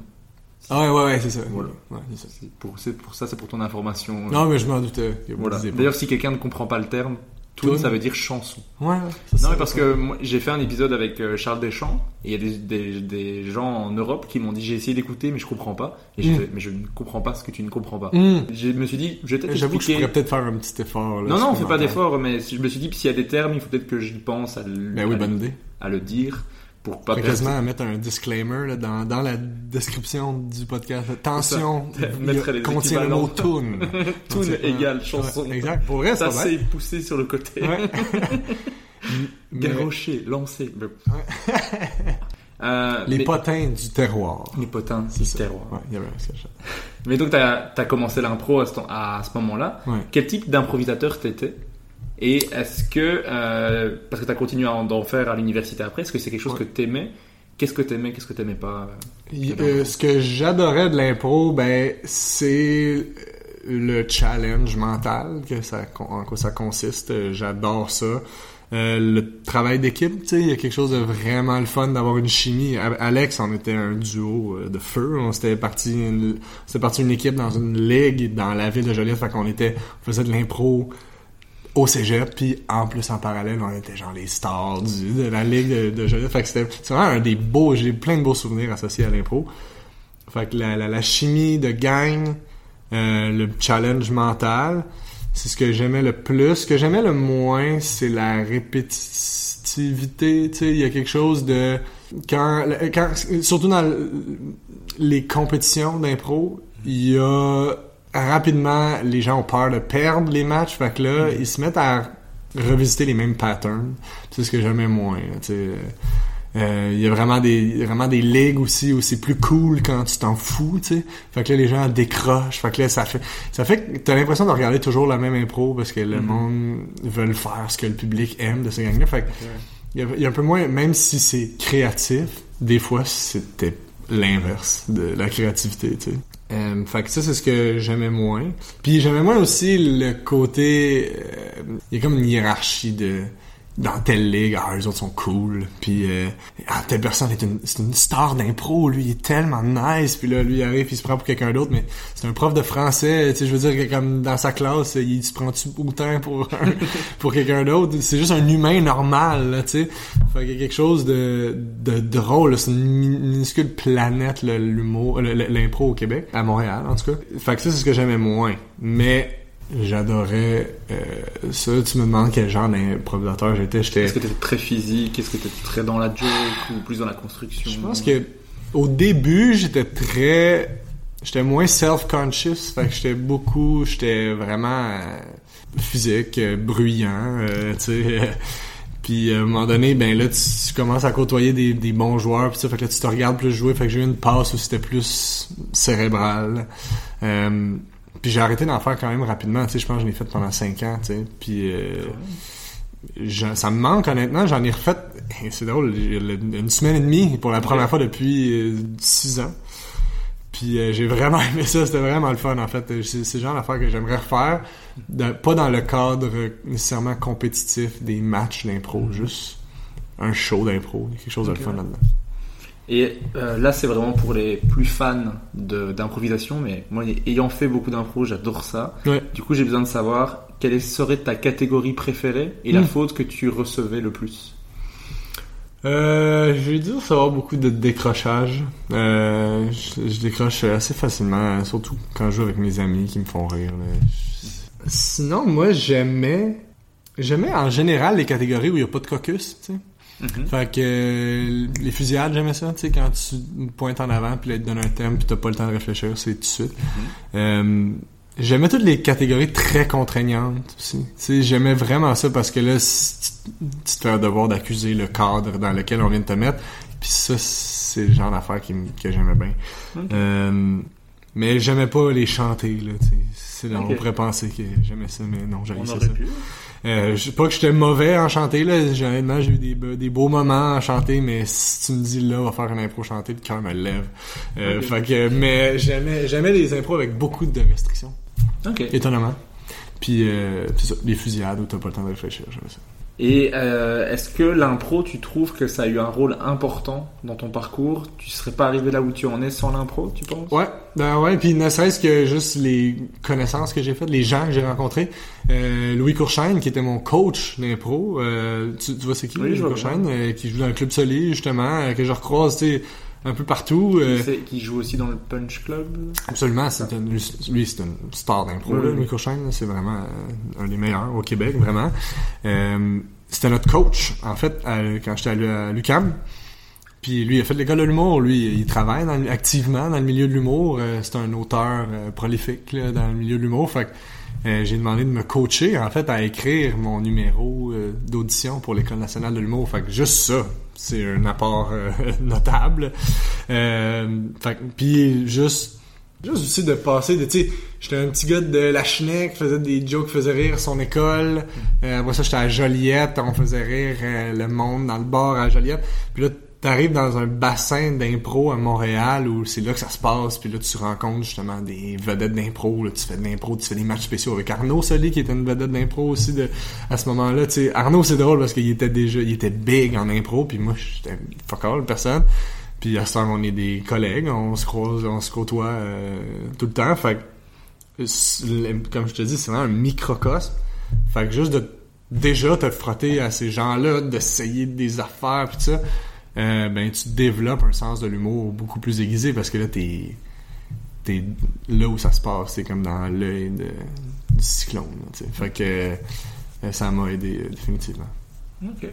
Speaker 2: Ah ouais, ouais, ouais, c'est ça.
Speaker 1: Voilà.
Speaker 2: Ouais, c'est ça.
Speaker 1: Pour, ça, c'est pour ton information.
Speaker 2: Non, mais je m'en doutais.
Speaker 1: Voilà. D'ailleurs, si quelqu'un ne comprend pas le terme, Toon. ça veut dire chanson.
Speaker 2: Ouais, ouais.
Speaker 1: Non, mais parce que j'ai fait un épisode avec euh, Charles Deschamps, et il y a des, des, des gens en Europe qui m'ont dit j'ai essayé d'écouter, mais je comprends pas. Et
Speaker 2: Mm.
Speaker 1: fait, mais je ne comprends pas ce que tu ne comprends pas.
Speaker 2: Hmm.
Speaker 1: Je me suis dit, je vais peut-être
Speaker 2: J'avoue que je pourrais peut-être faire un petit effort. Là,
Speaker 1: Non, non, on fait pas d'effort, mais je me suis dit, s'il y a des termes, il faut peut-être que j'y pense à le,
Speaker 2: Ben oui,
Speaker 1: à,
Speaker 2: bonne idée.
Speaker 1: à le dire pour pas
Speaker 2: quasiment à mettre un disclaimer là, dans, dans la description du podcast. Attention,
Speaker 1: Mettre les
Speaker 2: contient le mot tune.
Speaker 1: Toon égale chanson.
Speaker 2: Ouais, exact. Pour vrai,
Speaker 1: Ça,
Speaker 2: c'est
Speaker 1: poussé sur le côté.
Speaker 2: Ouais. Mais
Speaker 1: Garrocher, lancer. Euh,
Speaker 2: les
Speaker 1: mais-
Speaker 2: potins du terroir.
Speaker 1: Les potins, du
Speaker 2: ça.
Speaker 1: terroir.
Speaker 2: Ouais, il y avait un sketch.
Speaker 1: Mais donc, t'as as commencé l'impro à ce, temps- à ce moment-là.
Speaker 2: Ouais.
Speaker 1: Quel type d'improvisateur t'étais? Et est-ce que, euh, parce que t'as continué à en, d'en faire à l'université après, est-ce que c'est quelque chose
Speaker 2: Ouais.
Speaker 1: que t'aimais? Qu'est-ce que t'aimais Qu'est-ce que t'aimais pas?
Speaker 2: Euh, ce que j'adorais de l'impro, ben, c'est le challenge mental, que ça, en quoi ça consiste. Euh, J'adore ça. Euh, le travail d'équipe, tu sais, il y a quelque chose de vraiment le fun d'avoir une chimie. Alex, on était un duo euh, de feu. On s'était parti, une, on s'était parti une équipe dans une ligue dans la ville de Joliette. Fait qu'on était, on faisait de l'impro au cégep, puis en plus en parallèle, on était genre les stars de la ligue de, de Joliette. Fait que c'était vraiment un des beaux, j'ai plein de beaux souvenirs associés à l'impro. Fait que la, la, chimie de gang, euh, le challenge mental, c'est ce que j'aimais le plus. Ce que j'aimais le moins, c'est la répétitivité. Tu sais, il y a quelque chose de quand, quand surtout dans le- les compétitions d'impro, il y a rapidement les gens ont peur de perdre les matchs. Fait que là, ils se mettent à revisiter les mêmes patterns. C'est ce que j'aimais moins. là, Tu sais. Euh, il y a vraiment des vraiment des ligues aussi où c'est plus cool quand tu t'en fous, tu sais. Fait que là les gens décrochent, fait que là ça fait ça fait que t'as l'impression de regarder toujours la même impro parce que le monde veut faire ce que le public aime de ce gang-là. Fait que il y, y a un peu moins même si c'est créatif, des fois c'était l'inverse de la créativité, tu sais. Euh, fait que ça c'est ce que j'aimais moins. Puis j'aimais moins aussi le côté euh, il y a comme une hiérarchie de dans telle ligue, ah, eux autres sont cool, puis euh, ah, telle personne est une, c'est une star d'impro, lui, il est tellement nice, puis là, lui, il arrive, puis il se prend pour quelqu'un d'autre, mais c'est un prof de français, tu sais, je veux dire, que comme dans sa classe, il se prend-tu autant pour un- pour quelqu'un d'autre, c'est juste un humain normal, là, tu sais, fait qu'il y a quelque chose de, de drôle, c'est une mi- minuscule planète, là, l'humour, l'impro au Québec, à Montréal, en tout cas, fait que ça, c'est ce que j'aimais moins, mais j'adorais euh, ça, tu me demandes quel genre d'improvisateur j'étais, j'étais...
Speaker 1: Est-ce que t'étais très physique? Est-ce que t'étais très dans la joke ou plus dans la construction?
Speaker 2: Je pense que au début, j'étais très j'étais moins self-conscious, fait que j'étais beaucoup, j'étais vraiment euh, physique, euh, bruyant, euh, tu sais. puis à un moment donné, ben là, tu, tu commences à côtoyer des, des bons joueurs, puis ça, fait que là, tu te regardes plus jouer, fait que j'ai eu une passe où c'était plus cérébral. Euh, puis j'ai arrêté d'en faire quand même rapidement, tu sais, je pense que je l'ai fait pendant cinq ans, tu sais. Puis euh, je- ça me manque honnêtement, j'en ai refait, c'est drôle, une semaine et demie pour la première fois depuis euh, six ans. Puis euh, j'ai vraiment aimé ça, c'était vraiment le fun en fait. C'est le genre d'affaire que j'aimerais refaire, de- pas dans le cadre nécessairement compétitif des matchs d'impro, juste un show d'impro, quelque chose de le fun là-dedans.
Speaker 1: Et euh, là, c'est vraiment pour les plus fans de- d'improvisation, mais moi, ayant fait beaucoup d'impro, j'adore ça.
Speaker 2: Ouais.
Speaker 1: Du coup, j'ai besoin de savoir quelle serait ta catégorie préférée et la
Speaker 2: Mm.
Speaker 1: faute que tu recevais le plus.
Speaker 2: Euh, je vais dire recevoir beaucoup de décrochage. Euh, je, je décroche assez facilement, surtout quand je joue avec mes amis qui me font rire. Sinon, moi, j'aimais... J'aimais en général les catégories où il n'y a pas de caucus, tu sais. Fait que euh, les fusillades, j'aimais ça, tu sais, quand tu pointes en avant, puis là, ils te donnent un thème, puis t'as pas le temps de réfléchir, c'est tout de suite. Euh, J'aimais toutes les catégories très contraignantes aussi. Tu sais, j'aimais vraiment ça parce que là, tu, tu te fais un devoir d'accuser le cadre dans lequel on vient de te mettre. Puis ça, c'est le genre m- que j'aimais bien. Euh, mais j'aimais pas les chanter, là, tu sais. On pourrait penser que j'aimais ça, mais non, j'avais
Speaker 1: On
Speaker 2: ça.
Speaker 1: pu.
Speaker 2: Euh, je sais pas que j'étais mauvais en chanter, là. J'ai- Honnêtement, j'ai eu des, des beaux moments à chanter, mais si tu me dis là, on va faire une impro chanter, le cœur me lève. Euh. Fait que, mais j'aimais, j'aimais les impros avec beaucoup de restrictions.
Speaker 1: Ok.
Speaker 2: Étonnamment. Puis, euh, ça, les fusillades où t'as pas le temps de réfléchir, j'aimais ça.
Speaker 1: Et euh, est-ce que l'impro, tu trouves que ça a eu un rôle important dans ton parcours? Tu serais pas arrivé là où tu en es sans l'impro, tu penses?
Speaker 2: Ouais, ben ouais, puis ne serait-ce que juste les connaissances que j'ai faites, les gens que j'ai rencontrés. Euh, Louis Courchaine, qui était mon coach d'impro, euh, tu, tu vois c'est qui,
Speaker 1: Oui,
Speaker 2: Louis Courchaine, euh, qui joue dans le Club Soli, justement, euh, que je recroise, tu sais, un peu partout. euh,
Speaker 1: Qui joue aussi dans le Punch Club
Speaker 2: Absolument, c'est un- lui, c'est une star d'impro,
Speaker 1: Oui,
Speaker 2: là, c'est vraiment euh, un des meilleurs au Québec, vraiment. Euh, c'était notre coach, en fait, à- quand j'étais à l'UQAM. Puis lui, il a fait l'école de l'humour. Lui, il travaille dans activement dans le milieu de l'humour. C'est un auteur prolifique là, dans le milieu de l'humour. Fait que euh, j'ai demandé de me coacher, en fait, à écrire mon numéro euh, d'audition pour l'École nationale de l'humour. Fait que juste ça, c'est un apport euh, notable. Euh, fait puis juste Juste aussi de passer de, tu sais, j'étais un petit gars de la Chenec, qui faisait des jokes, faisait rire son école. Après ça, j'étais à Joliette, on faisait rire le monde dans le bar à Joliette. Puis là, t'arrives dans un bassin d'impro à Montréal où c'est là que ça se passe. Puis là, tu rencontres justement des vedettes d'impro. Là, tu fais de l'impro, tu fais des matchs spéciaux avec Arnaud Soli, qui était une vedette d'impro aussi de, à ce moment-là. Tu sais, Arnaud, c'est drôle parce qu'il était déjà, il était big en impro. Puis moi, j'étais fuck all, personne. Puis à ce temps, on est des collègues, on se croise, on se côtoie euh, tout le temps. Fait comme je te dis, c'est vraiment un microcosme. Fait que juste de déjà te frotter à ces gens-là, d'essayer des affaires tout ça, euh, ben tu développes un sens de l'humour beaucoup plus aiguisé parce que là t'es t'es là où ça se passe, c'est comme dans l'œil du cyclone. là. Fait que euh, ça m'a aidé euh, définitivement.
Speaker 1: Ok.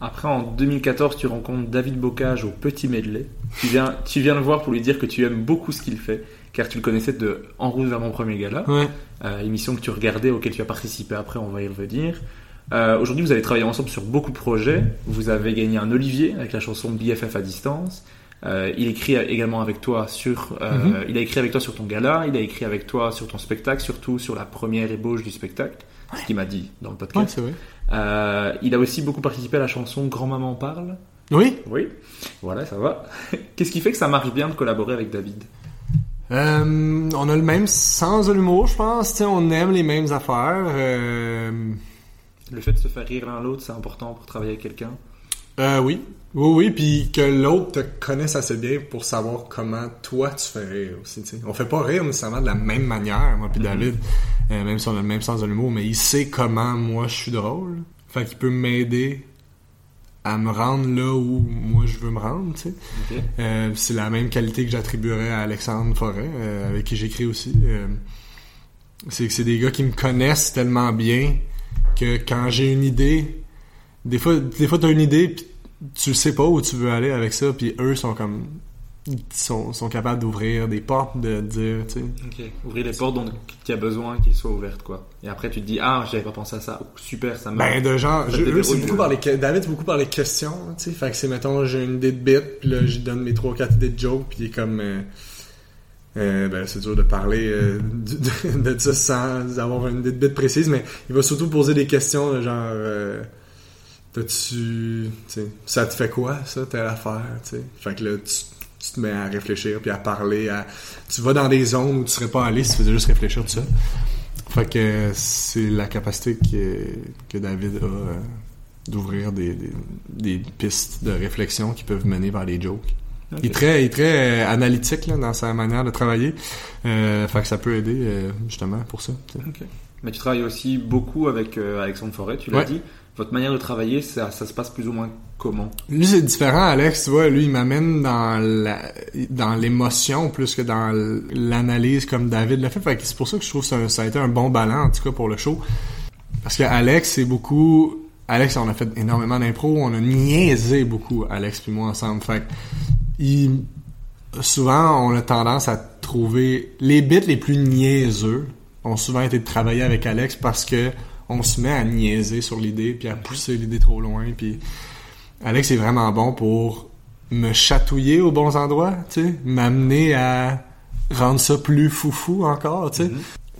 Speaker 1: Après, en 2014, tu rencontres David Bocage au Petit Medley. Tu viens, tu viens le voir pour lui dire que tu aimes beaucoup ce qu'il fait, car tu le connaissais de En route vers mon premier gala,
Speaker 2: Ouais.
Speaker 1: euh, émission que tu regardais, auquel tu as participé après, on va y revenir. Euh, Aujourd'hui, vous avez travaillé ensemble sur beaucoup de projets. Vous avez gagné un Olivier avec la chanson BFF à distance. Euh, il écrit également avec toi sur, euh,
Speaker 2: Mhm.
Speaker 1: il a écrit avec toi sur ton gala, il a écrit avec toi sur ton spectacle, surtout sur la première ébauche du spectacle, ce qu'il m'a dit dans le podcast.
Speaker 2: vrai.
Speaker 1: Euh, il a aussi beaucoup participé à la chanson Grand-maman parle.
Speaker 2: Oui.
Speaker 1: Oui, voilà, ça va. Qu'est-ce qui fait que ça marche bien de collaborer avec David?
Speaker 2: On a le même sens de l'humour, je pense. On aime les mêmes affaires.
Speaker 1: Le fait de se faire rire l'un l'autre, c'est important pour travailler avec quelqu'un?
Speaker 2: euh, oui. Oui, oui, puis que l'autre te connaisse assez bien pour savoir comment toi tu fais rire aussi. tu sais. On fait pas rire nécessairement de la même manière, moi puis David, euh, même si on a le même sens de l'humour, mais il sait comment moi je suis drôle. Fait qu'il peut m'aider à me rendre là où moi je veux me rendre, tu sais.
Speaker 1: Ok.
Speaker 2: Euh, c'est la même qualité que j'attribuerais à Alexandre Forêt, euh, avec qui j'écris aussi. Euh, c'est que c'est des gars qui me connaissent tellement bien que quand j'ai une idée, des fois, des fois t'as une idée pis tu sais pas où tu veux aller avec ça, puis eux sont comme sont, sont capables d'ouvrir des portes, de dire, tu sais.
Speaker 1: Ok. Ouvrir les portes dont tu as besoin qu'elles soient ouvertes, quoi. Et après, tu te dis, ah, j'avais pas pensé à ça. Oh, super, ça me.
Speaker 2: Ben de genre, je, eux, c'est beaucoup par les David c'est beaucoup par les questions, tu sais. Fait que c'est mettons j'ai une idée de bit, puis là je donne mes trois quatre idées de joke, puis il est comme euh, euh, ben c'est dur de parler euh, de, ça sans avoir une idée précise, mais il va surtout poser des questions de genre euh, tu ça te fait quoi ça telle affaire. Fait que là tu, te mets à réfléchir puis à parler, à tu vas dans des zones où tu serais pas allé si tu faisais juste réfléchir tout ça. Fait que c'est la capacité que, que David a d'ouvrir des, des, des pistes de réflexion qui peuvent mener vers les jokes. Il est très, il est très euh, analytique là, dans sa manière de travailler. Euh, fait que ça peut aider euh, justement pour ça.
Speaker 1: Mais tu travailles aussi beaucoup avec euh, Alexandre Forêt, tu l'as
Speaker 2: Ouais.
Speaker 1: dit. Votre manière de travailler, ça, ça se passe plus ou moins comment?
Speaker 2: Lui c'est différent, Alex. Tu vois, lui il m'amène dans la, dans l'émotion plus que dans l'analyse comme David l'a fait. Fait c'est pour ça que je trouve que ça, ça a été un bon ballon en tout cas pour le show. Parce que Alex c'est beaucoup. Alex on a fait énormément d'impro, on a niaisé beaucoup Alex puis moi ensemble. Fait il- souvent on a tendance à trouver les bits les plus niaiseux ont souvent été de travailler avec Alex parce que on se met à niaiser sur l'idée puis à pousser l'idée trop loin puis Alex est vraiment bon pour me chatouiller aux bons endroits, tu sais, m'amener à rendre ça plus foufou encore, tu sais.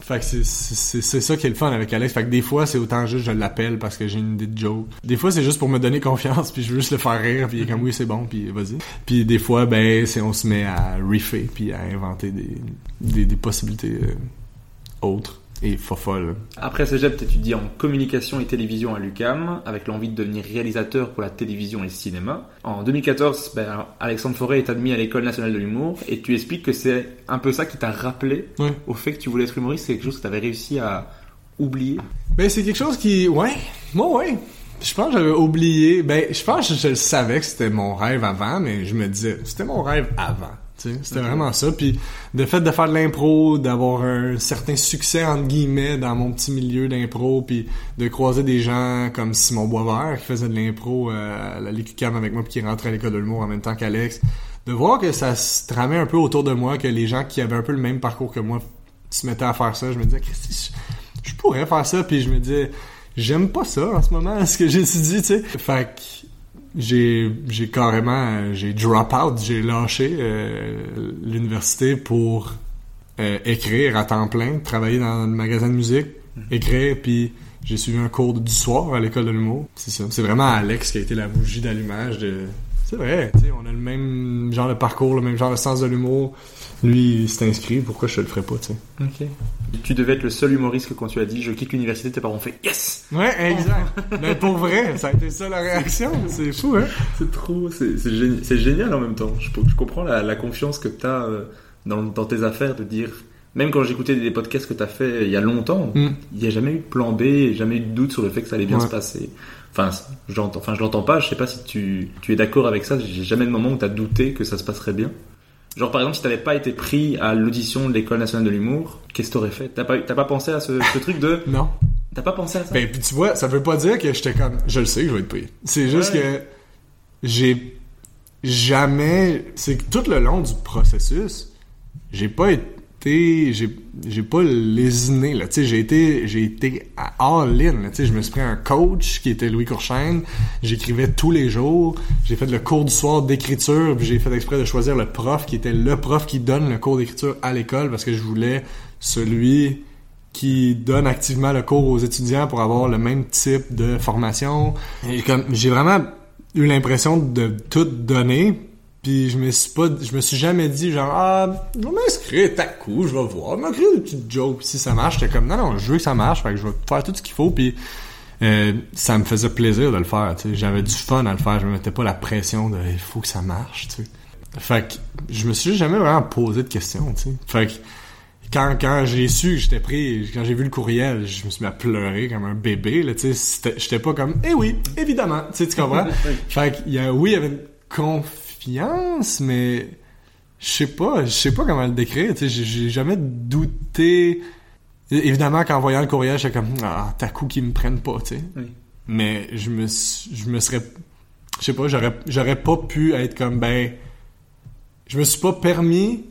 Speaker 2: Fait que c'est- ça qui est le fun avec Alex. Fait que des fois, c'est autant juste je l'appelle parce que j'ai une idée de joke. Des fois, c'est juste pour me donner confiance, puis je veux juste le faire rire, puis il est comme oui, c'est bon, puis vas-y. Puis des fois, ben, c'est on se met à riffer, puis à inventer des, des, des possibilités euh, autres et folles.
Speaker 1: Après Cégep, t'étudies en communication et télévision à l'UCAM, avec l'envie de devenir réalisateur pour la télévision et le cinéma. En 2014, ben, Alexandre Forêt est admis à l'École nationale de l'humour, et tu expliques que c'est un peu ça qui t'a rappelé au fait que tu voulais être humoriste, c'est quelque chose que t'avais réussi à oublier.
Speaker 2: Ben, c'est quelque chose qui, ouais, moi, ouais. Je pense que j'avais oublié, ben, je pense que je le savais que c'était mon rêve avant, mais je me disais, c'était mon rêve avant. C'était vraiment ça. Puis, le fait de faire de l'impro, d'avoir un certain succès, entre guillemets, dans mon petit milieu d'impro, puis de croiser des gens comme Simon Boisvert, qui faisait de l'impro euh, à la LQCAM avec moi, puis qui rentrait à l'école de l'humour en même temps qu'Alex, de voir que ça se tramait un peu autour de moi, que les gens qui avaient un peu le même parcours que moi se mettaient à faire ça, je me disais, je, je pourrais faire ça, puis je me disais, j'aime pas ça en ce moment, ce que j'étudie, tu sais. Fait que j'ai j'ai carrément j'ai drop out, j'ai lâché euh, l'université pour euh, écrire à temps plein, travailler dans le magasin de musique, écrire, puis j'ai suivi un cours du soir à l'école de l'humour. C'est ça. C'est vraiment Alex qui a été la bougie d'allumage de. C'est vrai, tu sais, on a le même genre de parcours, le même genre de sens de l'humour. Lui, il s'est inscrit, pourquoi je le ferais pas, tu sais?
Speaker 1: Ok. Tu devais être le seul humoriste que quand tu as dit je quitte l'université, tes parents ont fait yes
Speaker 2: Ouais, exact. Mais pour vrai, ça a été ça la réaction. C'est fou, hein?
Speaker 1: C'est trop, c'est c'est géni- c'est génial en même temps. Je, je comprends la, la confiance que tu as dans, dans tes affaires de dire. Même quand j'écoutais des podcasts que tu as fait il y a longtemps,
Speaker 2: Mm.
Speaker 1: il n'y a jamais eu de plan B, jamais eu de doute sur le fait que ça allait bien
Speaker 2: Ouais.
Speaker 1: se passer. Enfin, j'entends, enfin, je l'entends pas, je sais pas si tu, tu es d'accord avec ça, j'ai jamais de moment où tu as douté que ça se passerait bien. Genre, par exemple, si t'avais pas été pris à l'audition de l'École nationale de l'humour, qu'est-ce que t'aurais fait? T'as pas, t'as pas pensé à ce, ce truc de.
Speaker 2: Non.
Speaker 1: T'as pas pensé à ça?
Speaker 2: Ben, puis tu vois, ça veut pas dire que j'étais comme, je le sais que je vais être pris. C'est juste
Speaker 1: Ouais.
Speaker 2: que j'ai jamais, c'est que tout le long du processus, j'ai pas été, j'ai, j'ai pas lésiné, là. J'ai été, j'ai été à all-in, là. Je me suis pris un coach qui était Louis Courchaine. J'écrivais tous les jours. J'ai fait le cours du soir d'écriture, j'ai fait exprès de choisir le prof qui était le prof qui donne le cours d'écriture à l'école parce que je voulais celui qui donne activement le cours aux étudiants pour avoir le même type de formation. Et comme j'ai vraiment eu l'impression de tout donner, puis je me suis pas je me suis jamais dit genre ah, je vais m'inscrire à coup, je vais voir, je vais des petites jokes si ça marche, j'étais comme non non, je veux que ça marche, fait que je vais faire tout ce qu'il faut puis euh, ça me faisait plaisir de le faire, tu sais, j'avais du fun à le faire, je me mettais pas la pression de il faut que ça marche, tu sais. Fait que je me suis jamais vraiment posé de questions, tu sais. Fait que quand, quand j'ai su que j'étais pris, quand j'ai vu le courriel, je me suis mis à pleurer comme un bébé, là, tu sais. C'était- J'étais pas comme, eh oui, évidemment, tu sais, tu comprends? fait qu'il y a, oui, il y avait une confiance, mais je sais pas, je sais pas comment le décrire. J'ai- jamais douté. Évidemment qu'en voyant le courriel, j'étais comme, ah, t'as coup qu'ils me prennent pas, tu sais.
Speaker 1: Oui.
Speaker 2: Mais je me, je me serais, je sais pas, j'aurais, j'aurais pas pu être comme, ben, je me suis pas permis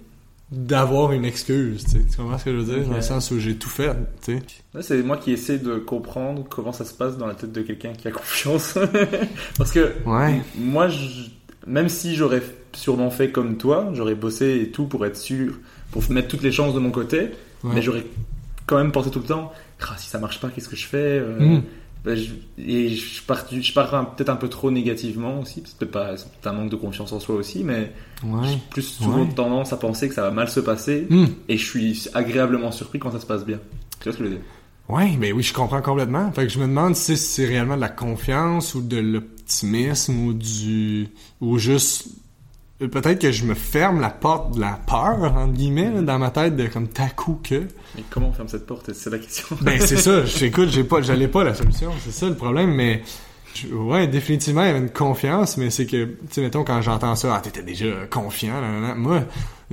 Speaker 2: d'avoir une excuse, tu sais. Tu comprends ce que je veux dire? Dans le sens où j'ai tout fait, tu sais.
Speaker 1: Ouais, c'est moi qui essaie de comprendre comment ça se passe dans la tête de quelqu'un qui a confiance. Parce que
Speaker 2: Ouais.
Speaker 1: moi, je- même si j'aurais sûrement fait comme toi, j'aurais bossé et tout pour être sûr, pour mettre toutes les chances de mon côté,
Speaker 2: Ouais.
Speaker 1: mais j'aurais quand même pensé tout le temps, Ah, si ça marche pas, qu'est-ce que je fais Euh,
Speaker 2: Mm.
Speaker 1: ben, je- Et je pars, je peut-être un peu trop négativement aussi, c'est peut-être un manque de confiance en soi aussi, mais
Speaker 2: Ouais.
Speaker 1: j'ai plus souvent
Speaker 2: Ouais.
Speaker 1: tendance à penser que ça va mal se passer,
Speaker 2: Hmm.
Speaker 1: et je suis agréablement surpris quand ça se passe bien. Tu vois ce que je veux dire?
Speaker 2: Ouais, mais oui, je comprends complètement. Fait que je me demande si c'est réellement de la confiance ou de l'optimisme ou du ou juste peut-être que je me ferme la porte de la peur entre guillemets là, dans ma tête de comme t'as coup que
Speaker 1: Mais comment on ferme cette porte? C'est la question.
Speaker 2: ben c'est ça. J'écoute, j'ai pas, j'allais pas la solution. C'est ça le problème, mais Je- Ouais, définitivement, il y avait une confiance, mais c'est que, tu sais, mettons, quand j'entends ça, ah, t'étais déjà confiant, là, là, là. moi,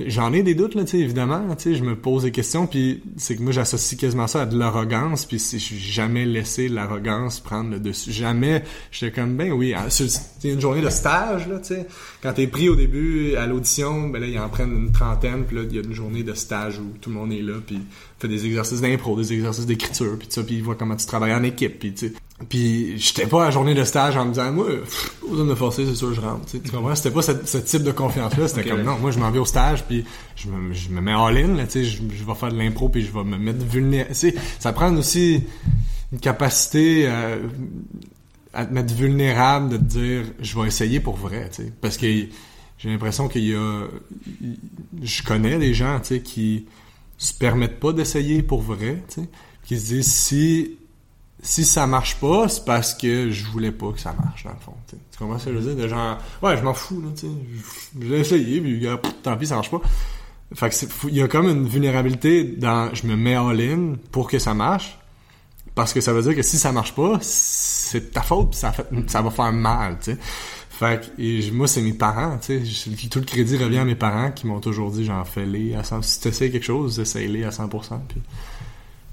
Speaker 2: j'en ai des doutes, là, évidemment, je me pose des questions, puis c'est que moi, j'associe quasiment ça à de l'arrogance, puis c'est- je suis jamais laissé l'arrogance prendre le dessus. Jamais, j'étais comme, ben oui, hein, c'est c'est une journée de stage, là, tu sais, quand t'es pris au début à l'audition, ben là, ils en prennent une trentaine, puis là, il y a une journée de stage où tout le monde est là, puis fait des exercices d'impro, des exercices d'écriture, puis ça, puis ils voient comment tu travailles en équipe, puis tu. Puis j'étais pas à la journée de stage en me disant, moi, pas besoin de forcer, c'est sûr, je rentre, tu comprends? C'était pas ce, ce type de confiance-là, c'était
Speaker 1: Ok,
Speaker 2: comme,
Speaker 1: ouais.
Speaker 2: non, moi, je m'en vais au stage, puis je me, je me mets all-in, là, tu sais, je, je vais faire de l'impro, puis je vais me mettre vulnérable. Ça prend aussi une capacité euh, à te mettre vulnérable de te dire je vais essayer pour vrai tu sais parce que j'ai l'impression qu'il y a je connais des gens tu sais qui se permettent pas d'essayer pour vrai tu sais qui se disent si si ça marche pas c'est parce que je voulais pas que ça marche dans le fond tu comprends ce que je veux dire? Genre ouais je m'en fous là tu sais je, l'ai essayé puis tant pis ça marche pas fait que il y a comme une vulnérabilité dans je me mets all in pour que ça marche parce que ça veut dire que si ça marche pas, c'est ta faute, pis ça, va faire mal, tu sais. Fait que, moi, c'est mes parents, tu sais. Tout le crédit revient à mes parents qui m'ont toujours dit, j'en fais les à 100%. Si t'essayes quelque chose, essaye-les à 100%, puis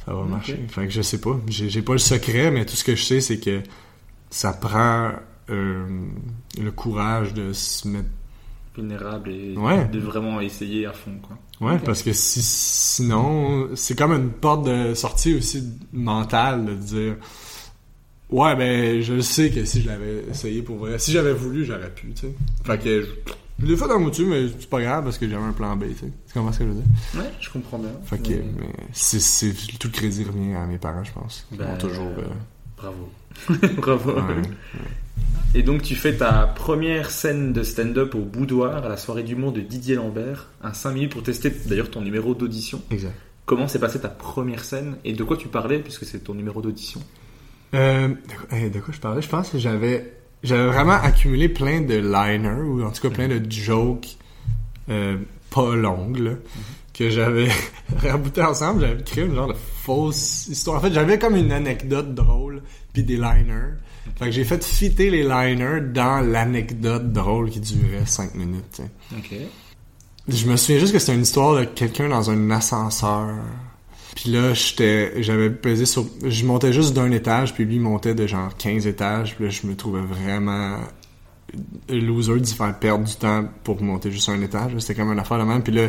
Speaker 2: ça va marcher. Fait que je sais pas. J'ai pas le secret, mais tout ce que je sais, c'est que ça prend euh, le courage de se mettre
Speaker 1: Vulnérable et
Speaker 2: Ouais.
Speaker 1: de vraiment essayer à fond, quoi.
Speaker 2: Ouais, parce que si, sinon, c'est comme une porte de sortie aussi mentale de dire Ouais, ben, je sais que si je l'avais essayé pour vrai, si j'avais voulu, j'aurais pu, tu sais. Fait que je, je l'ai fait dans dessus, mais c'est pas grave parce que j'avais un plan B, tu sais. Tu comprends ce que je veux dire?
Speaker 1: Ouais, je comprends bien.
Speaker 2: Fait que,
Speaker 1: Mais-
Speaker 2: mais c'est, c'est, tout le crédit revient à mes parents, je pense. Ils
Speaker 1: Ben,
Speaker 2: m'ont toujours. euh,
Speaker 1: Bravo. Bravo.
Speaker 2: ouais.
Speaker 1: Et donc tu fais ta première scène de stand-up au boudoir à la soirée d'humour de Didier Lambert, un 5 minutes pour tester d'ailleurs ton numéro d'audition.
Speaker 2: Exact.
Speaker 1: Comment s'est passée ta première scène et de quoi tu parlais puisque c'est ton numéro d'audition?
Speaker 2: Euh, de, quoi, hey, de quoi je parlais? Je pense que j'avais j'avais vraiment accumulé plein de liners, ou en tout cas plein de jokes euh, pas longues, là, que j'avais rabouté ensemble. J'avais créé une genre de fausse histoire. En fait, j'avais comme une anecdote drôle, puis des liners. Fait que j'ai fait fitter les liners dans l'anecdote drôle qui durait 5 minutes.
Speaker 1: Ok.
Speaker 2: Je me souviens juste que c'était une histoire de quelqu'un dans un ascenseur. Puis là, j'étais, j'avais pesé sur, je montais juste d'un étage, puis lui il montait de genre 15 étages. Puis là, je me trouvais vraiment loser d'y faire perdre du temps pour monter juste un étage. C'était comme une affaire de même. Puis là,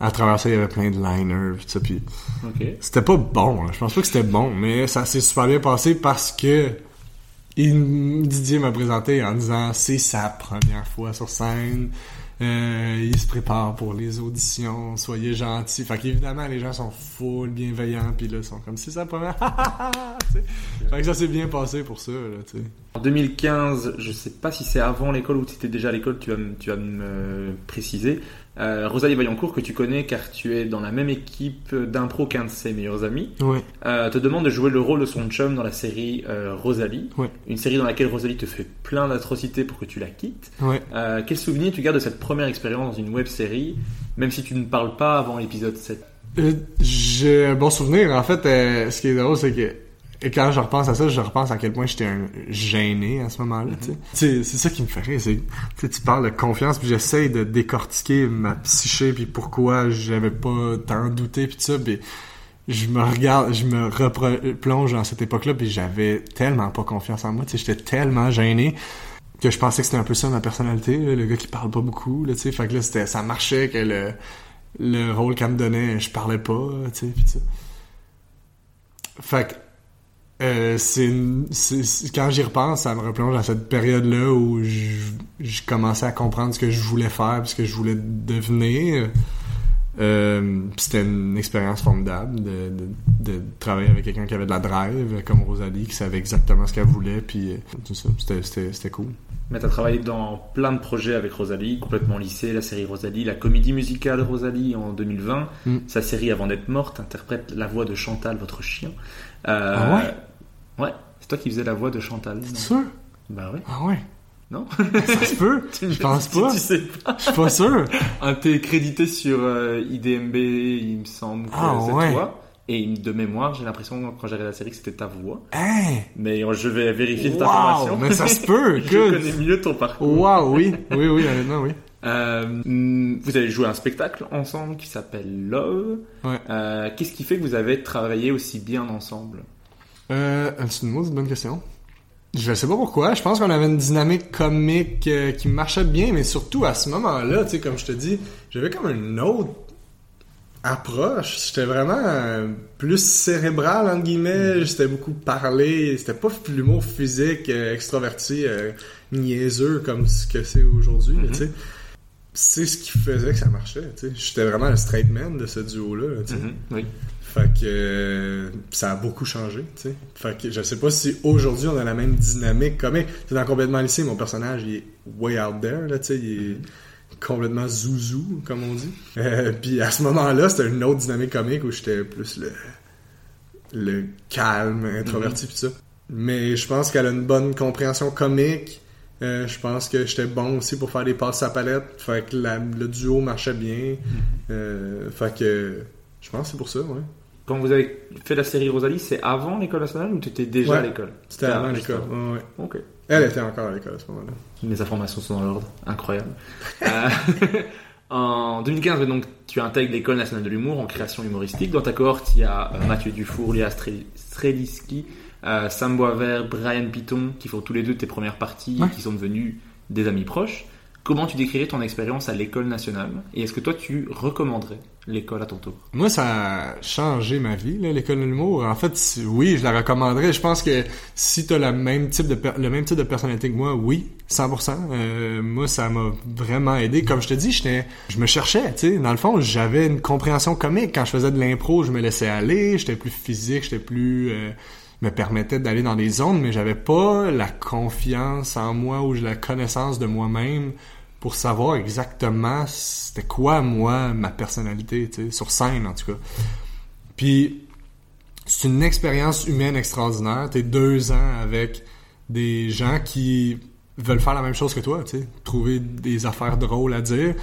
Speaker 2: à travers ça, il y avait plein de liners, tout ça. Puis
Speaker 1: Ok.
Speaker 2: c'était pas bon. là. Je pense pas que c'était bon, mais ça s'est super bien passé parce que il, Didier m'a présenté en disant c'est sa première fois sur scène. Euh, il se prépare pour les auditions, soyez gentils. Fait qu'évidemment, les gens sont full bienveillants, puis là, ils sont comme c'est sa première. Fait que ça s'est bien passé pour ça, là.
Speaker 1: En 2015, je sais pas si c'est avant l'école ou si tu étais déjà à l'école, tu vas, me- tu vas me préciser. Euh, Rosalie Vaillancourt, que tu connais car tu es dans la même équipe d'impro qu'un de ses meilleurs amis,
Speaker 2: Ouais.
Speaker 1: euh, te demande de jouer le rôle de son chum dans la série euh, Rosalie.
Speaker 2: Ouais.
Speaker 1: Une série dans laquelle Rosalie te fait plein d'atrocités pour que tu la quittes.
Speaker 2: Ouais.
Speaker 1: Quel souvenir tu gardes de cette première expérience dans une web série, même si tu ne parles pas avant l'épisode 7
Speaker 2: Euh, J'ai un bon souvenir. En fait, ce qui est drôle, c'est que et quand je repense à ça, je repense à quel point j'étais gêné à ce moment-là. sais, C'est ça qui me fait rire. Tu parles de confiance, puis j'essaye de décortiquer ma psyché, puis pourquoi j'avais pas tant douté, puis tout ça. Puis je me regarde, je me replonge dans cette époque-là, puis j'avais tellement pas confiance en moi. J'étais tellement gêné que je pensais que c'était un peu ça ma personnalité, là, le gars qui parle pas beaucoup. Là, tu sais. fait que là, c'était, ça marchait que le le rôle qu'elle me donnait, je parlais pas, tu sais, pis ça. Fait que, euh, c'est, quand j'y repense, ça me replonge dans cette période-là où je, je commençais à comprendre ce que je voulais faire, ce que je voulais devenir. Euh, c'était une expérience formidable de, de, de travailler avec quelqu'un qui avait de la drive, comme Rosalie, qui savait exactement ce qu'elle voulait, puis euh, tout ça, c'était, cool.
Speaker 1: Mais tu as travaillé dans plein de projets avec Rosalie, complètement lycée, la série Rosalie, la comédie musicale Rosalie en 2020.
Speaker 2: Mm.
Speaker 1: Sa série Avant d'être morte interprète la voix de Chantal, votre chien. Euh,
Speaker 2: Ah
Speaker 1: ouais? Ouais, c'est toi qui faisais la voix de Chantal. non
Speaker 2: Sûr?
Speaker 1: Bah ouais.
Speaker 2: Ah ouais?
Speaker 1: Non?
Speaker 2: Ça se peut? Je pense
Speaker 1: Tu-
Speaker 2: pas.
Speaker 1: Tu sais pas.
Speaker 2: Je suis pas sûr.
Speaker 1: Un, T'es crédité sur euh, IDMB, il me semble que
Speaker 2: Ah,
Speaker 1: c'est
Speaker 2: ouais.
Speaker 1: toi. Et de mémoire, j'ai l'impression quand j'ai regardé la série que c'était ta voix.
Speaker 2: Hein?
Speaker 1: Mais je vais vérifier cette
Speaker 2: Wow,
Speaker 1: information.
Speaker 2: mais ça se peut,
Speaker 1: je
Speaker 2: good.
Speaker 1: connais mieux ton parcours.
Speaker 2: Wow, oui, oui, oui, honnêtement, oui.
Speaker 1: Euh, mm, vous avez joué un spectacle ensemble qui s'appelle Love.
Speaker 2: Ouais.
Speaker 1: Euh, Qu'est-ce qui fait que vous avez travaillé aussi bien ensemble?
Speaker 2: Euh, c'est une bonne question. Je sais pas pourquoi. Je pense qu'on avait une dynamique comique euh, qui marchait bien, mais surtout à ce moment-là, tu sais, comme je te dis, j'avais comme une autre approche. J'étais vraiment euh, plus cérébral, entre guillemets. J'étais beaucoup parlé. C'était pas l'humour physique, euh, extraverti, euh, niaiseux comme ce que c'est aujourd'hui, là, tu sais. C'est ce qui faisait que ça marchait, tu sais. J'étais vraiment le straight man de ce duo-là, là, tu sais.
Speaker 1: Oui.
Speaker 2: Fait que euh, ça a beaucoup changé, tu sais. Fait que je sais pas si aujourd'hui on a la même dynamique comique. C'est dans complètement lycée, mon personnage il est way out there, là, tu sais, il est complètement zouzou, comme on dit. Euh, Puis à ce moment-là, c'était une autre dynamique comique où j'étais plus le le calme, introverti pis ça. Mais je pense qu'elle a une bonne compréhension comique. Euh, je pense que j'étais bon aussi pour faire des passes à palette. Fait que la- le duo marchait bien. Euh, fait que je pense que c'est pour ça, ouais.
Speaker 1: Quand vous avez fait la série Rosalie, c'est avant l'école nationale ou tu étais déjà
Speaker 2: Ouais.
Speaker 1: à l'école?
Speaker 2: C'était avant l'école. Ouais, ouais.
Speaker 1: Ok.
Speaker 2: Elle était encore à l'école à ce moment-là.
Speaker 1: Mes informations sont dans l'ordre. Incroyable. Euh, en 2015, donc, tu intègres l'école nationale de l'humour en création humoristique. Dans ta cohorte, il y a euh, Mathieu Dufour, Léa Strel- Streliski, euh, Sam Boisvert, Brian Piton, qui font tous les deux tes premières parties
Speaker 2: Ouais.
Speaker 1: et qui sont devenus des amis proches. Comment tu décrirais ton expérience à l'école nationale? Et est-ce que toi, tu recommanderais l'école à ton tour
Speaker 2: Moi, ça a changé ma vie, l'école de l'humour. En fait, oui, je la recommanderais. Je pense que si t'as le même type de le même type de personnalité que moi, oui, 100%. Euh, moi, ça m'a vraiment aidé. Comme je te dis, je me cherchais, tu sais. Dans le fond, j'avais une compréhension comique. Quand je faisais de l'impro, je me laissais aller. J'étais plus physique, j'étais plus, euh, me permettait d'aller dans des zones, mais j'avais pas la confiance en moi ou la connaissance de moi-même pour savoir exactement c'était quoi moi ma personnalité, tu sur scène en tout cas. Puis c'est une expérience humaine extraordinaire. T'es deux ans avec des gens qui veulent faire la même chose que toi, tu sais, trouver des affaires drôles à dire.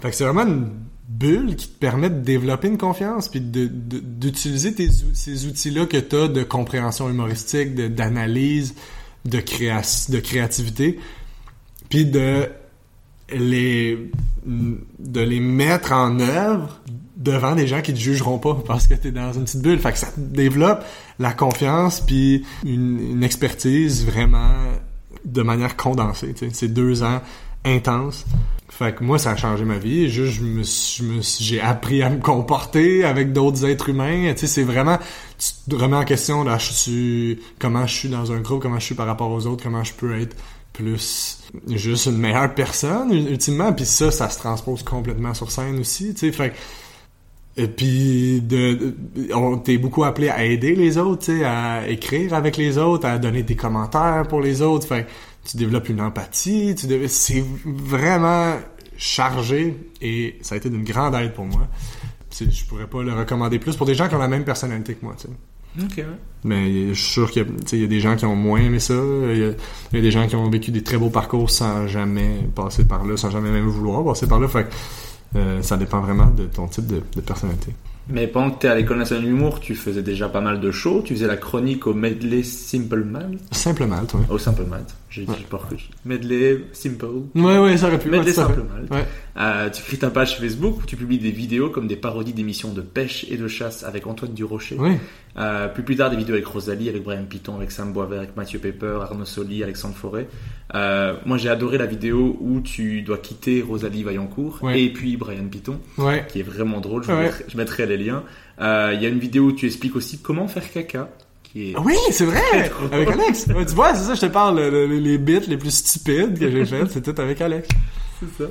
Speaker 2: Fait que c'est vraiment une bulle qui te permet de développer une confiance puis de- de- d'utiliser ou- ces outils-là que t'as de compréhension humoristique, de- d'analyse, de, créa- de créativité, puis de les de les mettre en œuvre devant des gens qui te jugeront pas parce que t'es dans une petite bulle. Fait que ça développe la confiance puis une, expertise vraiment de manière condensée. tu. C'est deux ans intenses. Fait que moi, ça a changé ma vie. Juste, je me, je j'ai appris à me comporter avec d'autres êtres humains. Tu sais, c'est vraiment, tu te remets en question, là, je suis, comment je suis dans un groupe, comment je suis par rapport aux autres, comment je peux être plus juste une meilleure personne, ultimement. Puis ça, ça se transpose complètement sur scène aussi, tu sais. Fait et puis, on t'est beaucoup appelé à aider les autres, tu sais, à écrire avec les autres, à donner des commentaires pour les autres. Fait tu développes une empathie, tu c'est vraiment chargé et ça a été d'une grande aide pour moi. Je pourrais pas le recommander plus pour des gens qui ont la même personnalité que moi, tu sais.
Speaker 1: Ok,
Speaker 2: Mais je suis sûr qu'il y, a- y des gens qui ont moins aimé ça. Il y, a, il y a des gens qui ont vécu des très beaux parcours sans jamais passer par là, sans jamais même vouloir passer par là. Fait que euh, ça dépend vraiment de ton type de, de personnalité.
Speaker 1: Mais pendant que tu es à l'école nationale de l'humour, tu faisais déjà pas mal de shows. Tu faisais la chronique au Medley Simple Malt.
Speaker 2: Simplement, toi.
Speaker 1: Au Simple Malt. J'ai dit pas que Medley Simple.
Speaker 2: Ouais, ouais, ça aurait pu.
Speaker 1: Medley
Speaker 2: ouais.
Speaker 1: Simple Malt.
Speaker 2: Ouais.
Speaker 1: Euh, tu crées ta page Facebook où tu publies des vidéos comme des parodies d'émissions de pêche et de chasse avec Antoine Durocher.
Speaker 2: Oui.
Speaker 1: Euh, plus plus tard, des vidéos avec Rosalie, avec Brian Piton, avec Sam Boisvert, avec Mathieu Pepper, Arnaud Soli, Alexandre Forêt. Euh, moi, j'ai adoré la vidéo où tu dois quitter Rosalie Vaillancourt
Speaker 2: Ouais.
Speaker 1: et puis Brian Piton,
Speaker 2: Ouais.
Speaker 1: qui est vraiment drôle. Je,
Speaker 2: Ouais.
Speaker 1: mettrai, je mettrai les liens. Euh, Il y a une vidéo où tu expliques aussi comment faire caca, qui est
Speaker 2: Oui, c'est vrai! Avec Alex! Ouais, tu vois, c'est ça, je te parle, le- le- les bits les plus stupides que j'ai fait, c'est tout avec Alex.
Speaker 1: c'est ça.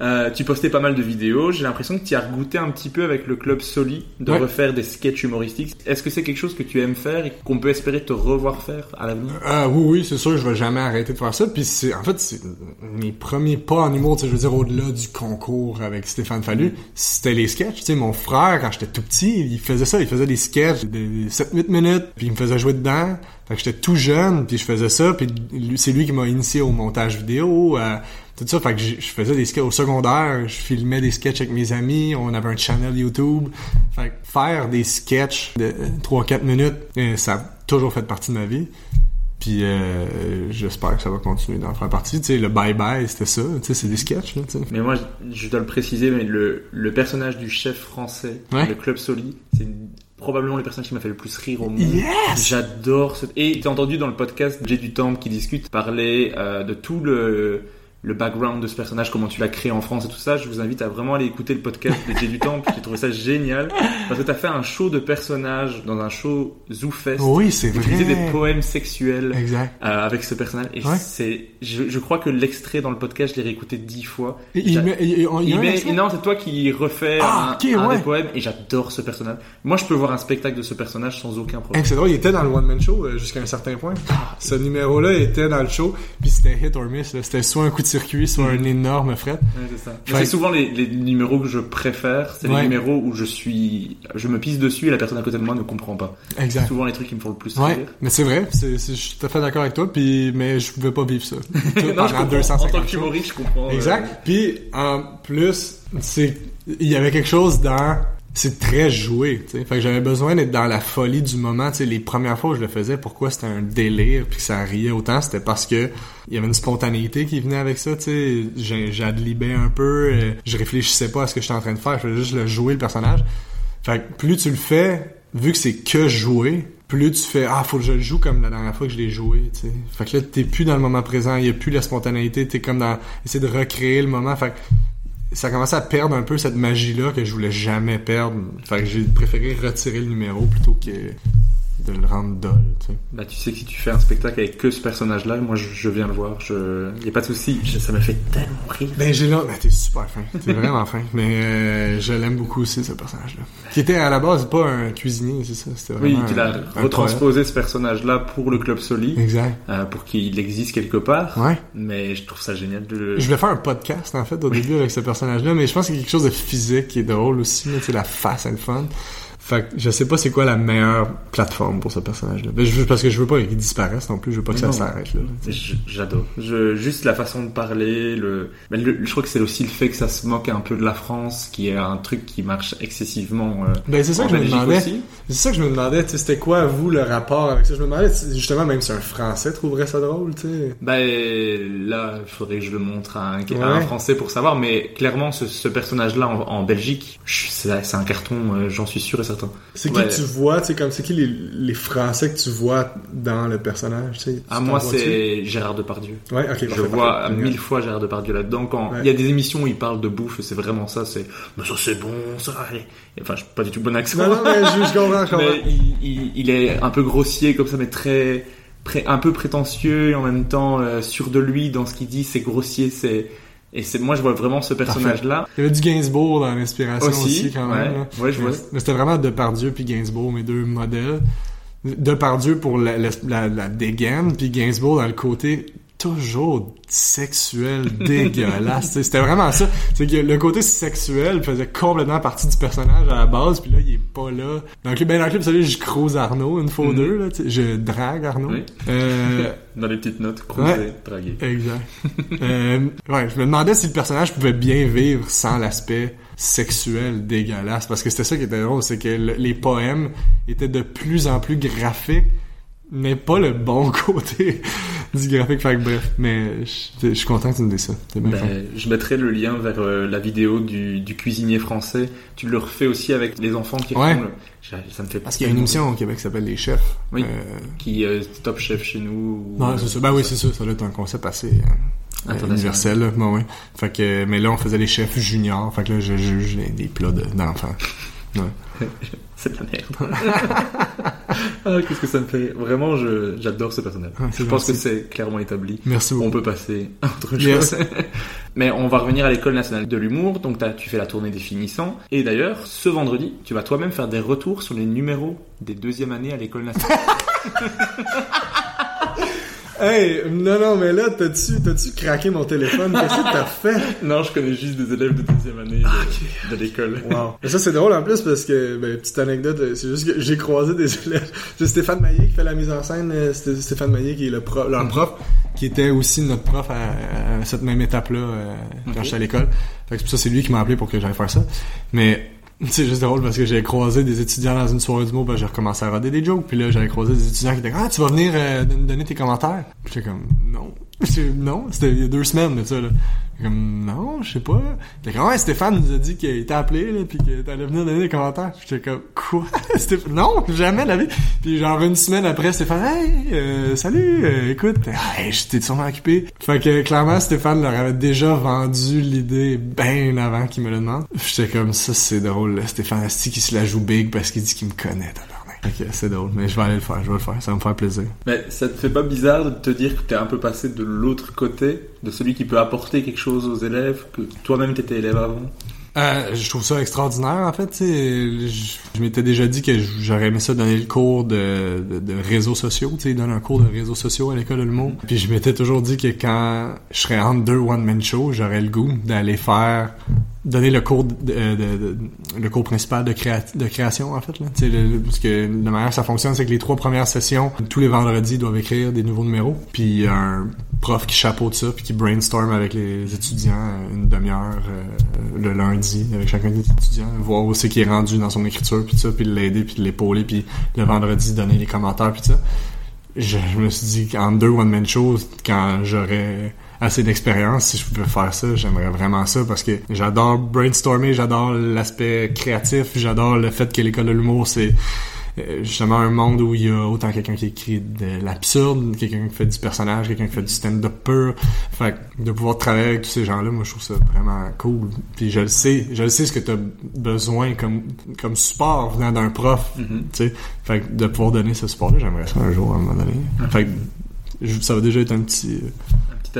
Speaker 1: Euh, tu postais pas mal de vidéos. J'ai l'impression que tu as goûté un petit peu avec le club Soli de
Speaker 2: Ouais.
Speaker 1: refaire des sketchs humoristiques. Est-ce que c'est quelque chose que tu aimes faire et qu'on peut espérer te revoir faire à l'avenir?
Speaker 2: Ah oui, oui, c'est sûr, je vais jamais arrêter de faire ça. Puis c'est, en fait, c'est mes premiers pas en humour, je veux dire, au-delà du concours avec Stéphane Fallu, c'était les sketchs. Tu sais, mon frère, quand j'étais tout petit, il faisait ça, il faisait des sketchs de 7-8 minutes, puis il me faisait jouer dedans. Fait que j'étais tout jeune, puis je faisais ça, puis c'est lui qui m'a initié au montage vidéo, à tout ça. Fait que je faisais des sketchs au secondaire, je filmais des sketchs avec mes amis, on avait un channel YouTube. Fait que faire des sketchs de 3-4 minutes, euh, ça a toujours fait partie de ma vie. Puis euh, j'espère que ça va continuer d'en faire partie. Tu sais, le bye-bye, c'était ça. Tu sais, c'est des sketchs, là, tu sais.
Speaker 1: Mais moi, je dois le préciser, mais le, le personnage du chef français,
Speaker 2: Ouais.
Speaker 1: le club Soli, c'est probablement le personnage qui m'a fait le plus rire au monde.
Speaker 2: Yes!
Speaker 1: J'adore ce... Et t'as entendu dans le podcast J'ai du Temple qui discute parler euh, de tout le le background de ce personnage, comment tu l'as créé en France et tout ça, je vous invite à vraiment aller écouter le podcast de J'ai du Temple. J'ai trouvé ça génial parce que t'as fait un show de personnages dans un show ZooFest.
Speaker 2: Oui, c'est vrai.
Speaker 1: des poèmes sexuels
Speaker 2: Exact.
Speaker 1: euh, avec ce personnage et
Speaker 2: Ouais.
Speaker 1: c'est je, je crois que l'extrait dans le podcast je l'ai réécouté dix fois
Speaker 2: Et il met- il
Speaker 1: non c'est toi qui refais
Speaker 2: Ah,
Speaker 1: un,
Speaker 2: ok,
Speaker 1: un
Speaker 2: ouais.
Speaker 1: des poèmes et j'adore ce personnage moi je peux voir un spectacle de ce personnage sans aucun problème
Speaker 2: c'est drôle, il était dans le One Man Show euh, jusqu'à un certain point. Ce numéro-là était dans le show, puis c'était hit or miss. C'était soit un coup de circuit, soit un énorme fret.
Speaker 1: Ouais, c'est ça. Mais
Speaker 2: Fait-
Speaker 1: c'est souvent les, les numéros que je préfère c'est
Speaker 2: Ouais.
Speaker 1: les numéros où je suis je me pisse dessus et la personne à côté de moi ne comprend pas
Speaker 2: Exact.
Speaker 1: c'est souvent les trucs qui me font le plus
Speaker 2: Ouais,
Speaker 1: rire
Speaker 2: mais c'est vrai, c'est, je suis tout à fait d'accord avec toi, puis mais je pouvais pas vivre ça. Tout
Speaker 1: non, je
Speaker 2: pendant
Speaker 1: comprends. en
Speaker 2: 250
Speaker 1: tant que
Speaker 2: shows.
Speaker 1: humoriste je comprends euh,
Speaker 2: Exact. Puis en plus, c'est il y avait quelque chose dans c'est très joué, tu sais. Fait que j'avais besoin d'être dans la folie du moment, tu sais. Les premières fois où je le faisais, pourquoi c'était un délire puis que ça riait autant, c'était parce que il y avait une spontanéité qui venait avec ça, J'adlibais un peu, euh, je réfléchissais pas à ce que j'étais en train de faire, je faisais juste le jouer le personnage. Fait que plus tu le fais, vu que c'est que jouer, plus tu fais ah faut que je le joue comme la dernière fois que je l'ai joué, tu. Fait que là t'es plus dans le moment présent, il y a plus la spontanéité, t'es comme dans essayer de recréer le moment. Fait que ça commençait à perdre un peu cette magie là que je voulais jamais perdre. Fait que j'ai préféré retirer le numéro plutôt que de le rendre dol, tu sais.
Speaker 1: Bah, tu sais que si tu fais un spectacle avec que ce personnage-là, moi je, je viens le voir. Je... Y a pas de souci. Je- Ça me fait tellement rire.
Speaker 2: Ben j'ai ben t'es super fin, t'es vraiment fin. Mais euh, je l'aime beaucoup aussi ce personnage-là. Qui était à la base pas un cuisinier, c'est ça. C'était
Speaker 1: Oui, qu'il a retransposé ce personnage-là pour le club Soli.
Speaker 2: Exact.
Speaker 1: euh, pour qu'il existe quelque part.
Speaker 2: Ouais.
Speaker 1: Mais je trouve ça génial de le...
Speaker 2: Je voulais faire un podcast en fait au début avec ce personnage-là, mais je pense a quelque chose de physique qui est drôle aussi, sais, la face et le fun. Fait que je sais pas c'est quoi la meilleure plateforme pour ce personnage-là. Ben, parce que je veux pas qu'il disparaisse non plus, je veux pas que ça s'arrête là.
Speaker 1: J'adore. Juste la façon de parler, le, mais le- je crois que c'est aussi le fait que ça se moque un peu de la France, qui est un truc qui marche excessivement. euh,
Speaker 2: Ben c'est ça que je me demandais. C'est ça que je me demandais, c'était quoi vous le rapport avec ça? Je me demandais justement même si un Français trouverait ça drôle, tu sais.
Speaker 1: Ben là, il faudrait que je le montre à un, à un
Speaker 2: Ouais.
Speaker 1: Français pour savoir, mais clairement, ce, ce personnage-là en, en Belgique, c'est c'est un carton, euh, j'en suis sûr et certain.
Speaker 2: C'est
Speaker 1: Ouais.
Speaker 2: qui tu vois, tu sais, comme c'est qui les, les Français que tu vois dans le personnage, tu sais?
Speaker 1: Ah, moi, c'est Gérard Depardieu.
Speaker 2: Ouais, ok.
Speaker 1: Je vois
Speaker 2: parfait.
Speaker 1: mille fois Gérard Depardieu là-dedans. Quand
Speaker 2: Ouais.
Speaker 1: il y a des émissions où il parle de bouffe, c'est vraiment ça. C'est, mais ça c'est bon, ça. allez. Enfin, je suis pas du tout bon accent.
Speaker 2: Non, non, mais je, je comprends, je comprends.
Speaker 1: mais il, il, il est un peu grossier comme ça, mais très, un peu prétentieux et en même temps euh, sûr de lui dans ce qu'il dit. C'est grossier, c'est et c'est moi je vois vraiment ce personnage-là.
Speaker 2: Il y avait du Gainsbourg dans l'inspiration aussi,
Speaker 1: Aussi,
Speaker 2: quand même. là.
Speaker 1: Ouais, je vois.
Speaker 2: Mais- Mais c'était vraiment Depardieu puis Gainsbourg, mes deux modèles. Depardieu pour la, la, la, la dégaine, puis Gainsbourg dans le côté toujours sexuel, dégueulasse. C'était vraiment ça. C'est que le côté sexuel faisait complètement partie du personnage à la base, puis là, il est pas là. Dans le clip, ben dans le clip, celui je croise Arnaud une fois ou
Speaker 1: Mhm.
Speaker 2: deux, là, je drague Arnaud.
Speaker 1: Oui.
Speaker 2: Euh,
Speaker 1: Dans les petites notes, cruiser,
Speaker 2: Ouais.
Speaker 1: draguer.
Speaker 2: Exact. euh, ouais, je me demandais si le personnage pouvait bien vivre sans l'aspect sexuel dégueulasse, parce que c'était ça qui était drôle, c'est que le- les poèmes étaient de plus en plus graphiques, mais pas le bon côté du graphique. Fait que bref, mais je je suis content que tu me dises ça. Bien
Speaker 1: Ben, je mettrai le lien vers euh, la vidéo du, du cuisinier français. Tu le refais aussi avec les enfants qui
Speaker 2: Ouais.
Speaker 1: font le... Ça me fait
Speaker 2: Parce qu'il y a une émission au Québec qui s'appelle Les Chefs.
Speaker 1: Oui.
Speaker 2: Euh,
Speaker 1: qui euh, Top Chef chez nous. ou-
Speaker 2: Non, c'est ça. Ben oui, c'est ça. Ça doit être un concept assez universel. Là. Ben, ouais. Fait que, mais là, on faisait les chefs juniors. Fait que là, je juge les- des plats de- d'enfants. Ouais.
Speaker 1: C'est de la merde. ah, qu'est-ce que ça me fait. Vraiment, je, j'adore ce personnage.
Speaker 2: Ah,
Speaker 1: je pense que c'est clairement établi.
Speaker 2: Merci beaucoup.
Speaker 1: On peut passer à autre chose. Mais on va revenir à l'école nationale de l'humour. Donc, t'as- tu fais la tournée des finissants. Et d'ailleurs, ce vendredi, tu vas toi-même faire des retours sur les numéros des deuxième années à l'école nationale.
Speaker 2: Hey, non, non, mais là, t'as-tu, t'as-tu craqué mon téléphone? Qu'est-ce que t'as fait?
Speaker 1: non, je connais juste des élèves de deuxième année de, de l'école.
Speaker 2: Wow. Mais ça, c'est drôle en plus parce que, ben, petite anecdote, euh, c'est juste que j'ai croisé des élèves. C'est Stéphane Maillet qui fait la mise en scène. euh, C'était Stéphane Maillet qui est le prof, leur prof, qui était aussi notre prof à, à cette même étape-là euh, quand j'étais à l'école. Fait que c'est pour ça, c'est lui qui m'a appelé pour que j'aille faire ça. Mais, c'est juste drôle parce que j'ai croisé des étudiants dans une soirée d'humour, ben j'ai recommencé à roder des jokes, puis là j'avais croisé des étudiants qui étaient comme, ah tu vas venir euh, don- donner tes commentaires. J'étais comme non, non, c'était il y a deux semaines de ça là. Comme non, je sais pas. J'étais comme ouais Stéphane nous a dit qu'il était appelé là, puis que t'allais venir donner des commentaires. J'étais comme quoi? Stéph- Non, jamais la vie. Puis genre une semaine après Stéphane, hey euh, salut, euh, écoute, hey, j'étais sûrement occupé. Fait que clairement Stéphane leur avait déjà vendu l'idée bien avant qu'il me le demande. J'étais comme ça c'est drôle. là. Stéphane Asti qui se la joue big parce qu'il dit qu'il me connaît. Ok, c'est drôle, mais je vais aller le faire, je vais le faire, ça va me faire plaisir.
Speaker 1: Mais ça te fait pas bizarre de te dire que t'es un peu passé de l'autre côté, de celui qui peut apporter quelque chose aux élèves, que toi-même t'étais élève avant?
Speaker 2: Euh, je trouve ça extraordinaire en fait. Je, je m'étais déjà dit que j'aurais aimé ça donner le cours de, de, de réseaux sociaux, tu sais, donner un cours de réseaux sociaux à l'école de l'humour. Puis je m'étais toujours dit que quand je serais entre deux one man shows, j'aurais le goût d'aller faire donner le cours de, de- de- le cours principal de, de création en fait là. Le- parce que la manière ça fonctionne c'est que les trois premières sessions tous les vendredis doivent écrire des nouveaux numéros puis un prof qui chapeaute ça puis qui brainstorm avec les étudiants euh, une demi-heure euh, le lundi avec chacun des étudiants voir où c'est qui est rendu dans son écriture puis ça puis l'aider puis l'épauler puis le vendredi donner les commentaires puis ça je, je me suis dit qu'en deux one man shows quand j'aurais assez d'expérience si je pouvais faire ça j'aimerais vraiment ça parce que j'adore brainstormer j'adore l'aspect créatif j'adore le fait que l'école de l'humour c'est euh, justement un monde où il y a autant quelqu'un qui écrit de l'absurde, quelqu'un qui fait du personnage, quelqu'un qui fait du stand-up pur. Fait que de pouvoir travailler avec tous ces gens-là, moi je trouve ça vraiment cool. Puis je le sais, je le sais ce que tu as besoin comme comme support venant d'un prof,
Speaker 1: Mhm.
Speaker 2: tu sais. Fait que de pouvoir donner ce support-là, j'aimerais ça un jour à un moment donné. Fait que ça va déjà être un petit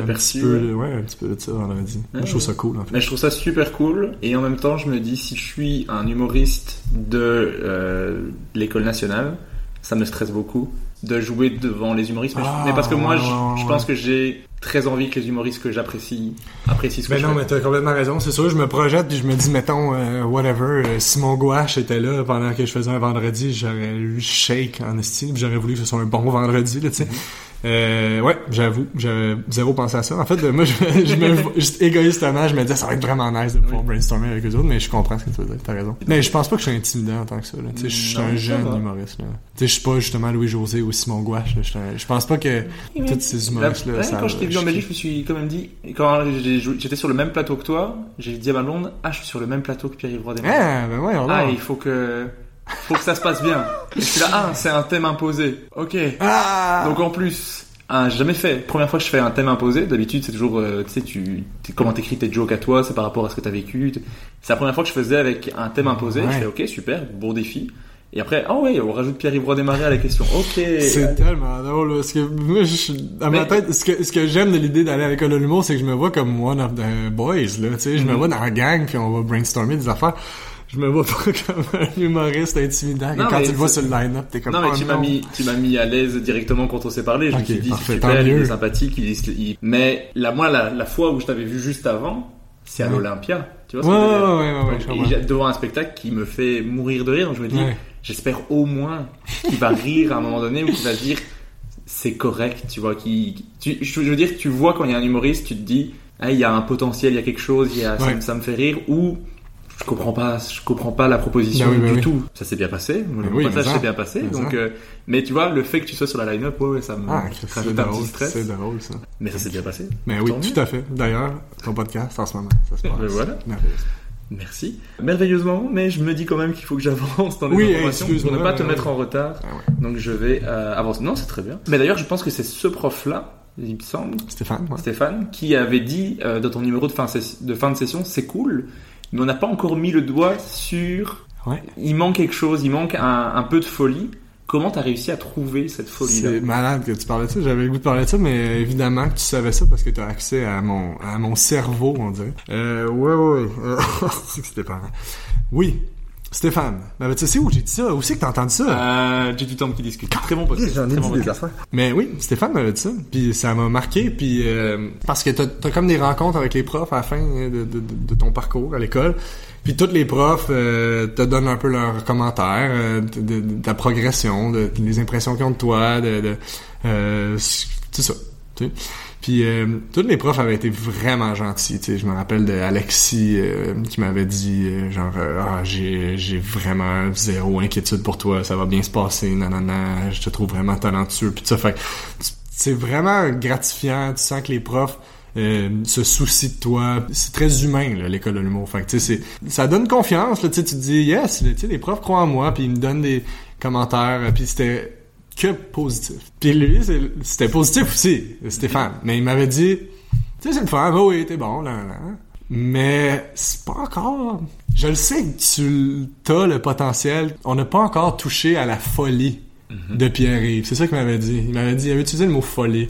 Speaker 1: Un petit
Speaker 2: peu, ouais, un petit peu de ça vendredi. Moi, je trouve ça cool en fait.
Speaker 1: Mais je trouve ça super cool et en même temps je me dis si je suis un humoriste de euh, l'école nationale, ça me stresse beaucoup de jouer devant les humoristes. Mais, je-
Speaker 2: Ah,
Speaker 1: mais parce que moi
Speaker 2: ouais,
Speaker 1: je,
Speaker 2: ouais,
Speaker 1: je
Speaker 2: ouais.
Speaker 1: pense que j'ai très envie que les humoristes que j'apprécie apprécient ce que
Speaker 2: Mais
Speaker 1: je
Speaker 2: Ben non,
Speaker 1: fais.
Speaker 2: mais t'as complètement raison. C'est sûr, je me projette puis je me dis, mettons, euh, whatever, euh, si mon gouache était là pendant que je faisais un vendredi, j'aurais eu shake en estime, j'aurais voulu que ce soit un bon vendredi, là, tu sais.
Speaker 1: Mm-hmm.
Speaker 2: Euh, ouais, j'avoue, j'avais zéro pensé à ça. En fait, euh, moi, je, me- je me, juste égoïstement, je me disais, ça va être vraiment nice de pouvoir brainstormer avec eux autres, mais je comprends ce que tu veux dire, t'as raison. Mais je pense pas que je suis intimidant en tant que ça, là. Tu sais, je suis
Speaker 1: Non,
Speaker 2: un jeune humoriste, là. Tu sais, je suis pas justement Louis-José ou Simon Gouache, là. Je Je pense pas que tous ces humoristes-là, ça
Speaker 1: quand je t'ai vu en Belgique, je me suis quand même dit, quand j'étais sur le même plateau que toi, j'ai dit à ma blonde, ah, je suis sur le même plateau que Pierre-Yves Rodin.
Speaker 2: Ah, ben ouais,
Speaker 1: Ah, il faut que, faut que ça se passe bien. Et je suis là, ah, c'est un thème imposé. Ok.
Speaker 2: Ah!
Speaker 1: Donc en plus, ah, j'ai jamais fait. Première fois que je fais un thème imposé, d'habitude c'est toujours, euh, tu sais, tu, comment t'écris tes jokes à toi, c'est par rapport à ce que t'as vécu. C'est la première fois que je faisais avec un thème imposé.
Speaker 2: Ouais.
Speaker 1: Je fais, ok, super, bon défi. Et après, ah ouais, on rajoute Pierre-Yves Desmarais à la question. Ok.
Speaker 2: C'est tellement drôle, là, parce que moi, je, dans ma tête, ce que, ce que j'aime de l'idée d'aller à l'école de l'humour, c'est que je me vois comme one of the boys, là, tu sais, je me
Speaker 1: Mhm.
Speaker 2: vois dans la gang, puis on va brainstormer des affaires. Je me vois pas comme un humoriste intimidant,
Speaker 1: Non,
Speaker 2: quand
Speaker 1: mais
Speaker 2: tu le vois sur le line-up, t'es comme,
Speaker 1: Non mais
Speaker 2: oh
Speaker 1: tu m'as mis, tu m'as mis à l'aise directement quand on s'est parlé. Je
Speaker 2: Ok,
Speaker 1: me suis dit
Speaker 2: parfait,
Speaker 1: super, il est sympathique, il est, il- mais la moi la, la fois où je t'avais vu juste avant, c'est à
Speaker 2: Ouais.
Speaker 1: l'Olympia. Tu vois ce
Speaker 2: Ouais, ouais,
Speaker 1: devant un spectacle qui me fait mourir de rire, donc je me dis j'espère au moins qu'il va rire à un moment donné ou qu'il va se dire c'est correct, tu vois qui tu, je veux dire tu vois quand il y a un humoriste, tu te dis ah il y a un potentiel, il y a quelque chose, il y a, ça, ça me fait rire ou je comprends pas, je comprends pas la proposition
Speaker 2: oui, ben
Speaker 1: du
Speaker 2: oui.
Speaker 1: tout. Ça s'est bien passé,
Speaker 2: Ben oui,
Speaker 1: passage
Speaker 2: mais
Speaker 1: s'est bien passé.
Speaker 2: Mais
Speaker 1: Donc, euh, mais tu vois, le fait que tu sois sur la line-up, ouais, ça me
Speaker 2: Ah,
Speaker 1: rajoute un petit stress.
Speaker 2: c'est drôle ça.
Speaker 1: Mais ça s'est bien passé.
Speaker 2: Mais oui, tout à fait. D'ailleurs, ton podcast en ce moment, ça se passe.
Speaker 1: Ben voilà.
Speaker 2: Merveilleux.
Speaker 1: Merci. Merveilleusement, mais je me dis quand même qu'il faut que j'avance dans les
Speaker 2: Oui,
Speaker 1: informations pour ne pas te mettre en retard.
Speaker 2: Ah ouais.
Speaker 1: Donc je vais euh, avancer. Non, c'est très bien. Mais d'ailleurs, je pense que c'est ce prof-là, il me semble,
Speaker 2: Stéphane, ouais.
Speaker 1: Stéphane, qui avait dit euh, dans ton numéro de fin, ses- de fin de session, c'est cool, mais on n'a pas encore mis le doigt sur...
Speaker 2: Ouais.
Speaker 1: Il manque quelque chose, il manque un, un peu de folie. Comment t'as réussi à trouver cette folie-là?
Speaker 2: C'est malade que tu parlais de ça. J'avais le goût de parler de ça, mais évidemment que tu savais ça parce que tu as accès à mon, à mon cerveau, on dirait. Euh, ouais, ouais, ouais. C'était pas. Oui. Stéphane. Mais tu sais où j'ai dit ça? Où c'est que t'as entendu ça?
Speaker 1: euh, J'ai du temps qui discute. Très bon podcast.
Speaker 2: J'en ai
Speaker 1: très bon
Speaker 2: dit des
Speaker 1: podcast.
Speaker 2: affaires. Mais oui, Stéphane m'avait dit ça, puis ça m'a marqué, puis euh, parce que t'as as comme des rencontres avec les profs à la fin de, de, de- de ton parcours à l'école, puis tous les profs euh, te donnent un peu leurs commentaires euh, de, de- de ta progression, de, les impressions qu'ils ont de toi, de, de euh, c'est ça, tu sais. Puis euh, tous les profs avaient été vraiment gentils. Je me rappelle de Alexis euh, qui m'avait dit euh, genre euh, ah j'ai j'ai vraiment zéro inquiétude pour toi, ça va bien se passer, nanana, je te trouve vraiment talentueux puis ça fait c'est vraiment gratifiant, tu sens que les profs euh, se soucient de toi. C'est très humain, l'école de l'humour. Fait que, c'est- ça donne confiance, là, tu te dis, yes, les profs croient en moi, puis ils me donnent des commentaires, euh, puis c'était que positif. Puis lui, c'était positif aussi, Stéphane. Mais il m'avait dit, tu sais, c'est le fun, oui, t'es bon, là, là. Mais c'est pas encore... Je le sais que tu as le potentiel. On n'a pas encore touché à la folie de Pierre-Yves. C'est ça qu'il m'avait dit. Il m'avait dit, il avait utilisé le mot folie.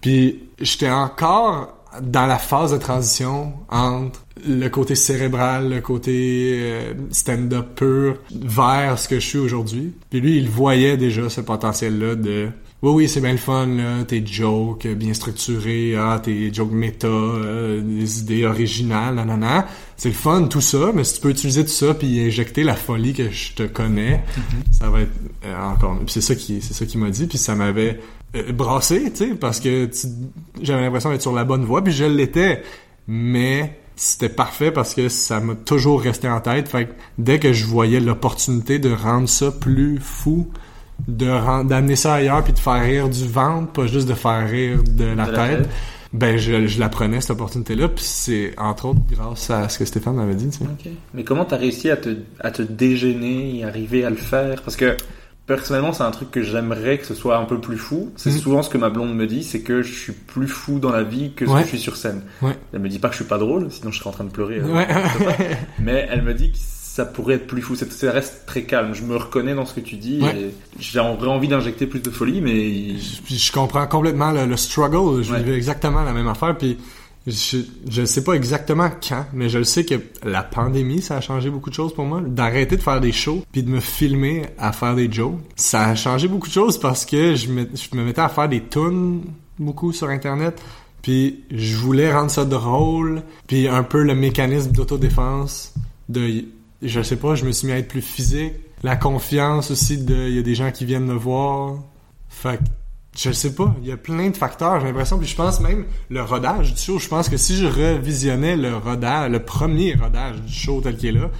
Speaker 2: Puis j'étais encore dans la phase de transition entre le côté cérébral, le côté euh, stand-up pur, vers ce que je suis aujourd'hui. Puis lui, il voyait déjà ce potentiel-là de oui, oui, c'est bien le fun, là, tes jokes bien structurés, ah, tes jokes méta, euh, des idées originales, nanana. C'est le fun, tout ça, mais si tu peux utiliser tout ça puis injecter la folie que je te connais, ça va être euh, encore mieux. Puis c'est ça qui, c'est ça qui m'a dit, puis ça m'avait euh, brassé, tu sais, parce que tu- j'avais l'impression d'être sur la bonne voie, puis je l'étais. Mais c'était parfait parce que ça m'a toujours resté en tête. Fait que dès que je voyais l'opportunité de rendre ça plus fou, de d'amener ça ailleurs puis de faire rire du ventre, pas juste de faire rire de la,
Speaker 1: De la
Speaker 2: tête, ben je, je la prenais cette opportunité-là. Puis c'est entre autres grâce à ce que Stéphane m'avait dit. Tu sais.
Speaker 1: Ok. Mais comment t'as réussi à te, à te dégêner et arriver à le faire? Parce que personnellement, c'est un truc que j'aimerais que ce soit un peu plus fou. C'est
Speaker 2: Mhm.
Speaker 1: souvent ce que ma blonde me dit, c'est que je suis plus fou dans la vie que ce
Speaker 2: Ouais.
Speaker 1: que je suis sur scène.
Speaker 2: Ouais.
Speaker 1: Elle me dit pas que je suis pas drôle, sinon je serais en train de pleurer. euh,
Speaker 2: Ouais.
Speaker 1: Mais elle me dit que ça pourrait être plus fou. C'est- Ça reste très calme. Je me reconnais dans ce que tu dis.
Speaker 2: Ouais.
Speaker 1: J'aurais envie d'injecter plus de folie, mais
Speaker 2: je comprends complètement le, le struggle. Je
Speaker 1: Ouais.
Speaker 2: vivais exactement la même affaire. Puis je, je sais pas exactement quand, mais je le sais que la pandémie, ça a changé beaucoup de choses pour moi. D'arrêter de faire des shows puis de me filmer à faire des jokes, ça a changé beaucoup de choses parce que je me, je me mettais à faire des tunes beaucoup sur Internet. Puis je voulais rendre ça drôle. Puis un peu le mécanisme d'autodéfense de je sais pas, je me suis mis à être plus physique. La confiance aussi de il y a des gens qui viennent me voir. Fait je sais pas, il y a plein de facteurs, j'ai l'impression, puis je pense même le rodage du show, je pense que si je revisionnais le rodage, le premier rodage du show tel qu'il est là,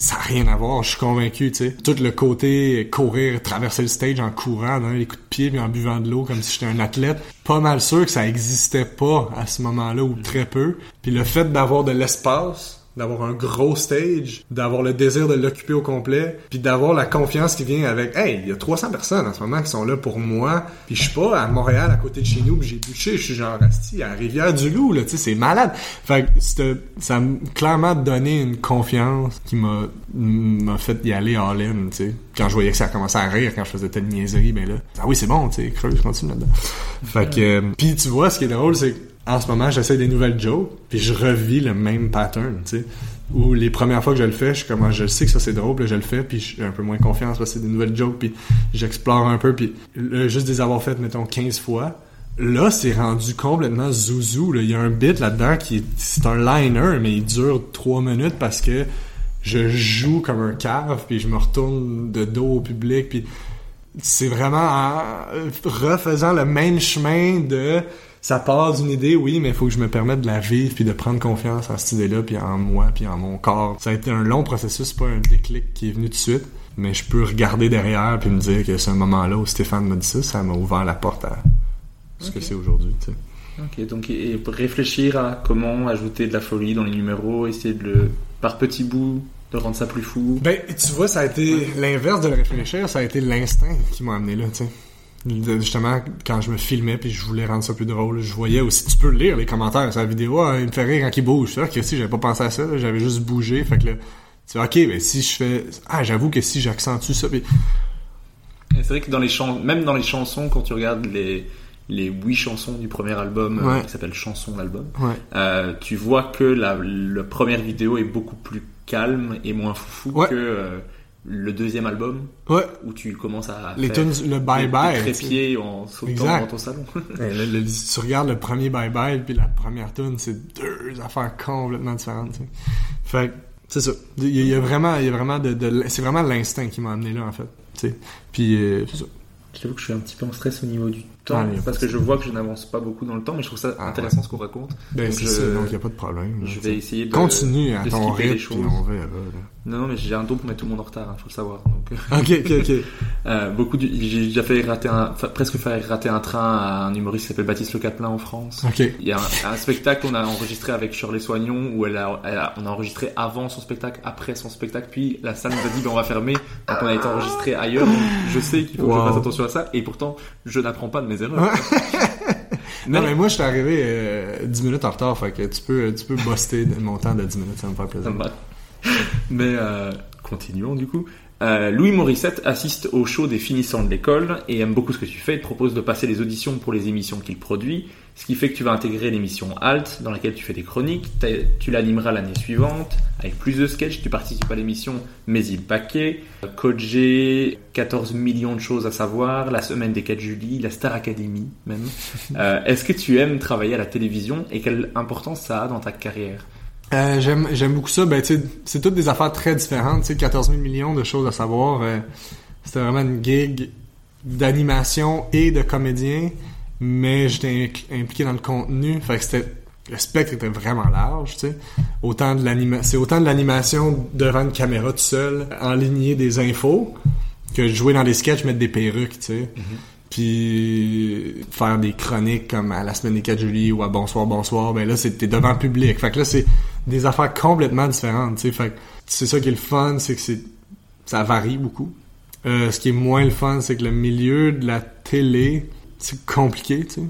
Speaker 2: ça n'a rien à voir, je suis convaincu, tu sais. Tout le côté courir, traverser le stage en courant, des coups de pied puis en buvant de l'eau comme si j'étais un athlète, pas mal sûr que ça existait pas à ce moment-là ou très peu. Puis le fait d'avoir de l'espace, d'avoir un gros stage, d'avoir le désir de l'occuper au complet, puis d'avoir la confiance qui vient avec hey, il y a 300 personnes en ce moment qui sont là pour moi, puis je suis pas à Montréal à côté de chez nous, puis j'ai bouché, je suis genre asti à Rivière-du-Loup là, tu sais, c'est malade. Fait que ça m'a clairement donné une confiance qui m'a m'a fait y aller all-in, tu sais. Quand je voyais que ça commençait à rire quand je faisais telle niaiserie, ben là, ah oui, c'est bon, tu sais, creuse, continue là-dedans. Fait que euh, puis tu vois ce qui est drôle, c'est en ce moment, j'essaie des nouvelles jokes, puis je revis le même pattern, tu sais. Où les premières fois que je le fais, je commence, je sais que ça c'est drôle, puis je le fais, puis j'ai un peu moins confiance parce que c'est des nouvelles jokes, puis j'explore un peu, puis juste des avoir fait, mettons, 15 fois. Là, c'est rendu complètement zouzou. Là. Il y a un bit là-dedans qui est, c'est un liner, mais il dure trois minutes parce que je joue comme un cave, puis je me retourne de dos au public, puis c'est vraiment en refaisant le même chemin de ça part d'une idée, oui, mais il faut que je me permette de la vivre puis de prendre confiance en cette idée-là puis en moi puis en mon corps. Ça a été un long processus, pas un déclic qui est venu tout de suite, mais je peux regarder derrière puis me dire que c'est un moment-là où Stéphane m'a dit ça, ça m'a ouvert la porte à ce que c'est aujourd'hui, tu sais.
Speaker 1: Ok, donc et réfléchir à comment ajouter de la folie dans les numéros, essayer de le, par petits bouts, de rendre ça plus fou.
Speaker 2: Ben, tu vois, ça a été l'inverse de le réfléchir, ça a été l'instinct qui m'a amené là, tu sais. Justement, quand je me filmais puis je voulais rendre ça plus drôle, je voyais aussi, tu peux lire les commentaires sur la vidéo, ah, il me fait rire quand il bouge. C'est que si j'avais pas pensé à ça, j'avais juste bougé, fait que là, tu ok, ben si je fais, ah, j'avoue que si j'accentue ça, puis...
Speaker 1: C'est vrai que dans les chansons, même dans les chansons, quand tu regardes les, les huit chansons du premier album euh, qui s'appelle Chanson l'album, euh, tu vois que la, la, première vidéo est beaucoup plus calme et moins foufou que euh, le deuxième album où tu commences à
Speaker 2: les faire tunes, le bye bye
Speaker 1: trépied en sautant dans ton salon.
Speaker 2: tu regardes le premier bye bye puis la première tune c'est deux affaires complètement différentes. T'sais. Fait c'est ça. Il y, a vraiment, il y a vraiment de, de c'est vraiment l'instinct qui m'a amené là en fait. T'sais. Puis euh, c'est ça.
Speaker 1: J'avoue que je suis un petit peu en stress au niveau du temps, ah, parce que je vois que je n'avance pas beaucoup dans le temps, mais je trouve ça ah, intéressant ce qu'on raconte.
Speaker 2: Ben, c'est ça, donc il n'y a pas de problème.
Speaker 1: je vais essayer de.
Speaker 2: Continue à ton rythme, on verra.
Speaker 1: Non, non, mais j'ai un don pour mettre tout le monde en retard, il faut le savoir. Donc,
Speaker 2: euh, ok, ok, ok.
Speaker 1: euh, beaucoup du... J'ai déjà fait rater un, presque fait rater un train à un humoriste qui s'appelle Baptiste Le Caplin en France.
Speaker 2: Ok.
Speaker 1: Il y a un, spectacle qu'on a enregistré avec Shirley Soignon où elle a, elle a, on a enregistré avant son spectacle, après son spectacle, puis la salle nous a dit ben, on va fermer, donc on a été enregistré ailleurs. Je sais qu'il faut que je fasse attention à ça, et pourtant je n'apprends pas de mes erreurs.
Speaker 2: non, mais moi je suis arrivé euh, 10 minutes en retard, fait que tu peux, tu peux buster mon temps de 10 minutes, ça me fait plaisir.
Speaker 1: Mais euh, continuons du coup. Euh, Louis Morissette assiste au show des finissants de l'école et aime beaucoup ce que tu fais. Il te propose de passer les auditions pour les émissions qu'il produit, ce qui fait que tu vas intégrer l'émission Alt dans laquelle tu fais des chroniques. Tu l'animeras l'année suivante avec plus de sketchs. Tu participes à l'émission Mais il paquet, Code G, 14 millions de choses à savoir, la semaine des 4 juillet, la Star Academy même. Euh, Est-ce que tu aimes travailler à la télévision et quelle importance ça a dans ta carrière?
Speaker 2: Euh, j'aime j'aime beaucoup ça. Ben c'est toutes des affaires très différentes. Tu sais 14 000 millions de choses à savoir euh, c'était vraiment une gig d'animation et de comédien mais j'étais impliqué dans le contenu. Fait que c'était le spectre était vraiment large tu sais. Autant de c'est autant de l'animation devant une caméra tout seul enligner des infos que jouer dans des sketchs mettre des perruques tu sais. Mm-hmm puis faire des chroniques comme à la semaine des 4 juillet ou à Bonsoir Bonsoir, ben là c'était devant le public. Fait que là c'est des affaires complètement différentes, tu sais. Fait c'est ça qui est le fun, c'est que c'est ça varie beaucoup. Euh, ce qui est moins le fun, c'est que le milieu de la télé, c'est compliqué, tu sais.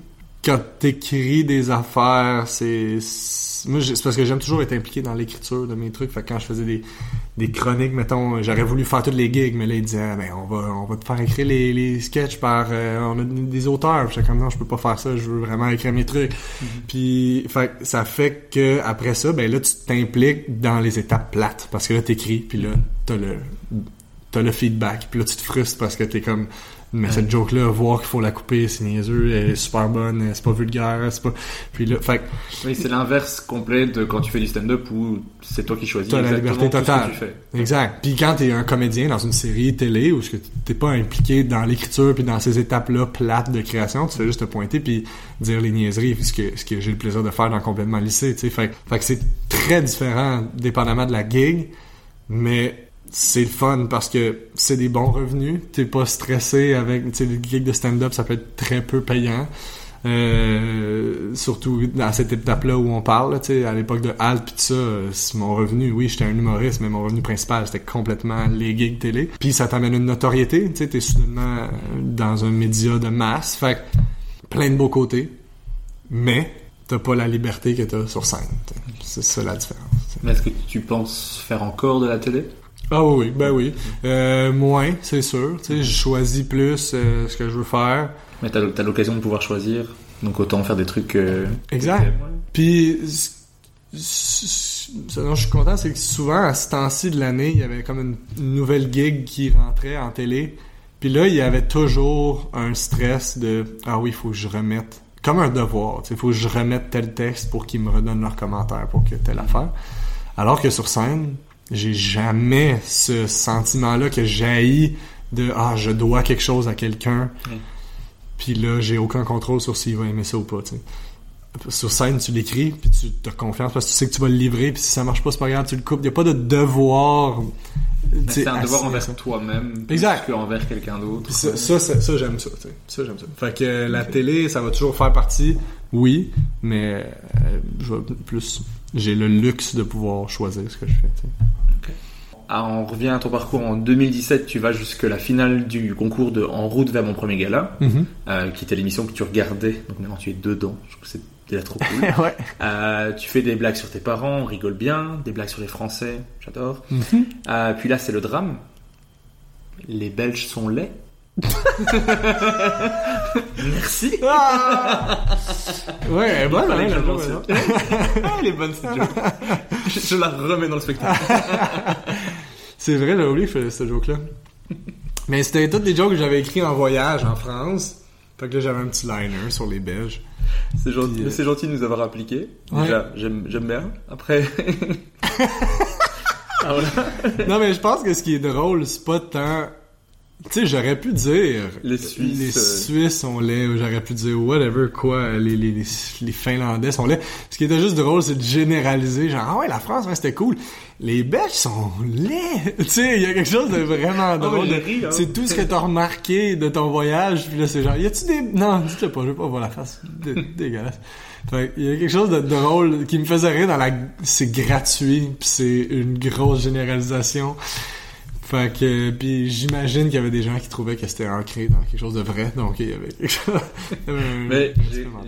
Speaker 2: Quand t'écris des affaires, c'est moi c'est parce que j'aime toujours être impliqué dans l'écriture de mes trucs fait que quand je faisais des, des chroniques mettons j'aurais voulu faire toutes les gigs mais là ils disaient ah, ben on va on va te faire écrire les, les sketchs par euh, on a des auteurs j'étais comme non je peux pas faire ça je veux vraiment écrire mes trucs mm-hmm. puis fait ça fait que après ça ben là tu t'impliques dans les étapes plates parce que là t'écris puis là t'as le t'as le feedback puis là tu te frustres parce que t'es comme mais cette joke-là, voir qu'il faut la couper, c'est niaiseux, elle est super bonne, c'est pas vulgaire, c'est pas... Puis là, fait
Speaker 1: Oui, c'est l'inverse complet de quand tu fais du stand-up où c'est toi qui choisis
Speaker 2: T'as la liberté totale.
Speaker 1: tu fais.
Speaker 2: Exact. Puis quand t'es un comédien dans une série télé où t'es pas impliqué dans l'écriture puis dans ces étapes-là plates de création, tu fais juste te pointer puis dire les niaiseries, ce que, ce que j'ai le plaisir de faire dans complètement lycée, tu sais. Fait, fait que c'est très différent dépendamment de la gig, mais c'est le fun parce que c'est des bons revenus. T'es pas stressé avec, tu sais, les gigs de stand-up, ça peut être très peu payant. Euh, surtout à cette étape-là où on parle, tu sais, à l'époque de Halt pis tout ça, mon revenu, oui, j'étais un humoriste, mais mon revenu principal, c'était complètement les gigs télé. Puis ça t'amène une notoriété, tu sais, t'es soudainement dans un média de masse, fait plein de beaux côtés, mais t'as pas la liberté que t'as sur scène. C'est ça la différence.
Speaker 1: Mais est-ce que tu penses faire encore de la télé?
Speaker 2: Ah oui, ben oui. Euh, moins, c'est sûr. Tu sais, je choisis plus euh, ce que je veux faire.
Speaker 1: Mais t'as as, l'occasion de pouvoir choisir, donc autant faire des trucs. Euh,
Speaker 2: exact. Puis, ce dont je suis content, c'est que souvent, à ce temps-ci de l'année, il y avait comme une, nouvelle gig qui rentrait en télé. Puis là, il y avait toujours un stress de ah oui, il faut que je remette comme un devoir. Il faut que je remette tel texte pour qu'ils me redonnent leurs commentaires pour que telle affaire. Alors que sur scène, j'ai jamais ce sentiment-là que jaillit de ah je dois quelque chose à quelqu'un. Puis là, j'ai aucun contrôle sur s'il va aimer ça ou pas. Sur scène, tu l'écris, puis tu as confiance parce que tu sais que tu vas le livrer, puis si ça marche pas, c'est pas grave, tu le coupes. Il n'y a pas de devoir.
Speaker 1: Mais C'est un devoir envers toi-même
Speaker 2: Exact.
Speaker 1: plus qu'envers quelqu'un d'autre.
Speaker 2: Ça, ça, ça, ça, j'aime ça. Ça, j'aime ça. Fait que euh, la télé, ça va toujours faire partie, oui, mais euh, je plus... J'ai le luxe de pouvoir choisir ce que je fais.
Speaker 1: Ah, on revient à ton parcours en 2017, tu vas jusque la finale du concours de En route vers mon premier gala,
Speaker 2: Mhm.
Speaker 1: euh, qui était l'émission que tu regardais, donc maintenant tu es dedans, je trouve que c'est déjà trop cool.
Speaker 2: ouais.
Speaker 1: Euh, tu fais des blagues sur tes parents, on rigole bien, des blagues sur les Français, j'adore.
Speaker 2: Mhm.
Speaker 1: Euh, puis là c'est le drame, les Belges sont laids. Merci.
Speaker 2: Ah! Ouais, elle est bonne, hein,
Speaker 1: que je
Speaker 2: la
Speaker 1: le
Speaker 2: joke,
Speaker 1: mentionne.
Speaker 2: ouais.
Speaker 1: Ah, elle est bonne cette joke. je, je la remets dans le spectacle.
Speaker 2: C'est vrai, j'ai oublié que je faisais cette joke-là. Mais c'était toutes des jokes que j'avais écrits en voyage en France. Fait que là, j'avais un petit liner sur les Belges.
Speaker 1: C'est gentil,
Speaker 2: euh,
Speaker 1: mais c'est gentil de nous avoir appliqué.
Speaker 2: Ouais.
Speaker 1: Déjà, j'aime, j'aime bien. Après. Ah,
Speaker 2: non, mais je pense que ce qui est drôle, c'est pas tant... Tu sais, j'aurais pu dire...
Speaker 1: Les Suisses,
Speaker 2: Les
Speaker 1: euh,
Speaker 2: Suisses sont laids, ou j'aurais pu dire whatever, quoi, les, les, les, Finlandais sont laids. Ce qui était juste drôle, c'est de généraliser, genre, ah ouais, la France, ouais, c'était cool. Les Belges sont laids! tu sais, il y a quelque chose de vraiment drôle. de-
Speaker 1: ri, hein.
Speaker 2: C'est tout ce que t'as remarqué de ton voyage, puis là, c'est genre, y a-tu des... Non, dites-le pas, je veux pas voir la face. Dé- dégueulasse. Fait il y a quelque chose de drôle qui me faisait rire dans la... C'est gratuit, puis c'est une grosse généralisation. Fait que, puis j'imagine qu'il y avait des gens qui trouvaient que c'était ancré dans quelque chose de vrai, donc il y avait quelque chose...
Speaker 1: Mais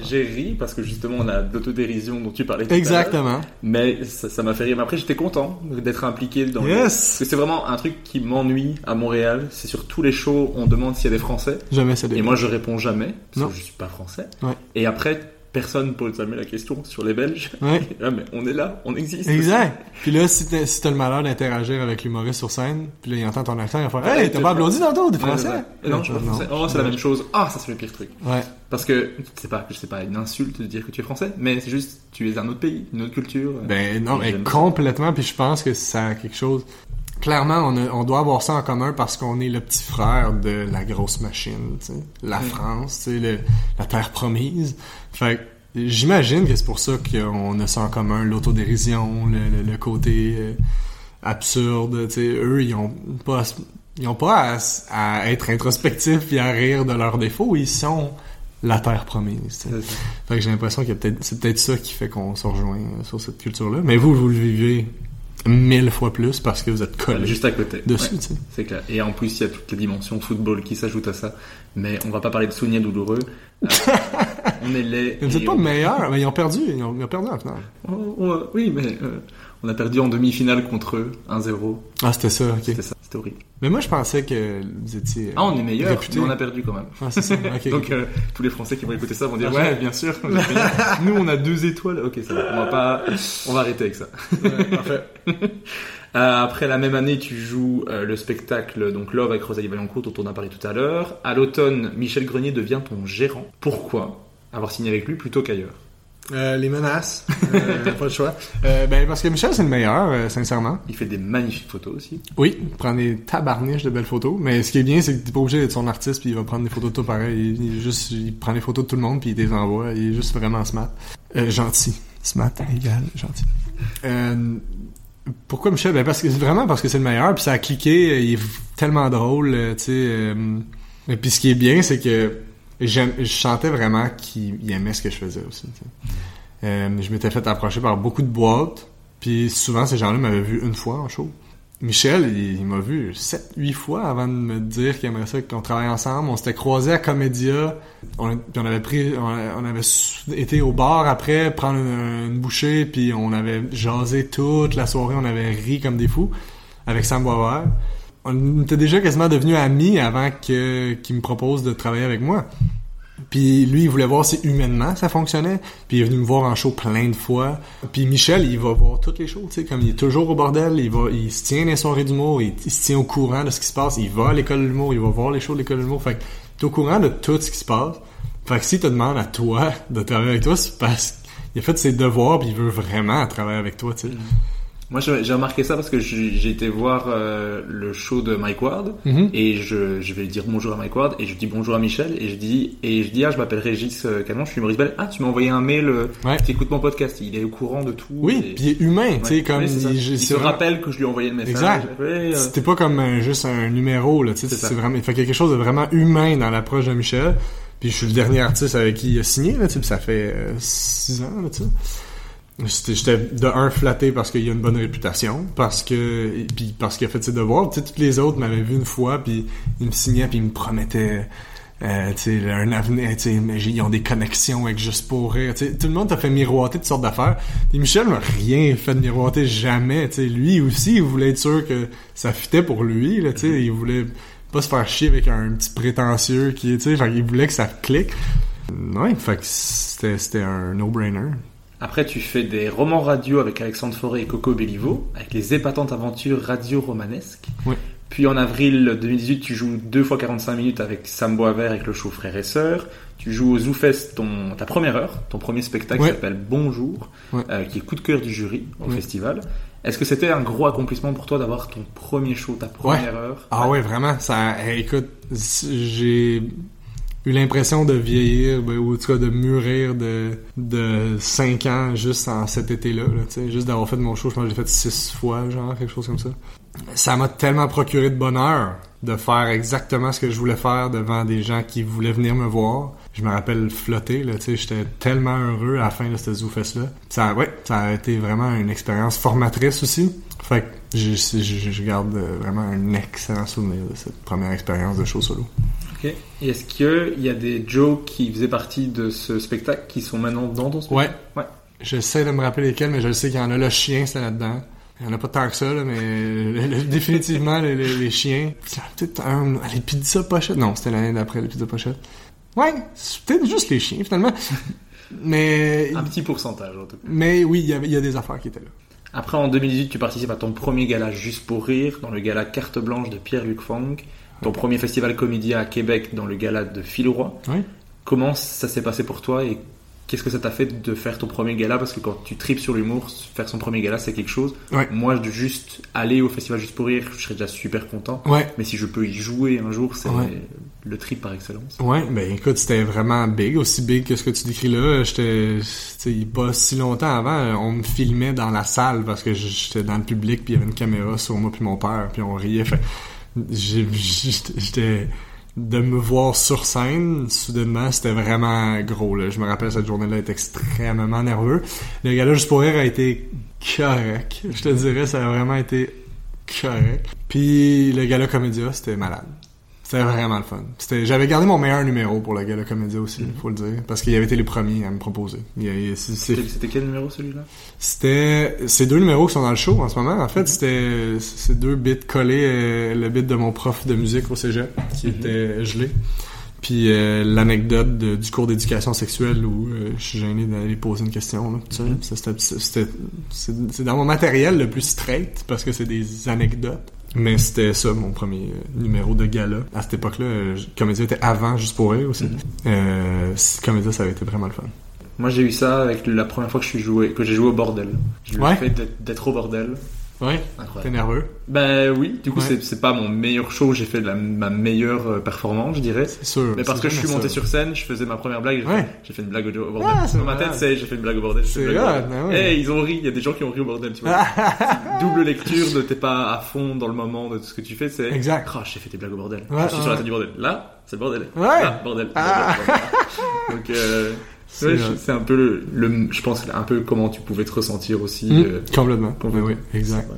Speaker 1: j'ai, ri parce que justement on a l'autodérision dont tu parlais tout à.
Speaker 2: Exactement.
Speaker 1: Mais ça, m'a fait rire. Mais après j'étais content d'être impliqué dans le-
Speaker 2: Yes.
Speaker 1: Parce que c'est vraiment un truc qui m'ennuie à Montréal. C'est sur tous les shows on demande s'il y a des Français.
Speaker 2: Jamais ça
Speaker 1: Et moi je réponds jamais parce
Speaker 2: Non.
Speaker 1: que je suis pas français.
Speaker 2: Ouais.
Speaker 1: Et après personne pose jamais la question sur les Belges.
Speaker 2: Ouais.
Speaker 1: Ah, mais on est là, on existe.
Speaker 2: Exact. Puis là, si t'as si le malheur d'interagir avec l'humoriste sur scène, puis là, il entend ton accent, il va faire « Hey, t'as pas applaudi tantôt, t'es
Speaker 1: Ouais,
Speaker 2: français?
Speaker 1: Non, je suis pas français. Oh, c'est la même chose. Ah, ça c'est le pire truc.
Speaker 2: Ouais.
Speaker 1: Parce que c'est pas, je sais pas, une insulte de dire que tu es français, mais c'est juste, tu es un autre pays, une autre culture.
Speaker 2: Ben non, mais complètement, puis je pense que ça a quelque chose... Clairement, on, a- on doit avoir ça en commun parce qu'on est le petit frère de la grosse machine. La France, sais, le- la terre promise. Fait que j'imagine que c'est pour ça qu'on a ça en commun, l'autodérision, le, le- le côté euh, absurde. Eux, ils ont pas... Ils ont pas à, à être introspectifs et à rire de leurs défauts, ils sont la terre promise. Fait que j'ai l'impression peut-être, c'est peut-être ça qui fait qu'on se rejoint sur cette culture-là. Mais vous, vous le vivez mille fois plus parce que vous êtes collés
Speaker 1: Juste à côté.
Speaker 2: dessus,
Speaker 1: Ouais, c'est clair. Et en plus, il y a toutes les dimensions football qui s'ajoutent à ça. Mais on va pas parler de souvenirs douloureux. Euh, on est.
Speaker 2: Mais vous êtes
Speaker 1: et
Speaker 2: pas
Speaker 1: on-
Speaker 2: meilleurs, mais ils ont perdu, ils ont, ils ont perdu finale.
Speaker 1: Oh, oh, oui, mais euh, on a perdu en demi-finale contre eux, 1-0.
Speaker 2: Ah, c'était ça, ok.
Speaker 1: C'était ça, c'était horrible.
Speaker 2: Mais moi, je pensais que vous étiez.
Speaker 1: Ah, on est meilleurs,
Speaker 2: réputés.
Speaker 1: mais on a perdu quand même.
Speaker 2: Ah, c'est ça, ok.
Speaker 1: Donc euh, tous les Français qui vont écouter ça vont dire
Speaker 2: Ah,
Speaker 1: ouais, bien sûr. Nous on a deux étoiles. Ok, ça va. On va pas. On va arrêter avec ça.
Speaker 2: Ouais, parfait.
Speaker 1: Euh, après la même année, tu joues euh, le spectacle donc Love avec Rosalie Vaillancourt dont on a parlé tout à l'heure. À l'automne, Michel Grenier devient ton gérant. Pourquoi avoir signé avec lui plutôt qu'ailleurs?
Speaker 2: Euh, les menaces, euh, pas le choix. Euh, ben, parce que Michel, c'est le meilleur, euh, sincèrement.
Speaker 1: Il fait des magnifiques photos aussi.
Speaker 2: Oui, il prend des tabarniches de belles photos. Mais ce qui est bien, c'est que t'es pas obligé d'être son artiste puis il va prendre des photos de toi pareil. Il, il juste, il prend des photos de tout le monde puis il les envoie. Il est juste vraiment smart. Gentil. Smart égal gentil. Euh, pourquoi Michel? Ben parce que vraiment parce que c'est le meilleur puis ça a cliqué. Il est tellement drôle, tu sais. et puis ce qui est bien, c'est que je sentais vraiment qu'il il aimait ce que je faisais aussi. Euh, je m'étais fait approcher par beaucoup de boîtes. Puis souvent, ces gens-là m'avaient vu une fois en show. Michel, il, m'a vu 7-8 fois avant de me dire qu'il aimerait ça qu'on travaille ensemble. On s'était croisés à Comédia. Puis on avait pris, on, avait été au bar après, prendre une, bouchée, puis on avait jasé toute la soirée. On avait ri comme des fous avec Sam Boisvert. On était déjà quasiment devenus amis avant qu'il me propose de travailler avec moi. Puis lui, il voulait voir si humainement ça fonctionnait. Puis il est venu me voir en show plein de fois. Puis Michel, il va voir toutes les shows, tu sais, comme il est toujours au bordel, il va, il se tient les soirées d'humour, il, il se tient au courant de ce qui se passe, il va à l'école de l'humour, il va voir les shows de l'école de l'humour. Fait que t'es au courant de tout ce qui se passe. Fait que si te demande à toi de travailler avec toi, c'est parce qu'il a fait ses devoirs puis il veut vraiment travailler avec toi, tu sais.
Speaker 1: Moi, j'ai remarqué ça parce que j'ai été voir euh, le show de Mike Ward
Speaker 2: Mhm.
Speaker 1: et je, je vais dire bonjour à Mike Ward et je dis bonjour à Michel et je dis et je dis ah je m'appelle Régis euh, Calment, je suis Maurice Bell. Ah tu m'as envoyé un mail, euh,
Speaker 2: Ouais.
Speaker 1: tu écoutes mon podcast, il est au courant de tout.
Speaker 2: Oui,
Speaker 1: et-
Speaker 2: puis il est humain, tu sais, comme il,
Speaker 1: il, se
Speaker 2: vraiment-
Speaker 1: rappelle que je lui ai envoyé le message.
Speaker 2: Exact.
Speaker 1: Euh,
Speaker 2: C'était pas comme euh, juste un numéro, là, tu sais,
Speaker 1: C'est
Speaker 2: vraiment, il fait quelque chose de vraiment humain dans l'approche de Michel. Puis je suis le dernier artiste avec qui il a signé, là, tu sais, ça fait euh, six ans, là, tu sais. J'étais- de un flatté parce qu'il a une bonne réputation, parce que puis parce qu'il a fait ses devoirs. Tu toutes les autres m'avaient vu une fois, puis ils me signaient, puis ils me promettaient euh, un avenir, mais ils ont des connexions avec Juste pour rire. Tu sais, tout le monde t'a fait miroiter toutes sortes d'affaires. Et Michel m'a rien fait de miroiter, jamais. Tu sais, lui aussi, il voulait être sûr que ça fitait pour lui. Là, tu sais, il voulait pas se faire chier avec un petit prétentieux qui, fait qu'il voulait que ça clique. Ouais, fait que c'était un no-brainer.
Speaker 1: Après, tu fais des romans radio avec Alexandre Forêt et Coco Bellivo, avec les épatantes aventures radio-romanesques.
Speaker 2: Ouais.
Speaker 1: Puis en avril 2018, tu joues deux fois 45 minutes avec Sam Boisvert avec le show Frères et Sœurs. Tu joues au ZooFest ton, ta première heure, ton premier spectacle
Speaker 2: Ouais.
Speaker 1: qui s'appelle Bonjour,
Speaker 2: Ouais.
Speaker 1: euh, qui est coup de cœur du jury au
Speaker 2: Ouais.
Speaker 1: festival. Est-ce que c'était un gros accomplissement pour toi d'avoir ton premier show, ta première heure?
Speaker 2: Ah ouais, vraiment. Ça, écoute, j'ai eu l'impression de vieillir, ben, ou en tout cas de mûrir de, de 5 ans juste en cet été-là. Là, juste d'avoir fait mon show, je pense que j'ai fait 6 fois, genre, quelque chose comme ça. Ça m'a tellement procuré de bonheur de faire exactement ce que je voulais faire devant des gens qui voulaient venir me voir. Je me rappelle flotter, là, tu sais, j'étais tellement heureux à la fin de cette ZooFest-là. Ça, ouais, ça a été vraiment une expérience formatrice aussi. Fait que je, je, je garde vraiment un excellent souvenir de cette première expérience de show solo.
Speaker 1: Ok. Et est-ce qu'il y a des jokes qui faisaient partie de ce spectacle qui sont maintenant dans ton spectacle? Ouais.
Speaker 2: J'essaie de me rappeler lesquels, mais je sais qu'il y en a. Le chien, c'est là-dedans. Il y en a pas tant que ça, là, mais le- définitivement, les, les- les chiens. Peut-être un... Les pizzas pochettes. Non, c'était l'année d'après, les pizzas pochettes. Ouais, c'est peut-être juste les chiens, finalement. mais...
Speaker 1: Un petit pourcentage en tout cas.
Speaker 2: Mais oui, il y, y a des affaires qui étaient là.
Speaker 1: Après, en 2018, tu participes à ton premier gala Juste pour rire, dans le gala Carte Blanche de Pierre-Luc Fang, ton premier festival comédien à Québec dans le gala de Phil Roy.
Speaker 2: Oui.
Speaker 1: Comment ça s'est passé pour toi et qu'est-ce que ça t'a fait de faire ton premier gala? Parce que quand tu tripes sur l'humour, faire son premier gala, c'est quelque chose.
Speaker 2: Ouais.
Speaker 1: Moi, de juste aller au festival Juste pour rire, je serais déjà super content.
Speaker 2: Ouais.
Speaker 1: Mais si je peux y jouer un jour, c'est
Speaker 2: Ouais.
Speaker 1: le trip par excellence.
Speaker 2: Ouais, ben écoute, c'était vraiment big, aussi big que ce que tu décris là. J'étais, pas si longtemps avant, on me filmait dans la salle parce que j'étais dans le public puis il y avait une caméra sur moi puis mon père puis on riait. Fait, j'étais, de me voir sur scène, soudainement, c'était vraiment gros. Là. Je me rappelle cette journée-là, être extrêmement nerveux. Le gars-là, juste pour rire, a été correct. Je te dirais, ça a vraiment été correct. Puis le gala comédia, c'était malade. C'était vraiment le fun. C'était, j'avais gardé mon meilleur numéro pour le gala comédia aussi, faut le dire, parce qu'il avait été les premiers à me proposer.
Speaker 1: C'était quel numéro celui-là?
Speaker 2: C'était ces deux numéros qui sont dans le show en ce moment. En fait, c'était ces deux bits collés, euh, le bit de mon prof de musique au cégep qui était gelé. Puis euh, l'anecdote de- du cours d'éducation sexuelle où euh, je suis gêné d'aller poser une question. C'est dans mon matériel le plus straight parce que c'est des anecdotes. Mais c'était ça mon premier euh, numéro de gala. À cette époque-là, euh, Comédia était avant Juste pour rire aussi. Euh, c- Comédia, ça avait été vraiment le fun.
Speaker 1: Moi, j'ai eu ça avec la première fois que je suis joué, que j'ai joué au bordel. J'ai eu
Speaker 2: Ouais?
Speaker 1: le fait d'être au bordel.
Speaker 2: Ouais. T'es nerveux?
Speaker 1: Ben oui, du coup
Speaker 2: Ouais.
Speaker 1: c'est pas mon meilleur show, j'ai fait de la, ma meilleure euh, performance, je dirais.
Speaker 2: C'est sûr.
Speaker 1: Mais parce que je suis monté sur scène, je faisais ma première blague, j'ai
Speaker 2: Ouais.
Speaker 1: fait, une blague au, bordel.
Speaker 2: Ah, c'est
Speaker 1: Dans ma tête, c'est j'ai fait une blague au bordel.
Speaker 2: C'est
Speaker 1: bordel.
Speaker 2: ben ouais.
Speaker 1: Eh, ils ont ri, il y a des gens qui ont ri au bordel, tu vois. C'est Double lecture de t'es pas à fond dans le moment de tout ce que tu fais, c'est
Speaker 2: Exact.
Speaker 1: Ah, j'ai fait des blagues au bordel.
Speaker 2: Ouais,
Speaker 1: je suis sur la tête du bordel. Là, c'est le bordel.
Speaker 2: Ouais.
Speaker 1: Là, bordel.
Speaker 2: Ah.
Speaker 1: bordel, bordel. Donc euh,
Speaker 2: C'est
Speaker 1: ouais,
Speaker 2: hot.
Speaker 1: je- c'est un peu le, le- je pense un peu comment tu pouvais te ressentir aussi.
Speaker 2: Mm,
Speaker 1: euh,
Speaker 2: complètement.
Speaker 1: complètement.
Speaker 2: Oui, oui, exact.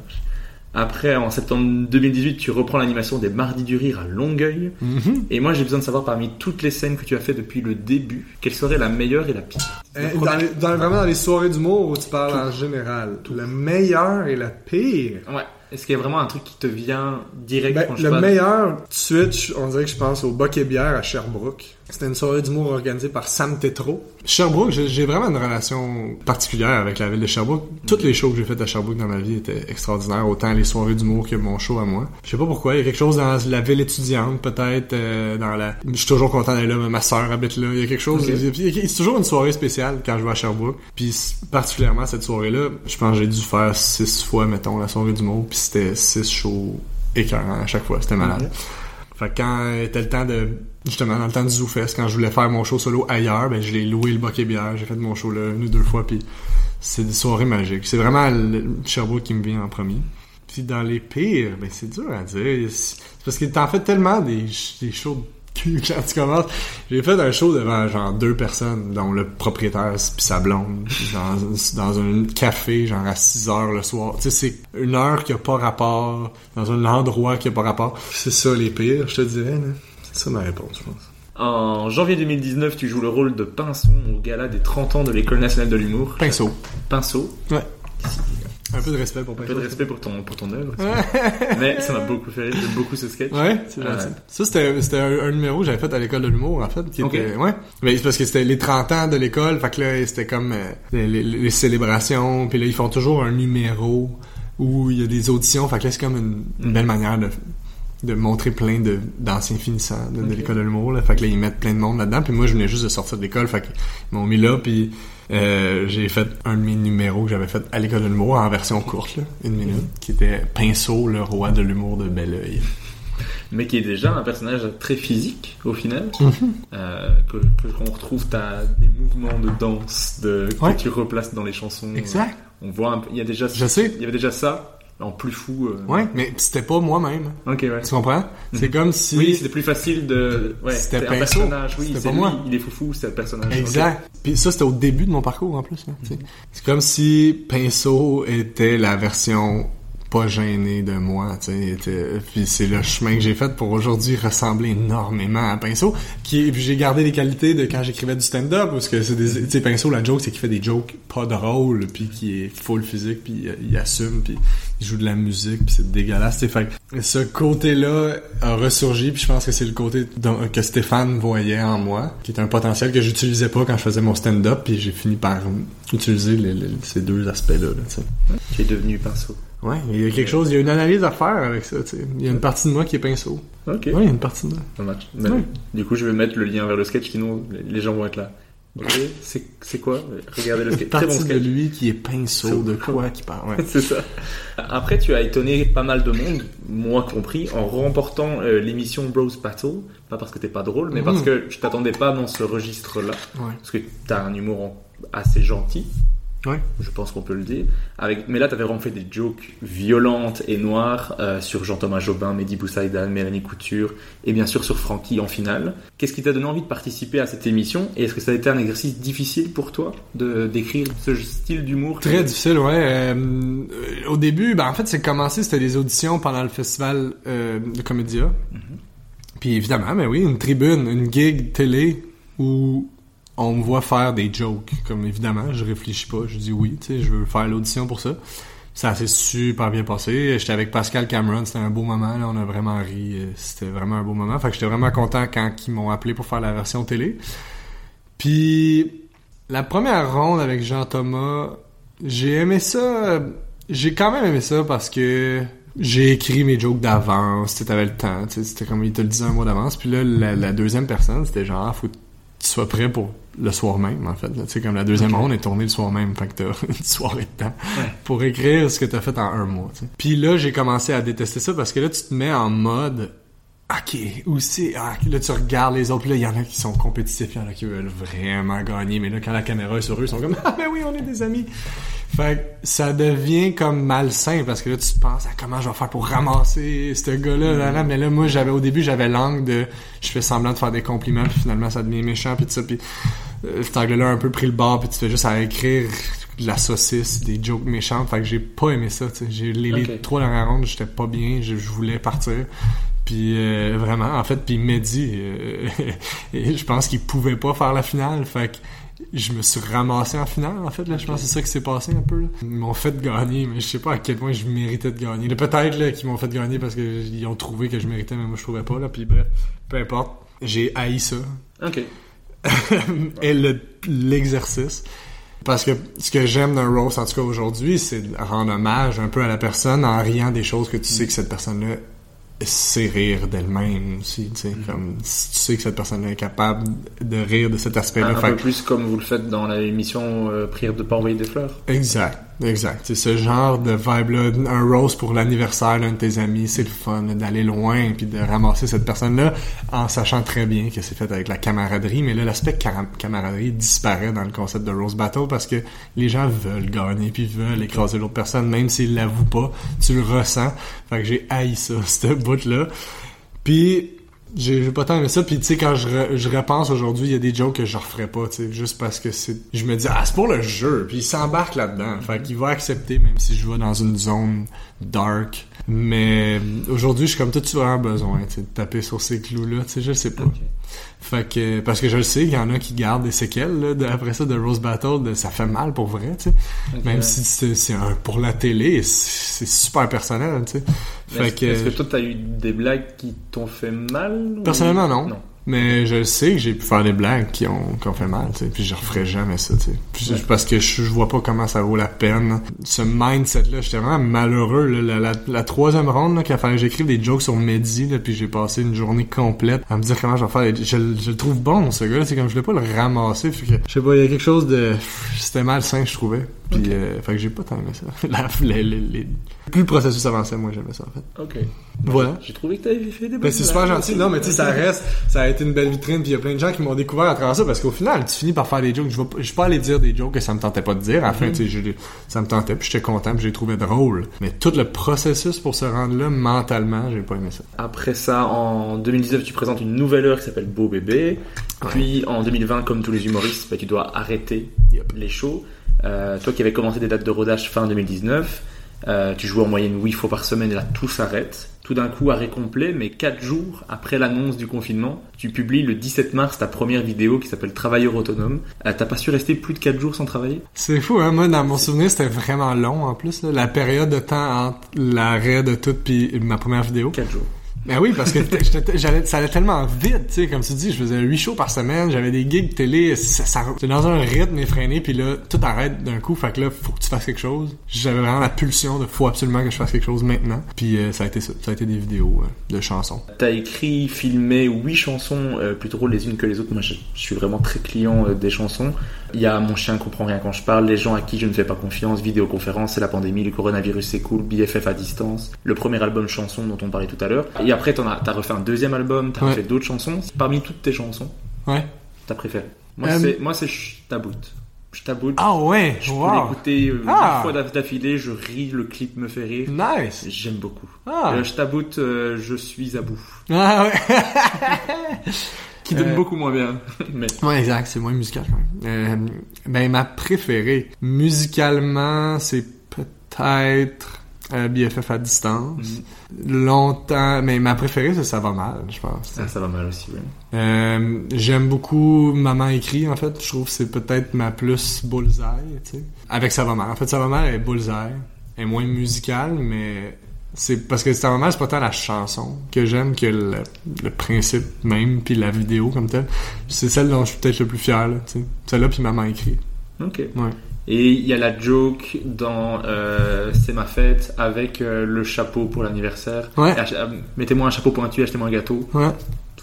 Speaker 1: Après, en septembre 2018, tu reprends l'animation des Mardis du Rire à Longueuil.
Speaker 2: Mhm.
Speaker 1: Et moi, j'ai besoin de savoir parmi toutes les scènes que tu as fait depuis le début, quelle serait la meilleure et la pire? La
Speaker 2: Euh,
Speaker 1: première-
Speaker 2: dans les- dans- vraiment dans les soirées d'humour où tu parles en général. Le meilleur et le pire.
Speaker 1: Ouais. Est-ce qu'il y a vraiment un truc qui te vient direct
Speaker 2: Ben,
Speaker 1: quand je
Speaker 2: le
Speaker 1: parle?
Speaker 2: meilleur, tout de suite, je- on dirait que je pense au Boc et Bière à Sherbrooke. C'était une soirée d'humour organisée par Sam Tetro. Sherbrooke, j'ai vraiment une relation particulière avec la ville de Sherbrooke. Toutes les shows que j'ai faites à Sherbrooke dans ma vie étaient extraordinaires, autant les soirées d'humour que mon show à moi. Je sais pas pourquoi, il y a quelque chose dans la ville étudiante, peut-être, euh, dans la... Je suis toujours content d'être là, mais ma sœur habite là. Il y a quelque chose... C'est toujours une soirée spéciale quand je vais à Sherbrooke. Puis particulièrement cette soirée-là, je pense que j'ai dû faire six fois, mettons, la soirée d'humour. Puis c'était six shows écœurants à chaque fois. C'était malade. Fait que quand était le temps de justement dans le temps du ZooFest, quand je voulais faire mon show solo ailleurs, ben je l'ai loué le Boc et Bière, j'ai fait mon show là une ou deux fois puis c'est des soirées magiques. C'est vraiment le Sherbrooke qui me vient en premier. Puis dans les pires, ben c'est dur à dire. C'est parce que t'en fais tellement des, des shows quand tu commences. J'ai fait un show devant genre deux personnes, dont le propriétaire puis sa blonde, dans, dans un café, genre à 6 heures le soir. Tu sais, c'est une heure qui a pas rapport, dans un endroit qui a pas rapport. C'est ça les pires, je te dirais. là. C'est ça ma réponse, je pense.
Speaker 1: En janvier 2019, tu joues le rôle de Pinson au gala des 30 ans de l'École nationale de l'humour.
Speaker 2: Pinceau.
Speaker 1: Pinceau.
Speaker 2: Ouais. Un peu de respect pour
Speaker 1: Un peu de respect pour ton, pour ton œuvre. Mais ça m'a beaucoup fait rire, j'aime beaucoup ce sketch.
Speaker 2: Ouais, c'est
Speaker 1: Euh,
Speaker 2: gentil. Ça, c'était, c'était un, un numéro que j'avais fait à l'école de l'humour, en fait. Qui
Speaker 1: Ok.
Speaker 2: était, ouais. Mais c'est parce que c'était les 30 ans de l'école, fait que là, c'était comme euh, les, les- les célébrations, puis là, ils font toujours un numéro où il y a des auditions, fait que là, c'est comme une, une belle manière de de montrer plein de d'anciens finissants de, l'école de l'humour là. Fait que là ils mettent plein de monde là-dedans. Puis moi je venais juste de sortir de l'école. Fait qu'ils m'ont mis là. Puis euh, j'ai fait un de mes numéros que j'avais fait à l'école de l'humour en version courte là, une minute. Qui était Pinceau le roi de l'humour de Belleuil
Speaker 1: mais qui est déjà un personnage très physique au final,
Speaker 2: Mhm.
Speaker 1: euh, que qu'on retrouve t'as des mouvements de danse de,
Speaker 2: Ouais.
Speaker 1: que tu replaces dans les chansons.
Speaker 2: Exact.
Speaker 1: On voit un peu, il y a déjà,
Speaker 2: Je sais.
Speaker 1: il y avait déjà ça en plus fou. euh.
Speaker 2: Ouais, mais c'était pas moi-même.
Speaker 1: Ok, ouais.
Speaker 2: Tu comprends? C'est comme si...
Speaker 1: Oui, c'était plus facile de. Ouais,
Speaker 2: C'était
Speaker 1: un personnage. Oui,
Speaker 2: C'était
Speaker 1: c'est
Speaker 2: pas
Speaker 1: lui,
Speaker 2: moi.
Speaker 1: Il est foufou, c'est le personnage.
Speaker 2: Exact. Puis ça, c'était au début de mon parcours, en plus. sais. C'est comme si Pinceau était la version pas gênée de moi, Puis c'est le chemin que j'ai fait pour aujourd'hui ressembler énormément à Pinceau. Qui, j'ai gardé les qualités de quand j'écrivais du stand-up, parce que c'est des... Pinceau, la joke, c'est qu'il fait des jokes pas drôles, puis qui est full physique, puis euh, il assume, puis il joue de la musique, puis c'est dégueulasse, tu sais. Fait ce côté-là a ressurgi, puis je pense que c'est le côté que Stéphane voyait en moi, qui est un potentiel que j'utilisais pas quand je faisais mon stand-up, puis j'ai fini par utiliser ces deux aspects-là, là. Tu
Speaker 1: es devenu pinceau.
Speaker 2: Ouais, il y a quelque chose, il y a une analyse à faire avec ça, tu sais. Il y a une partie de moi qui est pinceau.
Speaker 1: Ok.
Speaker 2: Ouais, il y a une partie de moi.
Speaker 1: Ça match. Mais
Speaker 2: Ouais.
Speaker 1: Du coup, je vais mettre le lien vers le sketch, sinon les- gens vont être là. Ok, c'est quoi? Regardez le
Speaker 2: Une
Speaker 1: sketch. Très bon
Speaker 2: partie de
Speaker 1: sketch.
Speaker 2: lui qui est pinceau, de quoi qui parle, ouais.
Speaker 1: C'est ça. Après, tu as étonné pas mal de monde, moi compris, en remportant euh, l'émission Bros Battle. Pas parce que t'es pas drôle, mais parce que je t'attendais pas dans ce registre-là.
Speaker 2: Ouais.
Speaker 1: Parce que t'as un humour assez gentil.
Speaker 2: Ouais.
Speaker 1: Je pense qu'on peut le dire. Avec, mais là, t'avais vraiment fait des jokes violentes et noires euh, sur Jean-Thomas Jobin, Mehdi Boussaïdan, Mélanie Couture, et bien sûr sur Francky en finale. Qu'est-ce qui t'a donné envie de participer à cette émission Et est-ce que ça a été un exercice difficile pour toi de d'écrire ce style d'humour?
Speaker 2: Très difficile, ouais. Euh, au début, ben en fait, c'est commencé, c'était des auditions pendant le festival euh, de Comédia. Puis évidemment, ben oui, une tribune, une gig télé où on me voit faire des jokes. Comme évidemment, je réfléchis pas, je dis oui, tu sais, je veux faire l'audition pour ça. Ça s'est super bien passé. J'étais avec Pascal Cameron, c'était un beau moment, là, on a vraiment ri, euh, c'était vraiment un beau moment. Fait que j'étais vraiment content quand ils m'ont appelé pour faire la version télé. Puis la première ronde avec Jean Thomas, j'ai aimé ça. euh, J'ai quand même aimé ça parce que j'ai écrit mes jokes d'avance. Tu t'avais le temps. C'était comme il te le disait un mois d'avance. Puis là, la, la deuxième personne, c'était genre, faut que tu sois prêt pour le soir même, en fait. Tu sais, comme la deuxième ronde est tournée le soir même. Fait que t'as une soirée de temps pour écrire ce que t'as fait en un mois. tu sais. Puis là, j'ai commencé à détester ça parce que là, tu te mets en mode OK, où c'est... Ah, là, tu regardes les autres, puis là, il y en a qui sont compétitifs, il y en a qui veulent vraiment gagner, mais là, quand la caméra est sur eux, ils sont comme « Ah, ben oui, on est des amis! » Fait que ça devient comme malsain, parce que là, tu te penses à comment je vais faire pour ramasser ce gars-là, là, là. mais là, moi, j'avais au début, j'avais l'angle de... Je fais semblant de faire des compliments, puis finalement, ça devient méchant, puis tout ça, puis euh, cet angle-là a un peu pris le bord, puis tu fais juste à écrire de la saucisse, des jokes méchantes, fait que j'ai pas aimé ça. J'ai- Les, les
Speaker 1: Ok.
Speaker 2: trois dernières rondes, j'étais pas bien, je, je voulais partir. Puis euh, vraiment, en fait, puis Mehdi, euh, je pense qu'il pouvait pas faire la finale, fait que je me suis ramassé en finale, en fait, là, je pense que c'est ça qui s'est passé un peu, là. Ils m'ont fait gagner, mais je sais pas à quel point je méritais de gagner. Peut-être, là, qu'ils m'ont fait gagner parce qu'ils ont trouvé que je méritais, mais moi, je trouvais pas, là, puis bref, peu importe. J'ai haï ça.
Speaker 1: Ok.
Speaker 2: Et le- l'exercice. Parce que ce que j'aime d'un roast, en tout cas aujourd'hui, c'est de rendre hommage un peu à la personne en riant des choses que tu sais que cette personne-là sait rire d'elle-même aussi, tu sais.
Speaker 1: Mm-hmm.
Speaker 2: Comme, si tu sais que cette personne-là est capable de rire de cet aspect-là.
Speaker 1: Un, un
Speaker 2: Fait
Speaker 1: peu
Speaker 2: que-
Speaker 1: plus comme vous le faites dans l'émission euh, Prière de pas envoyer des fleurs.
Speaker 2: Exact, exact. C'est ce genre de vibe-là, un roast pour l'anniversaire d'un de tes amis, c'est le fun d'aller loin puis de ramasser cette personne-là en sachant très bien que c'est fait avec la camaraderie. Mais là, l'aspect camaraderie disparaît dans le concept de roast battle parce que les gens veulent gagner puis veulent écraser l'autre personne, même s'ils l'avouent pas. Tu le ressens. Fait que j'ai haï ça, cette bout-là. Puis j'ai pas tant aimé ça. Puis tu sais quand je, je repense aujourd'hui il y a des jokes que je referais pas tu sais juste parce que c'est je me dis ah c'est pour le jeu. Puis il s'embarque là-dedans. Fait qu'il va accepter même si je vais dans une zone dark mais aujourd'hui je suis comme toi tu as vraiment besoin de taper sur ces clous là tu sais je sais pas fait que parce que je le sais il y en a qui gardent des séquelles là, de- après ça de Rose Battle de- ça fait mal pour vrai tu sais
Speaker 1: Ok.
Speaker 2: même si c'est pour la télé c'est super personnel tu sais
Speaker 1: Est-ce
Speaker 2: que
Speaker 1: est-ce que toi, t'as eu des blagues qui t'ont fait mal ou-
Speaker 2: Personnellement, non.
Speaker 1: Non.
Speaker 2: Mais je sais que j'ai pu faire des blagues qui ont, qui ont fait mal, tu sais. Puis je referai jamais ça, tu sais. Puis Parce que je, je vois pas comment ça vaut la peine. Ce mindset-là, j'étais vraiment malheureux, là. La, la, la troisième ronde, là, qu'il que j'écrive des jokes sur Mehdi, là, puis j'ai passé une journée complète à me dire comment je vais faire. des- Je, le- je le trouve bon, ce gars, c'est comme je voulais pas le ramasser. Fait que, je sais pas, il y a quelque chose de... C'était malsain, je trouvais. Puis, euh, fait que j'ai pas tant aimé ça. La- les- les- les- Plus le processus avançait, moi, j'aimais ça, en fait.
Speaker 1: Ok.
Speaker 2: Voilà.
Speaker 1: J'ai trouvé que t'avais fait des
Speaker 2: Ben, c'est super gentil. Non, mais tu sais, ça reste, ça a été une belle vitrine, puis il y a plein de gens qui m'ont découvert à travers ça, parce qu'au final, tu finis par faire des jokes. Je vais, pas- je suis pas allé dire des jokes que ça me tentait pas de dire. À la fin,
Speaker 1: Mhm.
Speaker 2: tu sais, ça me tentait, puis j'étais content, puis j'ai trouvé drôle. Mais tout le processus pour se rendre là, mentalement, j'ai pas aimé ça.
Speaker 1: Après ça, en 2019, tu présentes une nouvelle heure qui s'appelle Beau Bébé. Puis en 2020, comme tous les humoristes, bah, tu dois arrêter les shows. Euh, toi qui avais commencé des dates de rodage fin 2019, euh, tu joues en moyenne 8 fois par semaine et là tout s'arrête. Tout d'un coup, arrêt complet, mais 4 jours après l'annonce du confinement, tu publies le 17 mars ta première vidéo qui s'appelle Travailleur autonome. Euh, T'as pas su rester plus de 4 jours sans travailler?
Speaker 2: C'est fou, hein. Moi, dans mon souvenir, c'était vraiment long, en plus, là. La période de temps entre l'arrêt de tout puis ma première vidéo.
Speaker 1: 4 jours.
Speaker 2: Ben oui, parce que j'allais, ça allait tellement vite, tu sais, comme tu dis, je faisais 8 shows par semaine, j'avais des gigs télé, ça, ça, dans un rythme effréné, puis là, tout arrête d'un coup, fait que là, faut que tu fasses quelque chose. J'avais vraiment la pulsion de faut absolument que je fasse quelque chose maintenant. Puis euh, ça a été ça, ça a été des vidéos euh, de chansons.
Speaker 1: T'as écrit, filmé huit chansons euh, plus les unes que les autres. Moi, je, je suis vraiment très client euh, des chansons. Il y a Mon chien comprend rien quand je parle, Les gens à qui je ne fais pas confiance, Vidéoconférence, c'est la pandémie, le coronavirus c'est cool, BFF à distance, le premier album chanson dont on parlait tout à l'heure. Et après, t'en as, t'as refait un deuxième album, t'as
Speaker 2: Ouais.
Speaker 1: refait d'autres chansons. Parmi toutes tes chansons,
Speaker 2: Ouais.
Speaker 1: t'as préféré Moi,
Speaker 2: Euh,
Speaker 1: c'est moi c'est Je t'aboute. Je t'aboute.
Speaker 2: Ah ouais,
Speaker 1: Je peux
Speaker 2: wow.
Speaker 1: l'écouter euh,
Speaker 2: Ah.
Speaker 1: une fois d'aff- d'affilée, je ris, le clip me fait rire.
Speaker 2: Nice.
Speaker 1: J'aime beaucoup.
Speaker 2: Ah.
Speaker 1: Euh, je t'aboute, euh, je suis à bout.
Speaker 2: Ah ouais.
Speaker 1: Qui donne
Speaker 2: Euh,
Speaker 1: beaucoup moins bien. Mais
Speaker 2: Ouais, exact, c'est moins musical quand même. Euh, ben, ma préférée, musicalement, c'est peut-être euh, BFF à distance. Longtemps, mais ma préférée, c'est Ça va mal, je pense.
Speaker 1: ça, ça va mal aussi, oui.
Speaker 2: Euh, J'aime beaucoup Maman écrit, en fait. Je trouve que c'est peut-être ma plus bullseye, tu sais. Avec Ça va mal. En fait, Ça va mal est bullseye. Elle est moins musicale, mais c'est parce que va mal, c'est pas tant la chanson que j'aime que le, le principe même, puis la vidéo comme telle. C'est celle dont je suis peut-être le plus fier, là. Celle-là, puis Maman écrit.
Speaker 1: Ok.
Speaker 2: Ouais.
Speaker 1: Et il y a la joke dans euh, C'est ma fête avec euh, le chapeau pour l'anniversaire.
Speaker 2: Ouais.
Speaker 1: Euh, Mettez-moi un chapeau pointu, achetez-moi un gâteau.
Speaker 2: Ouais.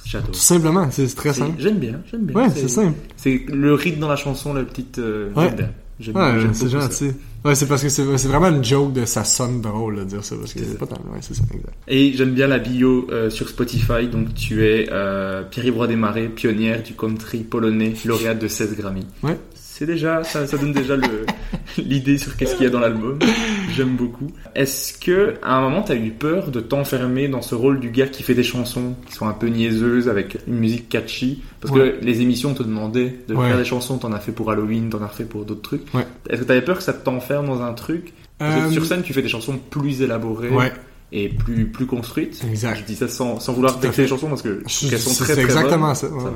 Speaker 1: Château.
Speaker 2: Tout simplement, c'est très
Speaker 1: C'est-
Speaker 2: simple.
Speaker 1: J'aime bien, j'aime bien.
Speaker 2: Ouais, c'est simple.
Speaker 1: C'est le rythme dans la chanson, la petite. euh,
Speaker 2: Ouais.
Speaker 1: J'aime
Speaker 2: c'est
Speaker 1: ça.
Speaker 2: gentil. Ouais, c'est parce que c'est vraiment une joke de ça sonne drôle de dire ça, parce que c'est pas tant. Ouais, c'est ça, exact.
Speaker 1: Et j'aime bien la bio euh, sur Spotify. Donc tu es euh, Pierre-Yves Roy Desmarais, pionnière du country polonais, lauréate de 16 Grammy.
Speaker 2: Ouais.
Speaker 1: C'est déjà, ça, ça donne déjà l'idée sur qu'est-ce qu'il y a dans l'album. J'aime beaucoup. Est-ce que à un moment t'as eu peur de t'enfermer dans ce rôle du gars qui fait des chansons qui sont un peu niaiseuses avec une musique catchy? Parce
Speaker 2: Ouais.
Speaker 1: que les émissions te demandaient de
Speaker 2: Ouais.
Speaker 1: faire des chansons, t'en as fait pour Halloween, t'en as fait pour d'autres trucs.
Speaker 2: Ouais.
Speaker 1: Est-ce que t'avais peur que ça t'enferme dans un truc? Parce que
Speaker 2: Euh,
Speaker 1: sur scène tu fais des chansons plus élaborées
Speaker 2: Ouais.
Speaker 1: Et plus plus construites.
Speaker 2: Exact.
Speaker 1: Je dis ça sans, sans vouloir vexer les chansons parce que qu'elles sont très
Speaker 2: c'est
Speaker 1: très
Speaker 2: exactement
Speaker 1: bonnes.
Speaker 2: ça. ouais, ouais.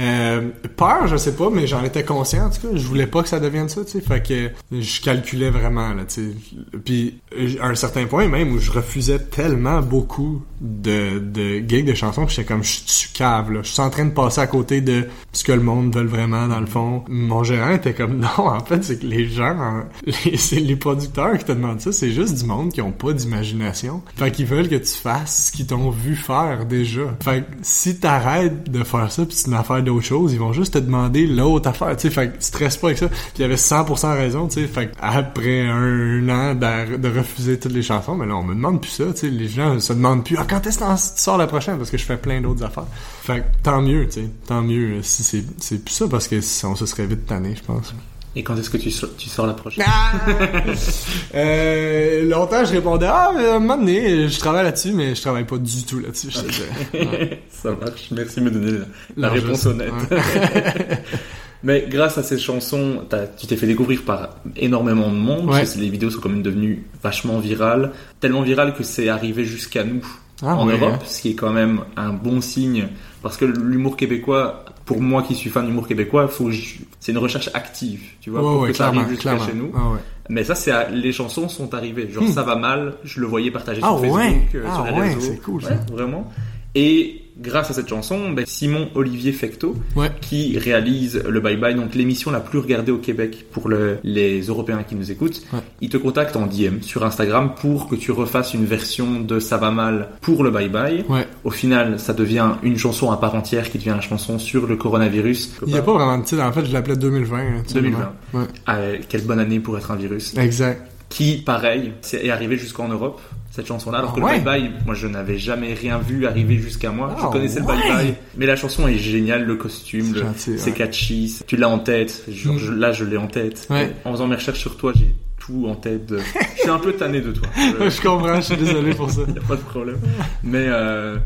Speaker 2: Euh, peur, je sais pas, mais j'en étais conscient en tout cas. Je voulais pas que ça devienne ça, tu sais. Fait que je calculais vraiment là, tu sais. Puis à un certain point même où je refusais tellement beaucoup de, de gigs de chansons, puis j'étais comme, je suis cave, là. Je suis en train de passer à côté de ce que le monde veut vraiment, dans le fond. Mon gérant était comme, non, en fait, c'est que les gens, les, c'est les producteurs qui te demandent ça, c'est juste du monde qui ont pas d'imagination. Fait qu'ils veulent que tu fasses ce qu'ils t'ont vu faire déjà. Fait que si t'arrêtes de faire ça, puis c'est une affaire d'autre chose, ils vont juste te demander l'autre affaire, tu sais. Fait que stresse pas avec ça. Puis il avait 100% raison, tu sais. Fait après un an de, de refuser toutes les chansons, mais là, on me demande plus ça, tu sais. Les gens se demandent plus, ah, quand est-ce que tu sors la prochaine? Parce que je fais plein d'autres affaires. Fait que tant mieux, tu sais. Tant mieux si c'est, c'est plus ça parce que on se serait vite tanné, je pense.
Speaker 1: Et quand est-ce que tu, sors, tu sors la prochaine?
Speaker 2: Ah! euh, longtemps, je répondais, ah, mais à un moment donné, je travaille là-dessus, mais je travaille pas du tout là-dessus, je dirais. Ouais.
Speaker 1: Ça marche. Merci de me donner la, la réponse honnête. Ouais. mais grâce à ces chansons, tu t'es fait découvrir par énormément de monde.
Speaker 2: Ouais.
Speaker 1: Les vidéos sont quand même devenues vachement virales. Tellement virales que c'est arrivé jusqu'à nous
Speaker 2: Ah,
Speaker 1: en Europe, ce qui est quand même un bon signe. Parce que l'humour québécois, pour moi qui suis fan d'humour québécois, faut que je- c'est une recherche active, tu vois,
Speaker 2: Ouais,
Speaker 1: pour
Speaker 2: ouais,
Speaker 1: que ça arrive jusqu'à chez nous.
Speaker 2: Ah, ouais.
Speaker 1: Mais ça, c'est à- les chansons sont arrivées. Genre,
Speaker 2: Hmm.
Speaker 1: ça va mal, je le voyais partager
Speaker 2: Ah,
Speaker 1: sur Facebook,
Speaker 2: ouais.
Speaker 1: euh,
Speaker 2: Ah,
Speaker 1: sur les
Speaker 2: ouais,
Speaker 1: réseaux.
Speaker 2: c'est cool, ça.
Speaker 1: Vraiment. Et grâce à cette chanson, ben, Simon Olivier Fecto,
Speaker 2: Ouais.
Speaker 1: qui réalise le Bye Bye, donc l'émission la plus regardée au Québec pour le- les Européens qui nous écoutent,
Speaker 2: Ouais.
Speaker 1: il te contacte en DM sur Instagram pour que tu refasses une version de Ça va mal pour le Bye Bye.
Speaker 2: Ouais.
Speaker 1: Au final, ça devient une chanson à part entière qui devient la chanson sur le coronavirus.
Speaker 2: Il y a pas vraiment de titre. En fait, je l'appelais 2020. hein, tu sais,
Speaker 1: 2020.
Speaker 2: Ouais.
Speaker 1: Ah, quelle bonne année pour être un virus.
Speaker 2: Exact.
Speaker 1: Qui, pareil, est arrivé jusqu'en Europe, cette chanson-là, alors
Speaker 2: Ah
Speaker 1: que
Speaker 2: ouais?
Speaker 1: le Bye Bye, moi je n'avais jamais rien vu arriver jusqu'à moi.
Speaker 2: Ah
Speaker 1: je connaissais le Bye? Bye, mais la chanson est géniale, le costume,
Speaker 2: C'est ouais.
Speaker 1: catchy, tu l'as en tête. Genre,
Speaker 2: Mm.
Speaker 1: je- là, je l'ai en tête. En faisant mes recherches sur toi, j'ai tout en tête. de- je suis un peu tanné de toi. Je-
Speaker 2: je comprends, je suis désolé pour ça.
Speaker 1: y a pas de problème. Mais euh,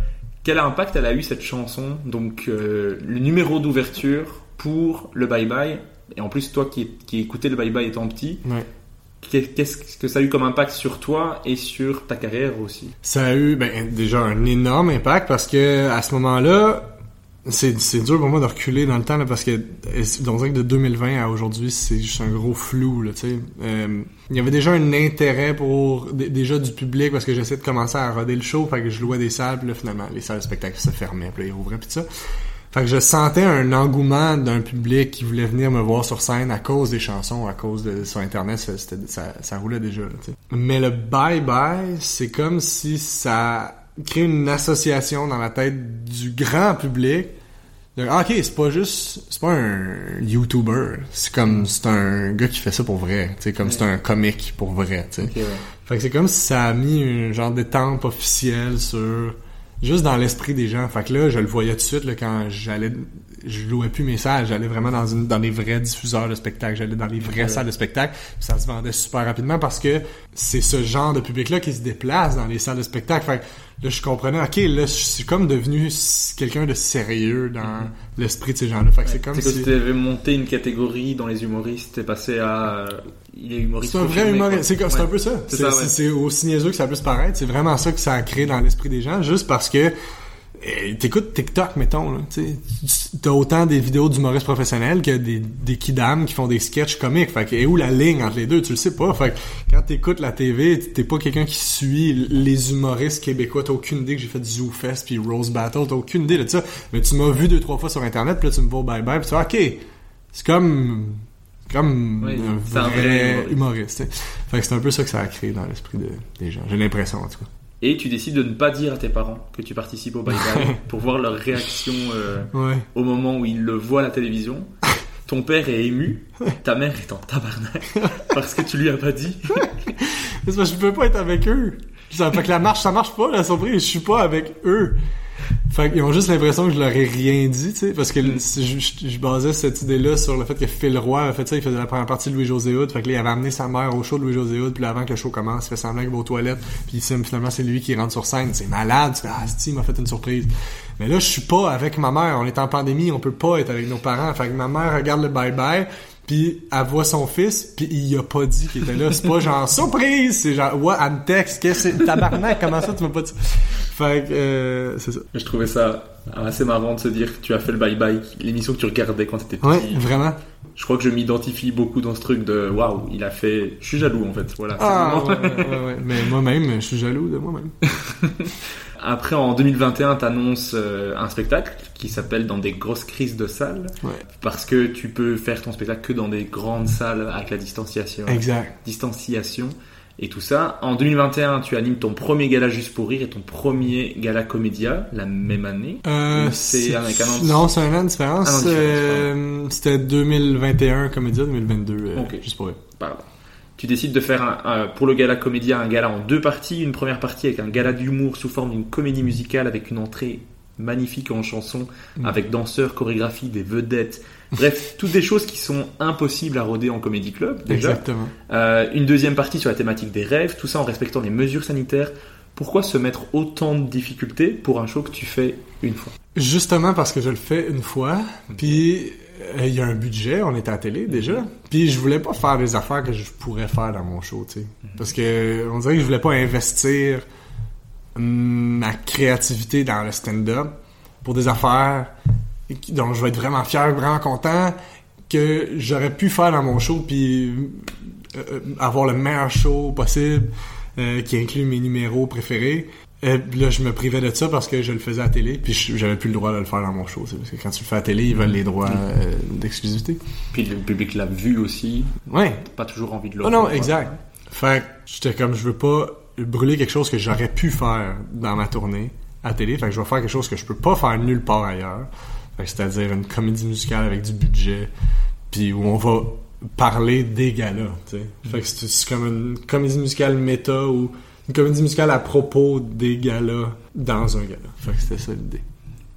Speaker 1: quel impact elle a eu cette chanson? Donc euh, le numéro d'ouverture pour le Bye Bye. Et en plus, toi qui, qui écoutais le Bye Bye étant petit, qu'est-ce que ça a eu comme impact sur toi et sur ta carrière aussi?
Speaker 2: Ça a eu ben, déjà un énorme impact parce que à ce moment-là, c'est dur pour moi de reculer dans le temps là, parce que que de 2020 à aujourd'hui, c'est juste un gros flou là, tu sais. Euh, il y avait déjà un intérêt pour déjà du public parce que j'essayais de commencer à roder le show, fait que je louais des salles, puis là finalement les salles de spectacle se fermaient, puis là, ils rouvraient puis ça. Fait que je sentais un engouement d'un public qui voulait venir me voir sur scène à cause des chansons, à cause de sur internet, ça, c'était- ça, ça roulait déjà. Là, tu sais. Mais le bye bye, c'est comme si ça crée une association dans la tête du grand public. de, ah, ok, c'est pas juste, c'est pas un YouTuber, c'est comme c'est un gars qui fait ça pour vrai, sais, comme c'est un comique pour vrai, tu sais.
Speaker 1: ouais.
Speaker 2: Fait que c'est comme si ça a mis un genre d'étampe officielle sur juste dans l'esprit des gens. Fait que là, je le voyais tout de suite là, quand j'allais je louais plus mes salles, j'allais vraiment dans une dans les vrais diffuseurs de spectacles, j'allais dans les vraies
Speaker 1: Ouais.
Speaker 2: salles de spectacle, puis ça se vendait super rapidement parce que c'est ce genre de public là qui se déplace dans les salles de spectacle. Fait que là je comprenais OK, là je suis comme devenu quelqu'un de sérieux dans l'esprit de ces gens-là. Fait que c'est comme
Speaker 1: C'est que
Speaker 2: si
Speaker 1: tu avais monté une catégorie dans les humoristes, t'es passé à... il est humoriste.
Speaker 2: C'est un vrai humoriste. C'est
Speaker 1: Ouais.
Speaker 2: un peu ça.
Speaker 1: C'est ouais.
Speaker 2: aussi niaiseux que ça peut se paraître. C'est vraiment ça que ça a créé dans l'esprit des gens, juste parce que euh, t'écoutes TikTok, mettons, là, t'as autant des vidéos d'humoristes professionnels que des, des kidams qui font des sketchs comiques. Fait que, et où la ligne entre les deux? Tu le sais pas. Fait que, quand t'écoutes la TV, t'es pas quelqu'un qui suit les humoristes québécois. T'as aucune idée que j'ai fait du ZooFest puis Rose Battle. T'as aucune idée de ça. Mais tu m'as vu deux, trois fois sur Internet puis là, tu me vois bye bye puis tu vois, OK, c'est comme, comme
Speaker 1: Oui,
Speaker 2: un vrai humoriste. Fait que c'est un peu ça que ça a créé dans l'esprit de- des gens. J'ai l'impression, en tout cas.
Speaker 1: Et tu décides de ne pas dire à tes parents que tu participes au Bye Bye pour voir leur réaction euh,
Speaker 2: Ouais.
Speaker 1: au moment où ils le voient à la télévision. Ton père est ému, ta mère est en tabarnak parce que tu lui as pas dit.
Speaker 2: Parce que je peux pas être avec eux. Ça fait que la marche, ça marche pas, la surprise. Je suis pas avec eux. Fait qu'ils ont juste l'impression que je leur ai rien dit, tu sais, parce que
Speaker 1: Mm.
Speaker 2: je, je- je basais cette idée-là sur le fait que Phil Roy a fait ça, il faisait la première partie de Louis-José Hood, fait que là, il avait amené sa mère au show de Louis-José Hood, puis là, avant que le show commence, il fait semblant qu'il va aux toilettes, puis finalement, c'est lui qui rentre sur scène, c'est malade, tu fais, ah, Steve m'a fait une surprise. Mais là, je suis pas avec ma mère, on est en pandémie, on peut pas être avec nos parents, fait que ma mère regarde le bye-bye, puis elle voit son fils, puis il a pas dit qu'il était là. C'est pas genre surprise, c'est genre ouais, elle me texte, qu'est-ce que c'est? Tabarnak, comment ça tu m'as pas dit? Fait que, euh, c'est ça.
Speaker 1: Je trouvais ça assez marrant de se dire que tu as fait le bye-bye, l'émission que tu regardais quand t'étais petit.
Speaker 2: Ouais, vraiment.
Speaker 1: Je crois que je m'identifie beaucoup dans ce truc de waouh, il a fait. Je suis jaloux en fait. Voilà. c'est
Speaker 2: Ah, ouais, ouais, ouais. Mais moi-même, je suis jaloux de moi-même.
Speaker 1: Après, en 2021, t'annonces euh, un spectacle qui s'appelle Dans des grosses crises de salle.
Speaker 2: Ouais.
Speaker 1: Parce que tu peux faire ton spectacle que dans des grandes salles avec la distanciation.
Speaker 2: Exact.
Speaker 1: Distanciation et tout ça. En 2021, tu animes ton premier gala Juste pour rire et ton premier gala comédia la même année.
Speaker 2: Euh,
Speaker 1: c'est avec un an
Speaker 2: Non, c'est un an de différence. Euh, C'était 2021 Comédia, 2022, euh, juste pour.
Speaker 1: Pardon. Tu décides de faire un- un- pour le gala comédia un gala en deux parties. Une première partie avec un gala d'humour sous forme d'une comédie musicale avec une entrée magnifique en chanson,
Speaker 2: Mm.
Speaker 1: avec danseurs, chorégraphie, des vedettes. Bref, toutes des choses qui sont impossibles à roder en comédie club déjà.
Speaker 2: Exactement.
Speaker 1: Euh, une deuxième partie sur la thématique des rêves, tout ça en respectant les mesures sanitaires. Pourquoi se mettre autant de difficultés pour un show que tu fais une fois?
Speaker 2: Justement parce que je le fais une fois, puis euh, il y a un budget, on est à la télé déjà, puis je voulais pas faire des affaires que je pourrais faire dans mon show, tu sais. Parce que on dirait que je voulais pas investir ma créativité dans le stand-up pour des affaires dont je vais être vraiment fier, vraiment content que j'aurais pu faire dans mon show puis euh, euh, avoir le meilleur show possible euh, qui inclut mes numéros préférés. Là, je me privais de ça parce que je le faisais à la télé, puis j'avais plus le droit de le faire dans mon show. Parce que quand tu le fais à la télé, ils veulent les droits d'exclusivité.
Speaker 1: Puis le public l'a vu aussi.
Speaker 2: Ouais.
Speaker 1: Pas toujours envie de le
Speaker 2: Oh non, exact. Fait j'étais comme, je veux pas brûler quelque chose que j'aurais pu faire dans ma tournée à télé. Fait que je vais faire quelque chose que je peux pas faire nulle part ailleurs. C'est-à-dire une comédie musicale avec du budget, puis où on va parler des galas, sais. Fait que c'est c'est comme une comédie musicale méta ou une comédie musicale à propos des galas dans un gala. Fait que c'était ça l'idée.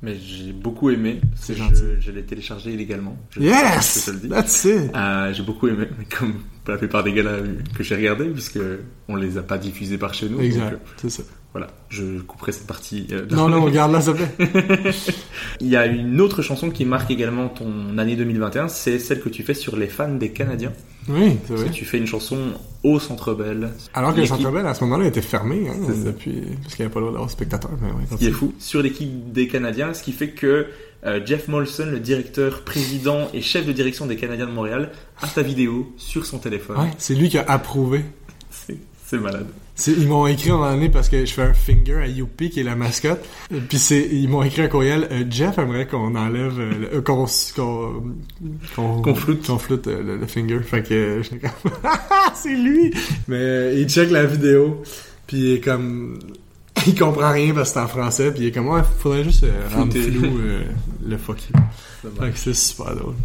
Speaker 1: Mais j'ai beaucoup aimé.
Speaker 2: C'est
Speaker 1: Je-. Je, l'ai téléchargé illégalement. Je,
Speaker 2: Yes!
Speaker 1: je te le dis.
Speaker 2: That's it!
Speaker 1: Euh, j'ai beaucoup aimé, mais comme la plupart des galas que j'ai regardés, puisque on les a pas diffusés par chez nous. donc,
Speaker 2: Exact,
Speaker 1: euh,
Speaker 2: c'est ça.
Speaker 1: Voilà, je couperai cette partie. euh,
Speaker 2: Non, non, regarde là, s'il te plaît.
Speaker 1: Il y a une autre chanson qui marque également ton année 2021, c'est celle que tu fais sur les fans des Canadiens.
Speaker 2: Oui, c'est vrai.
Speaker 1: tu fais une chanson au Centre Bell.
Speaker 2: Alors que le Centre Bell, à ce moment-là, était fermé, hein, depuis, parce qu'il n'y avait pas le droit d'avoir spectateurs. Mais ouais,
Speaker 1: Ce qui est fou, sur l'équipe des Canadiens, ce qui fait que euh, Jeff Molson, le directeur, président et chef de direction des Canadiens de Montréal, a ta vidéo sur son téléphone.
Speaker 2: Ouais, c'est lui qui a approuvé.
Speaker 1: C'est malade.
Speaker 2: Ils m'ont écrit un moment donné parce que je fais un finger à Youpi qui est la mascotte. Puis c'est ils m'ont écrit un courriel. euh, Jeff aimerait qu'on enlève euh, le- euh, qu'on qu'on euh, le, le finger. Fait que j'étais comme c'est lui. Mais il check la vidéo puis il est comme il comprend rien parce que c'est en français puis il est comme ouais faudrait juste rendre flou le fuck you. Fait que c'est super drôle.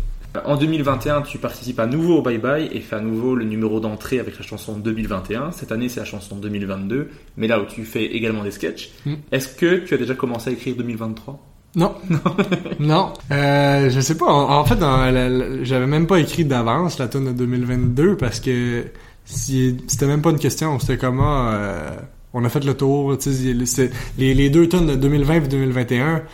Speaker 1: En 2021, tu participes à nouveau au Bye Bye et fais à nouveau le numéro d'entrée avec la chanson 2021. Cette année, c'est la chanson 2022, mais là où tu fais également des sketchs.
Speaker 2: Mm.
Speaker 1: Est-ce que tu as déjà commencé à écrire 2023
Speaker 2: Non. non. Euh, je sais pas. En, en fait, j'avais même pas écrit d'avance la tune de 2022 parce que si- c'était même pas une question. C'était comment euh, on a fait le tour. Les, les deux tunes de 2020 et 2021, c'était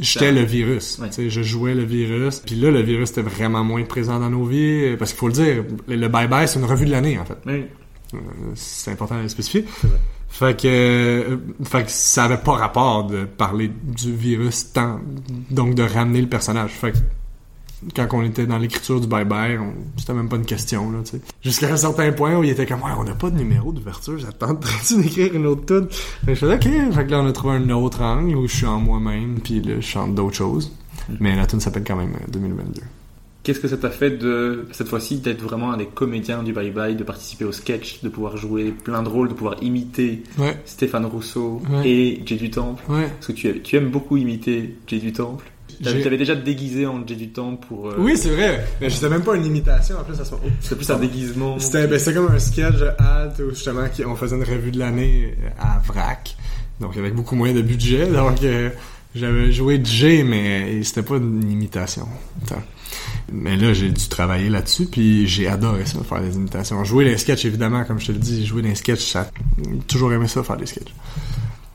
Speaker 2: j'étais le virus.
Speaker 1: Ouais.
Speaker 2: Je jouais le virus. Puis là, le virus était vraiment moins présent dans nos vies parce qu'il faut le dire. Le le Bye Bye, c'est une revue de l'année en fait.
Speaker 1: Oui.
Speaker 2: Euh, C'est important de le spécifier. Fait que, euh, fait que ça avait pas rapport de parler du virus tant, donc de ramener le personnage. Fait que quand on était dans l'écriture du Bye Bye, on- c'était même pas une question, là, tu sais. Jusqu'à un certain point où il était comme, ouais, on n'a pas de numéro d'ouverture, j'attendrais-tu d'écrire une autre tune? Je faisais, ok. Fait que là, on a trouvé un autre angle où je suis en moi-même, puis là, je chante d'autres choses. Mais la tune s'appelle quand même euh, 2022.
Speaker 1: Qu'est-ce que ça t'a fait de, cette fois-ci, d'être vraiment un des comédiens du Bye Bye, de participer au sketch, de pouvoir jouer plein de rôles, de pouvoir imiter
Speaker 2: Ouais.
Speaker 1: Stéphane Rousseau
Speaker 2: Ouais.
Speaker 1: et Jay du Temple
Speaker 2: Ouais.
Speaker 1: Parce que tu, tu aimes beaucoup imiter Jay du Temple. T'avais
Speaker 2: J'ai-
Speaker 1: t'avais déjà déguisé en Jay du Temple pour... euh,
Speaker 2: Oui, c'est vrai. Mais c'était même pas une imitation, en plus, à ce moment
Speaker 1: C'était plus un déguisement.
Speaker 2: C'était ben, c'était comme un sketch Halt où justement on faisait une revue de l'année à Vrac. Donc avec beaucoup moins de budget. Donc euh, j'avais joué Jay, mais c'était pas une imitation. Attends. Mais là, j'ai dû travailler là-dessus, puis j'ai adoré ça, faire des imitations. Jouer les sketchs, évidemment, comme je te le dis, jouer des sketchs, j'ai toujours aimé ça, faire des sketchs.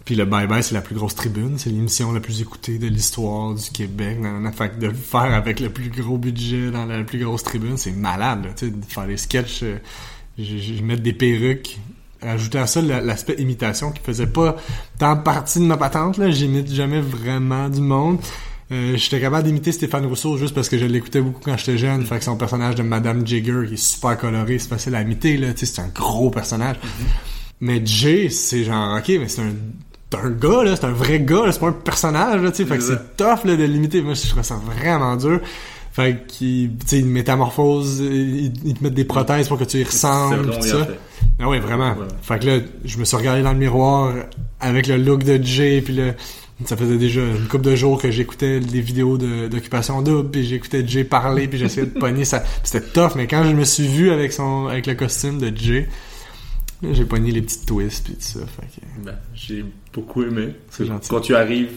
Speaker 2: Puis le Bye Bye, c'est la plus grosse tribune, c'est l'émission la plus écoutée de l'histoire du Québec. Nanana. Fait que de le faire avec le plus gros budget dans la plus grosse tribune, c'est malade, là, tu sais, de faire des sketchs, euh, je, je- mettre des perruques, rajouter à ça la- l'aspect imitation qui faisait pas tant partie de ma patente, là. J'imite jamais vraiment du monde. Euh, j'étais capable d'imiter Stéphane Rousseau juste parce que je l'écoutais beaucoup quand j'étais jeune. Fait que son personnage de Madame Jigger qui est super coloré, c'est facile à imiter, là. Tu sais, c'est un gros personnage. Mais Jay, c'est genre, ok, mais c'est un, c'est un gars, là, c'est un vrai gars, là, c'est pas un personnage, là, tu sais. Fait que
Speaker 1: C'est
Speaker 2: tough, là, de l'imiter. Moi, je trouve ça vraiment dur. Fait qu'ils, tu sais, ils métamorphosent, ils, ils te mettent des prothèses pour que tu y ressembles, pis ça. Ah ouais, vraiment.
Speaker 1: Ouais.
Speaker 2: Fait que là, je me suis regardé dans le miroir avec le look de Jay, puis le, ça faisait déjà une couple de jours que j'écoutais des vidéos de- d'occupation double, puis j'écoutais Jay parler, puis j'essayais de pogner ça. C'était tough, mais quand je me suis vu avec son, avec le costume de Jay, là, j'ai pogné les petites twists, puis tout ça. Que...
Speaker 1: Ben, j'ai beaucoup aimé.
Speaker 2: C'est gentil.
Speaker 1: Quand tu arrives,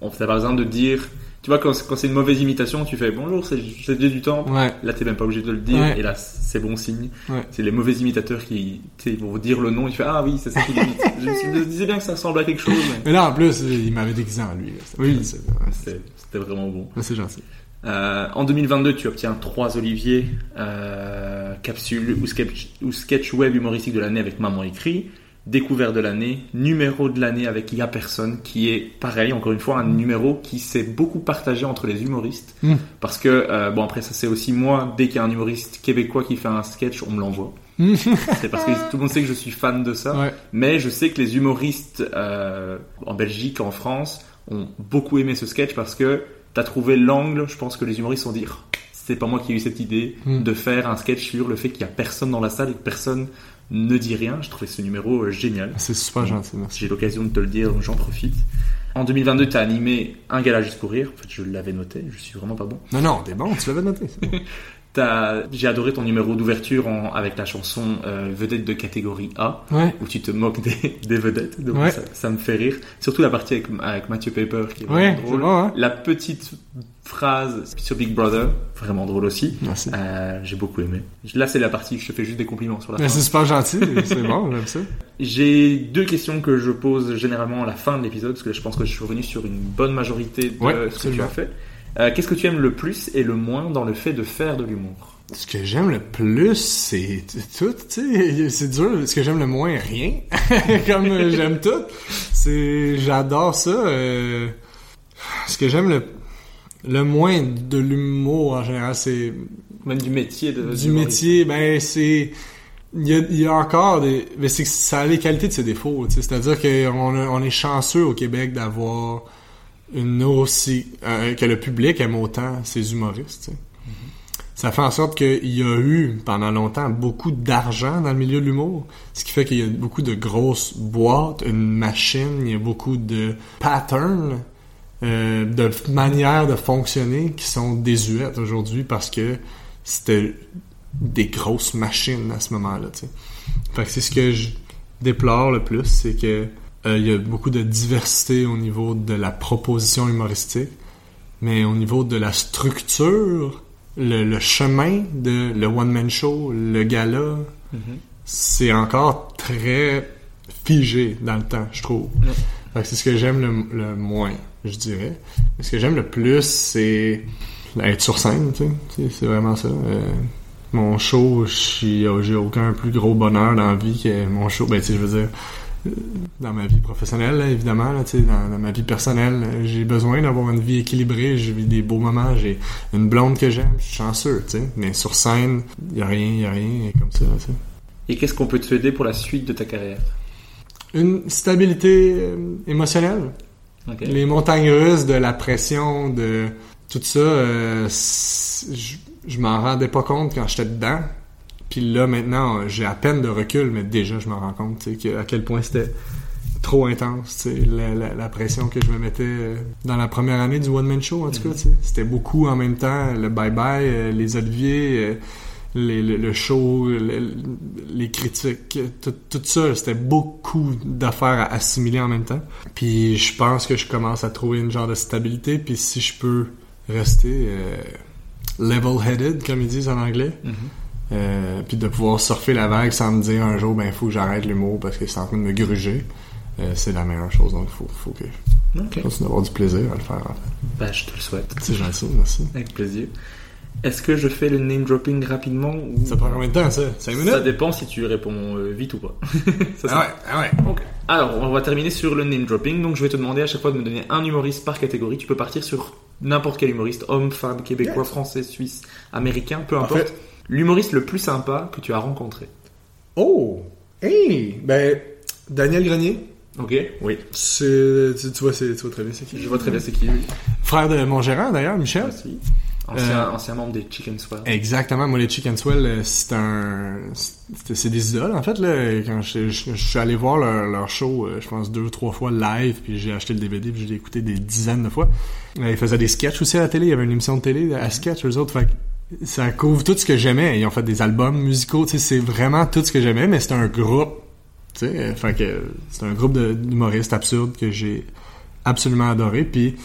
Speaker 1: on t'as pas besoin de dire. Tu vois, quand, quand c'est une mauvaise imitation, tu fais bonjour, c'est Jay du Temple.
Speaker 2: Ouais.
Speaker 1: Là, t'es même pas obligé de le dire,
Speaker 2: Ouais.
Speaker 1: et là, c'est bon signe.
Speaker 2: Ouais.
Speaker 1: C'est les mauvais imitateurs qui ils vont dire le nom, et tu fais ah oui, c'est ça qu'il imite. je, me disais bien que ça ressemble à quelque chose, mais
Speaker 2: Mais là, en plus, il m'avait déguisé en lui. là.
Speaker 1: Oui. c'était c'était vraiment bon.
Speaker 2: c'est gentil.
Speaker 1: Euh, en 2022, tu obtiens trois Olivier, euh, capsule ou sketch, ou sketch web humoristique de l'année avec Maman écrit, découvert de l'année, numéro de l'année avec Y'a personne, qui est pareil, encore une fois, un numéro qui s'est beaucoup partagé entre les humoristes.
Speaker 2: Mm.
Speaker 1: Parce que, euh, bon, après, ça c'est aussi moi, dès qu'il y a un humoriste québécois qui fait un sketch, on me l'envoie. c'est parce que tout le monde sait que je suis fan de ça.
Speaker 2: Ouais.
Speaker 1: Mais je sais que les humoristes euh, en Belgique, en France, ont beaucoup aimé ce sketch parce que t'as trouvé l'angle. Je pense que les humoristes ont dit Oh, c'est pas moi qui ai eu cette idée
Speaker 2: Mm.
Speaker 1: de faire un sketch sur le fait qu'il y a personne dans la salle et que personne ne dit rien. Je trouvais ce numéro euh, génial.
Speaker 2: C'est super gentil, merci.
Speaker 1: J'ai l'occasion de te le dire, donc j'en profite. En 2022, t'as animé un gala juste pour rire. En fait, je l'avais noté. Je suis vraiment pas bon.
Speaker 2: Non, non, t'es bon, tu l'avais noté. bon.
Speaker 1: J'ai adoré ton numéro d'ouverture avec la chanson euh, Vedette de catégorie A,
Speaker 2: Ouais.
Speaker 1: où tu te moques des, des vedettes. Donc
Speaker 2: Ouais.
Speaker 1: ça, ça me fait rire. Surtout la partie avec, avec Mathieu Paper qui est vraiment drôle. La petite phrase sur Big Brother, vraiment drôle aussi. Euh, J'ai beaucoup aimé. Là, c'est la partie où je te fais juste des compliments sur la
Speaker 2: c'est super gentil, c'est bon, j'aime ça.
Speaker 1: J'ai deux questions que je pose généralement à la fin de l'épisode, parce que je pense que je suis revenu sur une bonne majorité de ce que tu as fait. Euh, Qu'est-ce que tu aimes le plus et le moins dans le fait de faire de l'humour?
Speaker 2: Ce que j'aime le plus, c'est tout, tu sais, c'est dur. Ce que j'aime le moins, rien. Comme euh, j'aime tout. C'est, j'adore ça. euh, Ce que j'aime le, le moins de l'humour en général, c'est
Speaker 1: Même du métier de
Speaker 2: du métier. Ben c'est, il y a, il y a encore des, mais c'est que ça a les qualités de ses défauts. C'est-à-dire qu'on on est chanceux au Québec d'avoir une aussi euh, que le public aime autant ses humoristes. sais. Ça fait en sorte qu'il y a eu pendant longtemps beaucoup d'argent dans le milieu de l'humour, ce qui fait qu'il y a beaucoup de grosses boîtes, une machine, il y a beaucoup de patterns, euh, de manières de fonctionner qui sont désuètes aujourd'hui parce que c'était des grosses machines à ce moment-là. Fait que c'est ce que je déplore le plus, c'est que il y a beaucoup de diversité au niveau de la proposition humoristique, mais au niveau de la structure, le, le chemin de le one-man show, le gala, c'est encore très figé dans le temps, je trouve. Que c'est ce que j'aime le, le moins, je dirais. Mais ce que j'aime le plus, c'est être sur scène, tu sais. C'est- vraiment ça. Euh, mon show, j'ai aucun plus gros bonheur dans la vie que mon show. Ben, tu sais, je veux dire, euh, dans ma vie professionnelle, là, évidemment, là, dans, dans ma vie personnelle, euh, j'ai besoin d'avoir une vie équilibrée. J'ai des beaux moments, j'ai une blonde que j'aime, je suis chanceux. Mais sur scène, y a rien, y a rien comme ça.
Speaker 1: Et qu'est-ce qu'on peut te souhaiter pour la suite de ta carrière?
Speaker 2: Une stabilité euh, émotionnelle. Les montagnes russes de la pression, de tout ça, euh, je, je m'en rendais pas compte quand j'étais dedans. Puis là, maintenant, j'ai à peine de recul, mais déjà, je me rends compte que- à quel point c'était trop intense, la, la- la pression que je me mettais euh, dans la première année du one-man show, en tout cas, sais. C'était beaucoup en même temps, le bye-bye, euh, les oliviers, euh, les- le, le show, le- les critiques, tout, tout ça, c'était beaucoup d'affaires à assimiler en même temps. Puis je pense que je commence à trouver une genre de stabilité, puis si je peux rester euh, level-headed, comme ils disent en anglais, euh, puis de pouvoir surfer la vague sans me dire un jour, ben, il faut que j'arrête l'humour parce que c'est en train de me gruger, euh, c'est la meilleure chose. Donc, il faut, faut que
Speaker 1: Ok.
Speaker 2: je continue d'avoir du plaisir à le faire. en fait.
Speaker 1: Bah, je te le souhaite.
Speaker 2: C'est gentil, merci.
Speaker 1: Avec plaisir. Est-ce que je fais le name dropping rapidement ou...
Speaker 2: Ça prend combien de temps, ça? 5 minutes?
Speaker 1: Ça dépend si tu réponds euh, vite ou pas. Ça,
Speaker 2: Ah ouais, ah ouais.
Speaker 1: Ok. Alors, on va terminer sur le name dropping. Donc, je vais te demander à chaque fois de me donner un humoriste par catégorie. Tu peux partir sur n'importe quel humoriste, homme, femme, québécois, français, suisse, américain, peu importe. L'humoriste le plus sympa que tu as rencontré.
Speaker 2: Oh! Hey! Ben, Daniel Grenier.
Speaker 1: Ok, oui.
Speaker 2: C'est, tu, tu vois, c'est, tu vois très bien c'est qui.
Speaker 1: Je vois très bien c'est qui lui.
Speaker 2: Frère de mon gérant, d'ailleurs, Michel.
Speaker 1: Aussi. Ancien,
Speaker 2: Euh,
Speaker 1: ancien membre des Chicken Swell.
Speaker 2: Exactement, moi les Chicken Swell, euh, c'est un, c'est c'est des idoles en fait là. Quand je, je- je suis allé voir leur, leur show, euh, je pense deux ou trois fois live, puis j'ai acheté le DVD, puis je l'ai écouté des dizaines de fois. Ils faisaient des sketchs aussi à la télé, il y avait une émission de télé à sketch eux autres, fait que ça couvre tout ce que j'aimais. Ils ont fait des albums musicaux, c'est vraiment tout ce que j'aimais, mais c'est un groupe, fait que c'est un groupe d'humoristes absurdes que j'ai absolument adoré, puis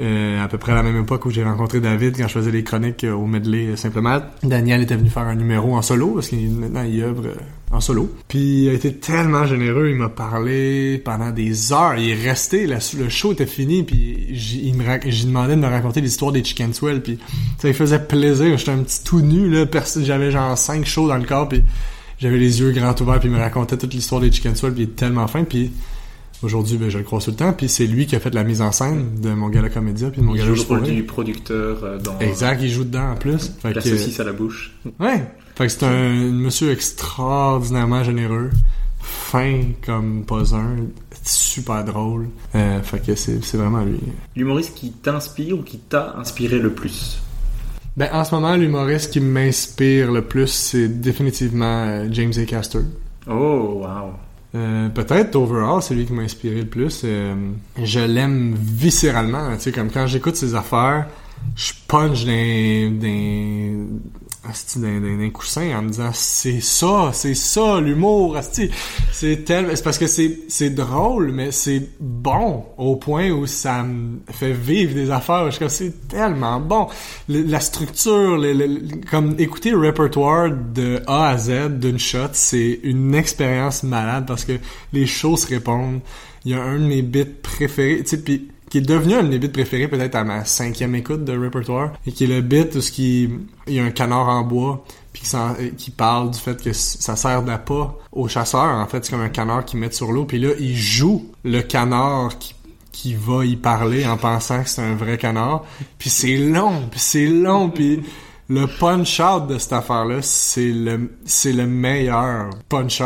Speaker 2: euh, à peu près à la même époque où j'ai rencontré David quand je faisais les chroniques au medley simplement. Daniel était venu faire un numéro en solo parce qu'il maintenant il œuvre euh, en solo. Puis il a été tellement généreux, il m'a parlé pendant des heures. Il est resté, le show était fini, puis j'ai demandé de me raconter l'histoire des Chicken Swell, puis ça lui faisait plaisir. J'étais un petit tout nu j'avais genre cinq shows dans le corps, puis j'avais les yeux grands ouverts, puis il me racontait toute l'histoire des Chicken Swell, puis il est tellement fin, puis Aujourd'hui, ben, je le crois tout le temps. Puis c'est lui qui a fait la mise en scène de mon gala comédia puis de mon
Speaker 1: Il
Speaker 2: gala
Speaker 1: joue le producteur euh, dans
Speaker 2: Exact, il joue dedans en plus. Fait
Speaker 1: La
Speaker 2: que-
Speaker 1: saucisse à la bouche.
Speaker 2: Ouais. Fait que c'est un monsieur extraordinairement généreux, fin comme pas un, super drôle. Euh, fait que c'est c'est vraiment lui.
Speaker 1: L'humoriste qui t'inspire ou qui t'a inspiré le plus?
Speaker 2: Ben en ce moment, l'humoriste qui m'inspire le plus, c'est définitivement euh, James A. Castor.
Speaker 1: Oh, wow.
Speaker 2: Euh, peut-être overall, c'est lui qui m'a inspiré le plus. Euh, je l'aime viscéralement. Tu sais, comme quand j'écoute ses affaires, je punch d'un asti, d'un coussin en me disant c'est ça, c'est ça l'humour. C'est tel, c'est parce que c'est drôle, mais c'est bon au point où ça me fait vivre des affaires. Je c'est tellement bon. La structure, le- comme écouter le répertoire de A à Z d'une shot, c'est une expérience malade parce que les se répondent. Il y a un de mes bits préférés, tu sais, puis qui est devenu un de mes bits préférés peut-être à ma cinquième écoute de répertoire et qui est le bit où ce qui il y a un canard en bois puis qui, euh, parle du fait que ça sert d'appât aux chasseurs. En fait c'est comme un canard qu'ils mettent sur l'eau puis là il joue le canard qui qui va y parler en pensant que c'est un vrai canard. Puis c'est long puis c'est long puis le punch out de cette affaire là c'est le c'est le meilleur punch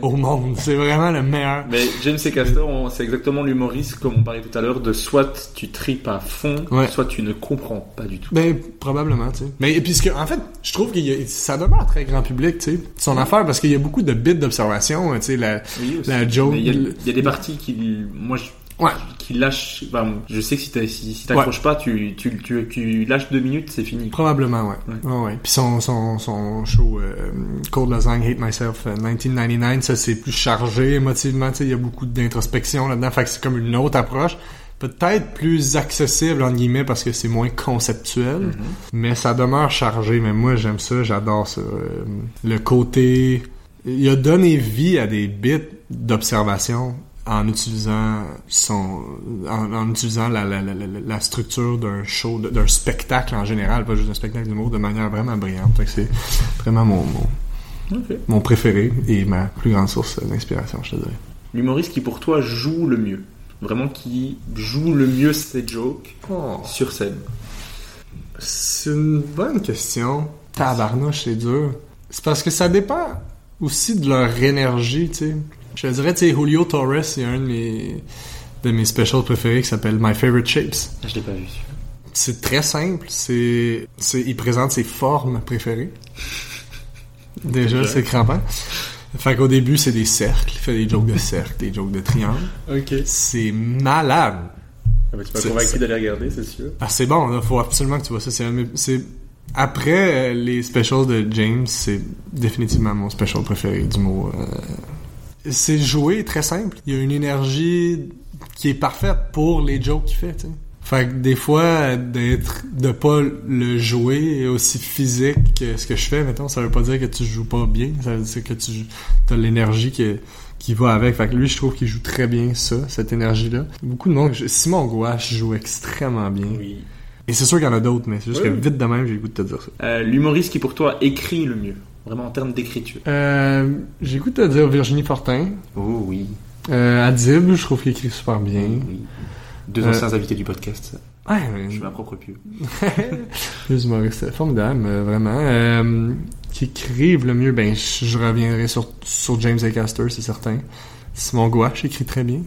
Speaker 2: au monde c'est vraiment le meilleur
Speaker 1: Mais James et Castor, c'est exactement l'humoriste, comme on parlait tout à l'heure, de soit tu tripes à fond,
Speaker 2: Ouais.
Speaker 1: soit tu ne comprends pas du tout.
Speaker 2: Ben probablement, tu sais. Mais puisque en fait, je trouve que ça demeure très grand public, tu sais, son affaire parce qu'il y a beaucoup de bits d'observation, tu sais, la
Speaker 1: Oui,
Speaker 2: la joke.
Speaker 1: Il y, y a des parties qui, moi, je,
Speaker 2: Ouais.
Speaker 1: qui enfin, je sais que si t'as- si, si t'accroches pas, tu, tu, tu, tu lâches deux minutes, c'est fini.
Speaker 2: Probablement, ouais. Ouais, ouais. Puis son, son, son show euh, Cold Lasagne, Hate Myself, euh, 1999, ça c'est plus chargé émotivement, il y a beaucoup d'introspection là-dedans, fait que c'est comme une autre approche. Peut-être plus accessible, entre guillemets, parce que c'est moins conceptuel, mais ça demeure chargé. Mais moi, j'aime ça, j'adore ça. Euh, le côté... Il a donné vie à des bits d'observation en utilisant son en, en utilisant la, la, la, la, la structure d'un show d'un spectacle en général pas juste un spectacle d'humour de manière vraiment brillante fait que c'est vraiment mon, mon, mon préféré et ma plus grande source d'inspiration je te dirais
Speaker 1: L'humoriste qui pour toi joue le mieux. Vraiment qui joue le mieux ses jokes
Speaker 2: Oh.
Speaker 1: sur scène.
Speaker 2: c'est une bonne question tabarnouche c'est dur c'est parce que ça dépend aussi de leur énergie tu sais je dirais tu sais Julio Torres c'est un de mes de mes specials préférés qui s'appelle My Favorite Shapes
Speaker 1: Je l'ai pas vu.
Speaker 2: C'est très simple. C'est, c'est, il présente ses formes préférées. Déjà, c'est crampant. Fait qu'au début, c'est des cercles. Il fait des jokes de cercles, des jokes de triangles.
Speaker 1: Ok.
Speaker 2: C'est malade.
Speaker 1: Ah bah, tu m'as convaincu d'aller regarder, c'est sûr.
Speaker 2: Ah, c'est bon, là. Faut absolument que tu vois ça. C'est, après euh, les specials de James, c'est définitivement mon special préféré du mot. euh, c'est joué très simple. Il y a une énergie qui est parfaite pour les jokes qu'il fait, tu sais. Fait que des fois, d'être, de pas le jouer aussi physique que ce que je fais, mettons, ça veut pas dire que tu joues pas bien, ça veut dire que tu as l'énergie qui, qui va avec. Fait que lui, je trouve qu'il joue très bien ça, cette énergie-là. Beaucoup de monde, Simon Gouache joue extrêmement bien.
Speaker 1: Oui.
Speaker 2: Et c'est sûr qu'il y en a d'autres, mais c'est juste que vite de même, j'ai le goût de te dire ça.
Speaker 1: Euh, L'humoriste qui pour toi écrit le mieux, vraiment en termes d'écriture.
Speaker 2: Euh, j'ai le goût de te dire Virginie Fortin.
Speaker 1: Oh oui.
Speaker 2: Euh, Adib, je trouve qu'il écrit super bien.
Speaker 1: oui. Deux
Speaker 2: Euh,
Speaker 1: anciens invités du podcast.
Speaker 2: Ouais, mais-
Speaker 1: Je suis ma propre pub.
Speaker 2: Les humoristes, formidable, euh, vraiment. Euh, qui écrivent le mieux, ben, je, je reviendrai sur, sur James A. Caster, c'est certain. Simon Gouache écrit très bien.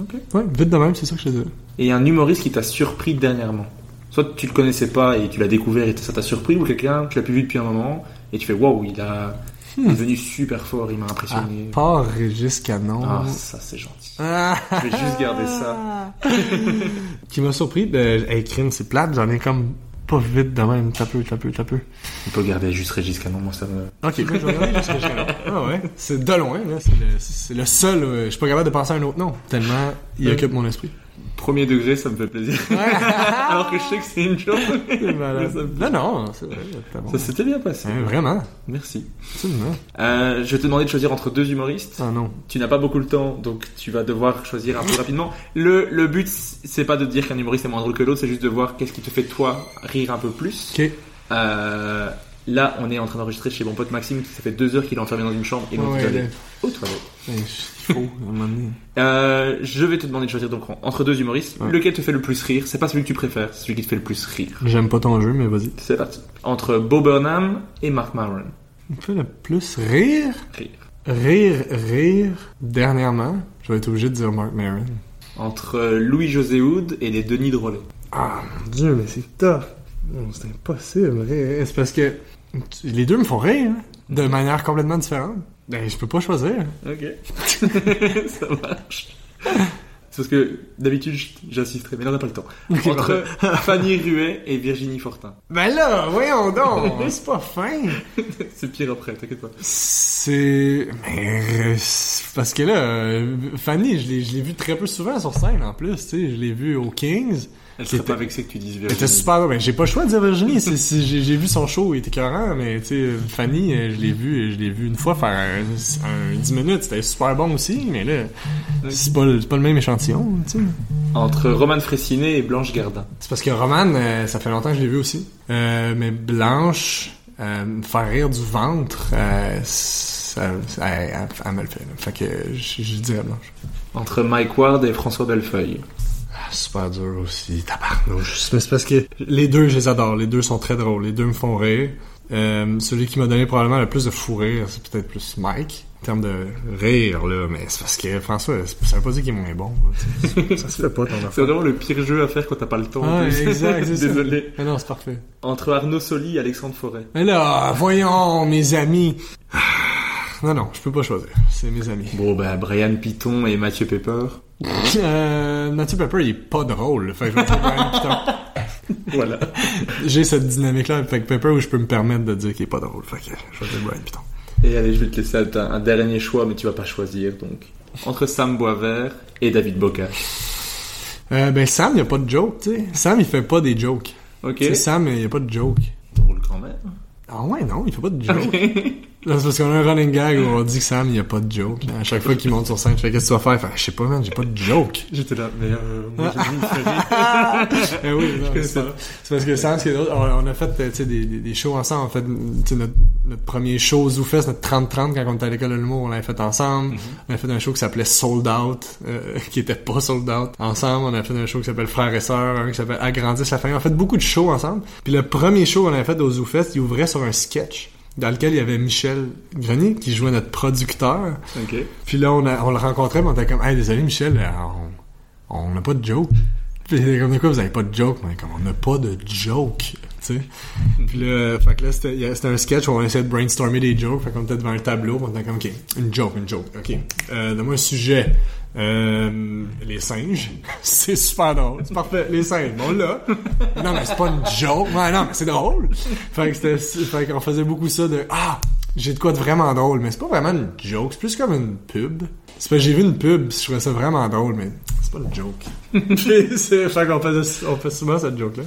Speaker 1: Ok.
Speaker 2: Ouais, vite de même, c'est ça que je te dis.
Speaker 1: Et un humoriste qui t'a surpris dernièrement. Soit tu le connaissais pas et tu l'as découvert et ça t'a surpris, ou quelqu'un que tu l'as plus vu depuis un moment et tu fais waouh, il a il est devenu super fort, il m'a
Speaker 2: À
Speaker 1: impressionné.
Speaker 2: part Régis Canon.
Speaker 1: Ah, ça c'est gentil.
Speaker 2: Ah.
Speaker 1: Je vais juste garder ça.
Speaker 2: qui m'a surpris, ben, hey, crime, c'est plate, j'en ai comme pas vite de même. T'as peu, t'as peu, t'as peu.
Speaker 1: On peut garder juste Régis Canon, moi ça me.
Speaker 2: Ok, je vais regarder juste Régis Canon. Ah ouais. C'est de loin, là. C'est le, seul, euh, je suis pas capable de penser à un autre nom. Tellement il
Speaker 1: Ouais.
Speaker 2: occupe mon esprit.
Speaker 1: Premier degré, ça me fait plaisir. Alors que je sais que c'est une me-
Speaker 2: Non, non.
Speaker 1: Ça s'était bien passé.
Speaker 2: Hein, vraiment.
Speaker 1: Merci. Euh, je vais te demander de choisir entre deux humoristes.
Speaker 2: Ah non.
Speaker 1: Tu n'as pas beaucoup le temps, donc tu vas devoir choisir un peu rapidement. Le, le but, c'est pas de dire qu'un humoriste est moins drôle que l'autre, c'est juste de voir qu'est-ce qui te fait toi rire un peu plus.
Speaker 2: Ok.
Speaker 1: Euh, là, on est en train d'enregistrer chez mon pote Maxime, qui ça fait deux heures qu'il est enfermé dans une chambre et donc
Speaker 2: Ouais,
Speaker 1: il
Speaker 2: ouais,
Speaker 1: aux toilettes. Euh, je vais te demander de choisir donc en- entre deux humoristes. Lequel te fait le plus rire? C'est pas celui que tu préfères, c'est celui qui te fait le plus rire.
Speaker 2: J'aime pas ton jeu, mais vas-y.
Speaker 1: C'est parti. Entre Bo Burnham et Mark Maron.
Speaker 2: Me fait le plus rire?
Speaker 1: Rire.
Speaker 2: Rire, rire. Dernièrement, je vais être obligé de dire Mark Maron.
Speaker 1: Entre Louis-José Hood et les Denis Drolet.
Speaker 2: Ah, mon dieu, mais c'est tough. C'est impossible. C'est parce que les deux me font rire, hein, de manière complètement différente. Ben, je peux pas choisir.
Speaker 1: Ok. ça marche. C'est parce que d'habitude j- j'insisterai, mais là on n'a pas le temps. Entre Fanny Ruet et Virginie Fortin.
Speaker 2: Ben là, voyons donc, c'est pas fin.
Speaker 1: C'est pire après, t'inquiète pas.
Speaker 2: C'est... Mais... euh, Parce que là, euh, Fanny, je l'ai, je l'ai vu très peu souvent sur scène, en plus, tu sais. Je l'ai vu au Kings.
Speaker 1: Elle serait
Speaker 2: était-
Speaker 1: pas vexée que tu dises
Speaker 2: Elle
Speaker 1: Virginie.
Speaker 2: était super... Ben, j'ai pas le choix de dire Virginie. j'ai, vu son show, il était écœurant, mais tu sais, Fanny, euh, je l'ai vu, je l'ai vu une fois faire un, un 10 minutes. C'était super bon aussi, mais là, c'est pas, pas le même échantillon, tu sais.
Speaker 1: Entre Romane Fressinet et Blanche Gardin.
Speaker 2: C'est parce que Romane, euh, ça fait longtemps que je l'ai vu aussi. Euh, mais Blanche, euh, me faire rire du ventre, ça, ça- elle, elle- elle me le fait. là. Fait que je, je dirais Blanche.
Speaker 1: Entre Mike Ward et François Bellefeuille.
Speaker 2: Ah, super dur aussi, tabarnouche. Mais c'est parce que les deux, je les adore. Les deux sont très drôles. Les deux me font rire. Euh, celui qui m'a donné probablement le plus de fou rire, c'est peut-être plus Mike. En termes de rire, là. Mais c'est parce que François, ça veut pas dire qu'il est moins bon. là, ça se fait pas ton
Speaker 1: C'est
Speaker 2: affaire.
Speaker 1: vraiment le pire jeu à faire quand t'as pas le temps.
Speaker 2: Ah, exact, c'est ça.
Speaker 1: Désolé.
Speaker 2: Mais non, c'est parfait.
Speaker 1: Entre Arnaud Soli et Alexandre Forêt.
Speaker 2: Mais là, voyons, mes amis. Ah, Non, non, je peux pas choisir. C'est mes amis.
Speaker 1: Bon, bah, Brian Piton et Mathieu Pepper.
Speaker 2: Euh, Mathieu Pepper, il est pas drôle. Fait que je vais Brian.
Speaker 1: Voilà.
Speaker 2: J'ai cette dynamique-là avec Pepper où je peux me permettre de dire qu'il est pas drôle. Fait que je vais dire Brian Piton.
Speaker 1: Et allez, je vais te laisser un, un dernier choix, mais tu vas pas choisir, donc. Entre Sam Boisvert et David Bocage.
Speaker 2: Euh, ben Sam, il a pas de joke, tu sais. Sam, il fait pas des jokes.
Speaker 1: Ok.
Speaker 2: Tu sais, Sam, il y a pas de joke.
Speaker 1: Drôle quand même.
Speaker 2: Ah ouais, non, il fait pas de joke. Là, c'est parce qu'on a un running gag où on dit que Sam, il y a pas de joke. À chaque fois qu'il monte sur scène, je fais qu'est-ce que tu vas faire? Je sais pas, man, j'ai pas de joke.
Speaker 1: J'étais là, mais euh, moi j'ai
Speaker 2: Eh oui, c'est c'est parce que Sam, ce qui est drôle, on, on a fait euh, des, des, des shows ensemble. On a fait notre, notre premier show au ZooFest, notre 30-30, quand on était à l'école de l'humour, on l'avait fait ensemble. On a fait un show qui s'appelait Sold Out, euh, qui était pas Sold Out. Ensemble, on a fait un show qui s'appelle Frères et Sœurs, un qui s'appelle Agrandissent la famille. On a fait beaucoup de shows ensemble. Puis le premier show qu'on avait fait au ZooFest, il ouvrait sur un sketch dans lequel il y avait Michel Grenier qui jouait notre producteur. Puis là, on, a, on le rencontrait, mais on était comme, hey, désolé, Michel, euh, on n'a pas de joke. Puis il était comme, de quoi, vous avez pas de joke? Mais comme, on n'a pas de joke, tu sais. Puis là, fait que là, c'était un sketch où on essayait de brainstormer des jokes. Fait qu'on était devant un tableau, on était comme, ok, une joke, une joke, ok. Euh, donne-moi un sujet. Euh, les singes. c'est super drôle. C'est parfait. Les singes. Bon, là. Non, mais c'est pas une joke. Ouais, non, mais c'est drôle. Fait que fait qu'on faisait beaucoup ça de, ah, j'ai de quoi de vraiment drôle, mais c'est pas vraiment une joke. C'est plus comme une pub. C'est pas, j'ai vu une pub, je trouvais ça vraiment drôle, mais c'est pas une joke. Fait qu'on faisait, on fait souvent cette joke-là.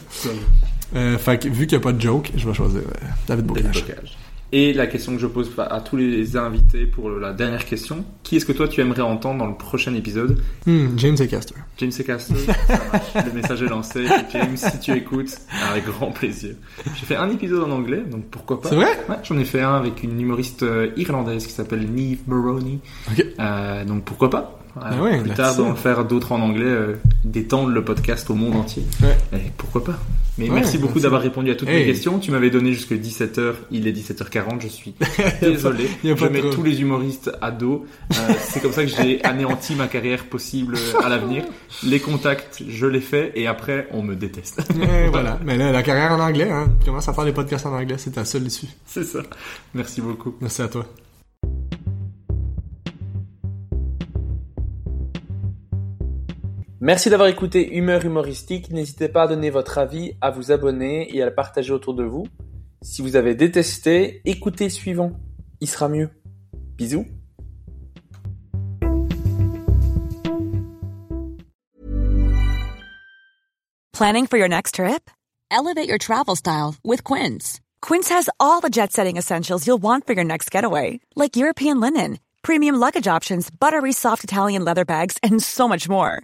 Speaker 2: Euh, fait que, vu qu'il n'y a pas de joke, je vais choisir euh, David
Speaker 1: David
Speaker 2: Bocage.
Speaker 1: Et la question que je pose à tous les invités pour la dernière question, qui est-ce que toi tu aimerais entendre dans le prochain épisode?
Speaker 2: Hmm, James et Caster.
Speaker 1: James et Caster, le message est lancé. James, si tu écoutes, avec grand plaisir. J'ai fait un épisode en anglais, donc pourquoi pas?
Speaker 2: C'est vrai?
Speaker 1: Ouais, j'en ai fait un avec une humoriste euh, irlandaise qui s'appelle Niamh Maroney. Euh, donc pourquoi pas?
Speaker 2: Ah ouais,
Speaker 1: Plus tard, d'en faire d'autres en anglais, euh, d'étendre le podcast au monde entier.
Speaker 2: Ouais.
Speaker 1: Et pourquoi pas Mais
Speaker 2: Ouais,
Speaker 1: merci beaucoup d'avoir répondu à toutes
Speaker 2: Hey.
Speaker 1: mes questions. Tu m'avais donné jusque 17h, il est 17h40, je suis désolé.
Speaker 2: y a
Speaker 1: je mets
Speaker 2: de-
Speaker 1: tous les humoristes à dos. Euh, c'est comme ça que j'ai anéanti ma carrière possible à l'avenir. Les contacts, je les fais et après, on me déteste.
Speaker 2: Et voilà. Mais là, la carrière en anglais, hein. Tu commences à faire des podcasts en anglais, c'est ta seule issue.
Speaker 1: c'est ça. Merci beaucoup.
Speaker 2: Merci à toi.
Speaker 3: Merci d'avoir écouté Humeur humoristique. N'hésitez pas à donner votre avis, à vous abonner et à le partager autour de vous. Si vous avez détesté, écoutez suivant. Il sera mieux. Bisous.
Speaker 4: Planning for your next trip?
Speaker 5: Elevate your travel style with Quince.
Speaker 4: Quince has all the jet setting essentials you'll want for your next getaway, like European linen, premium luggage options, buttery soft Italian leather bags, and so much more.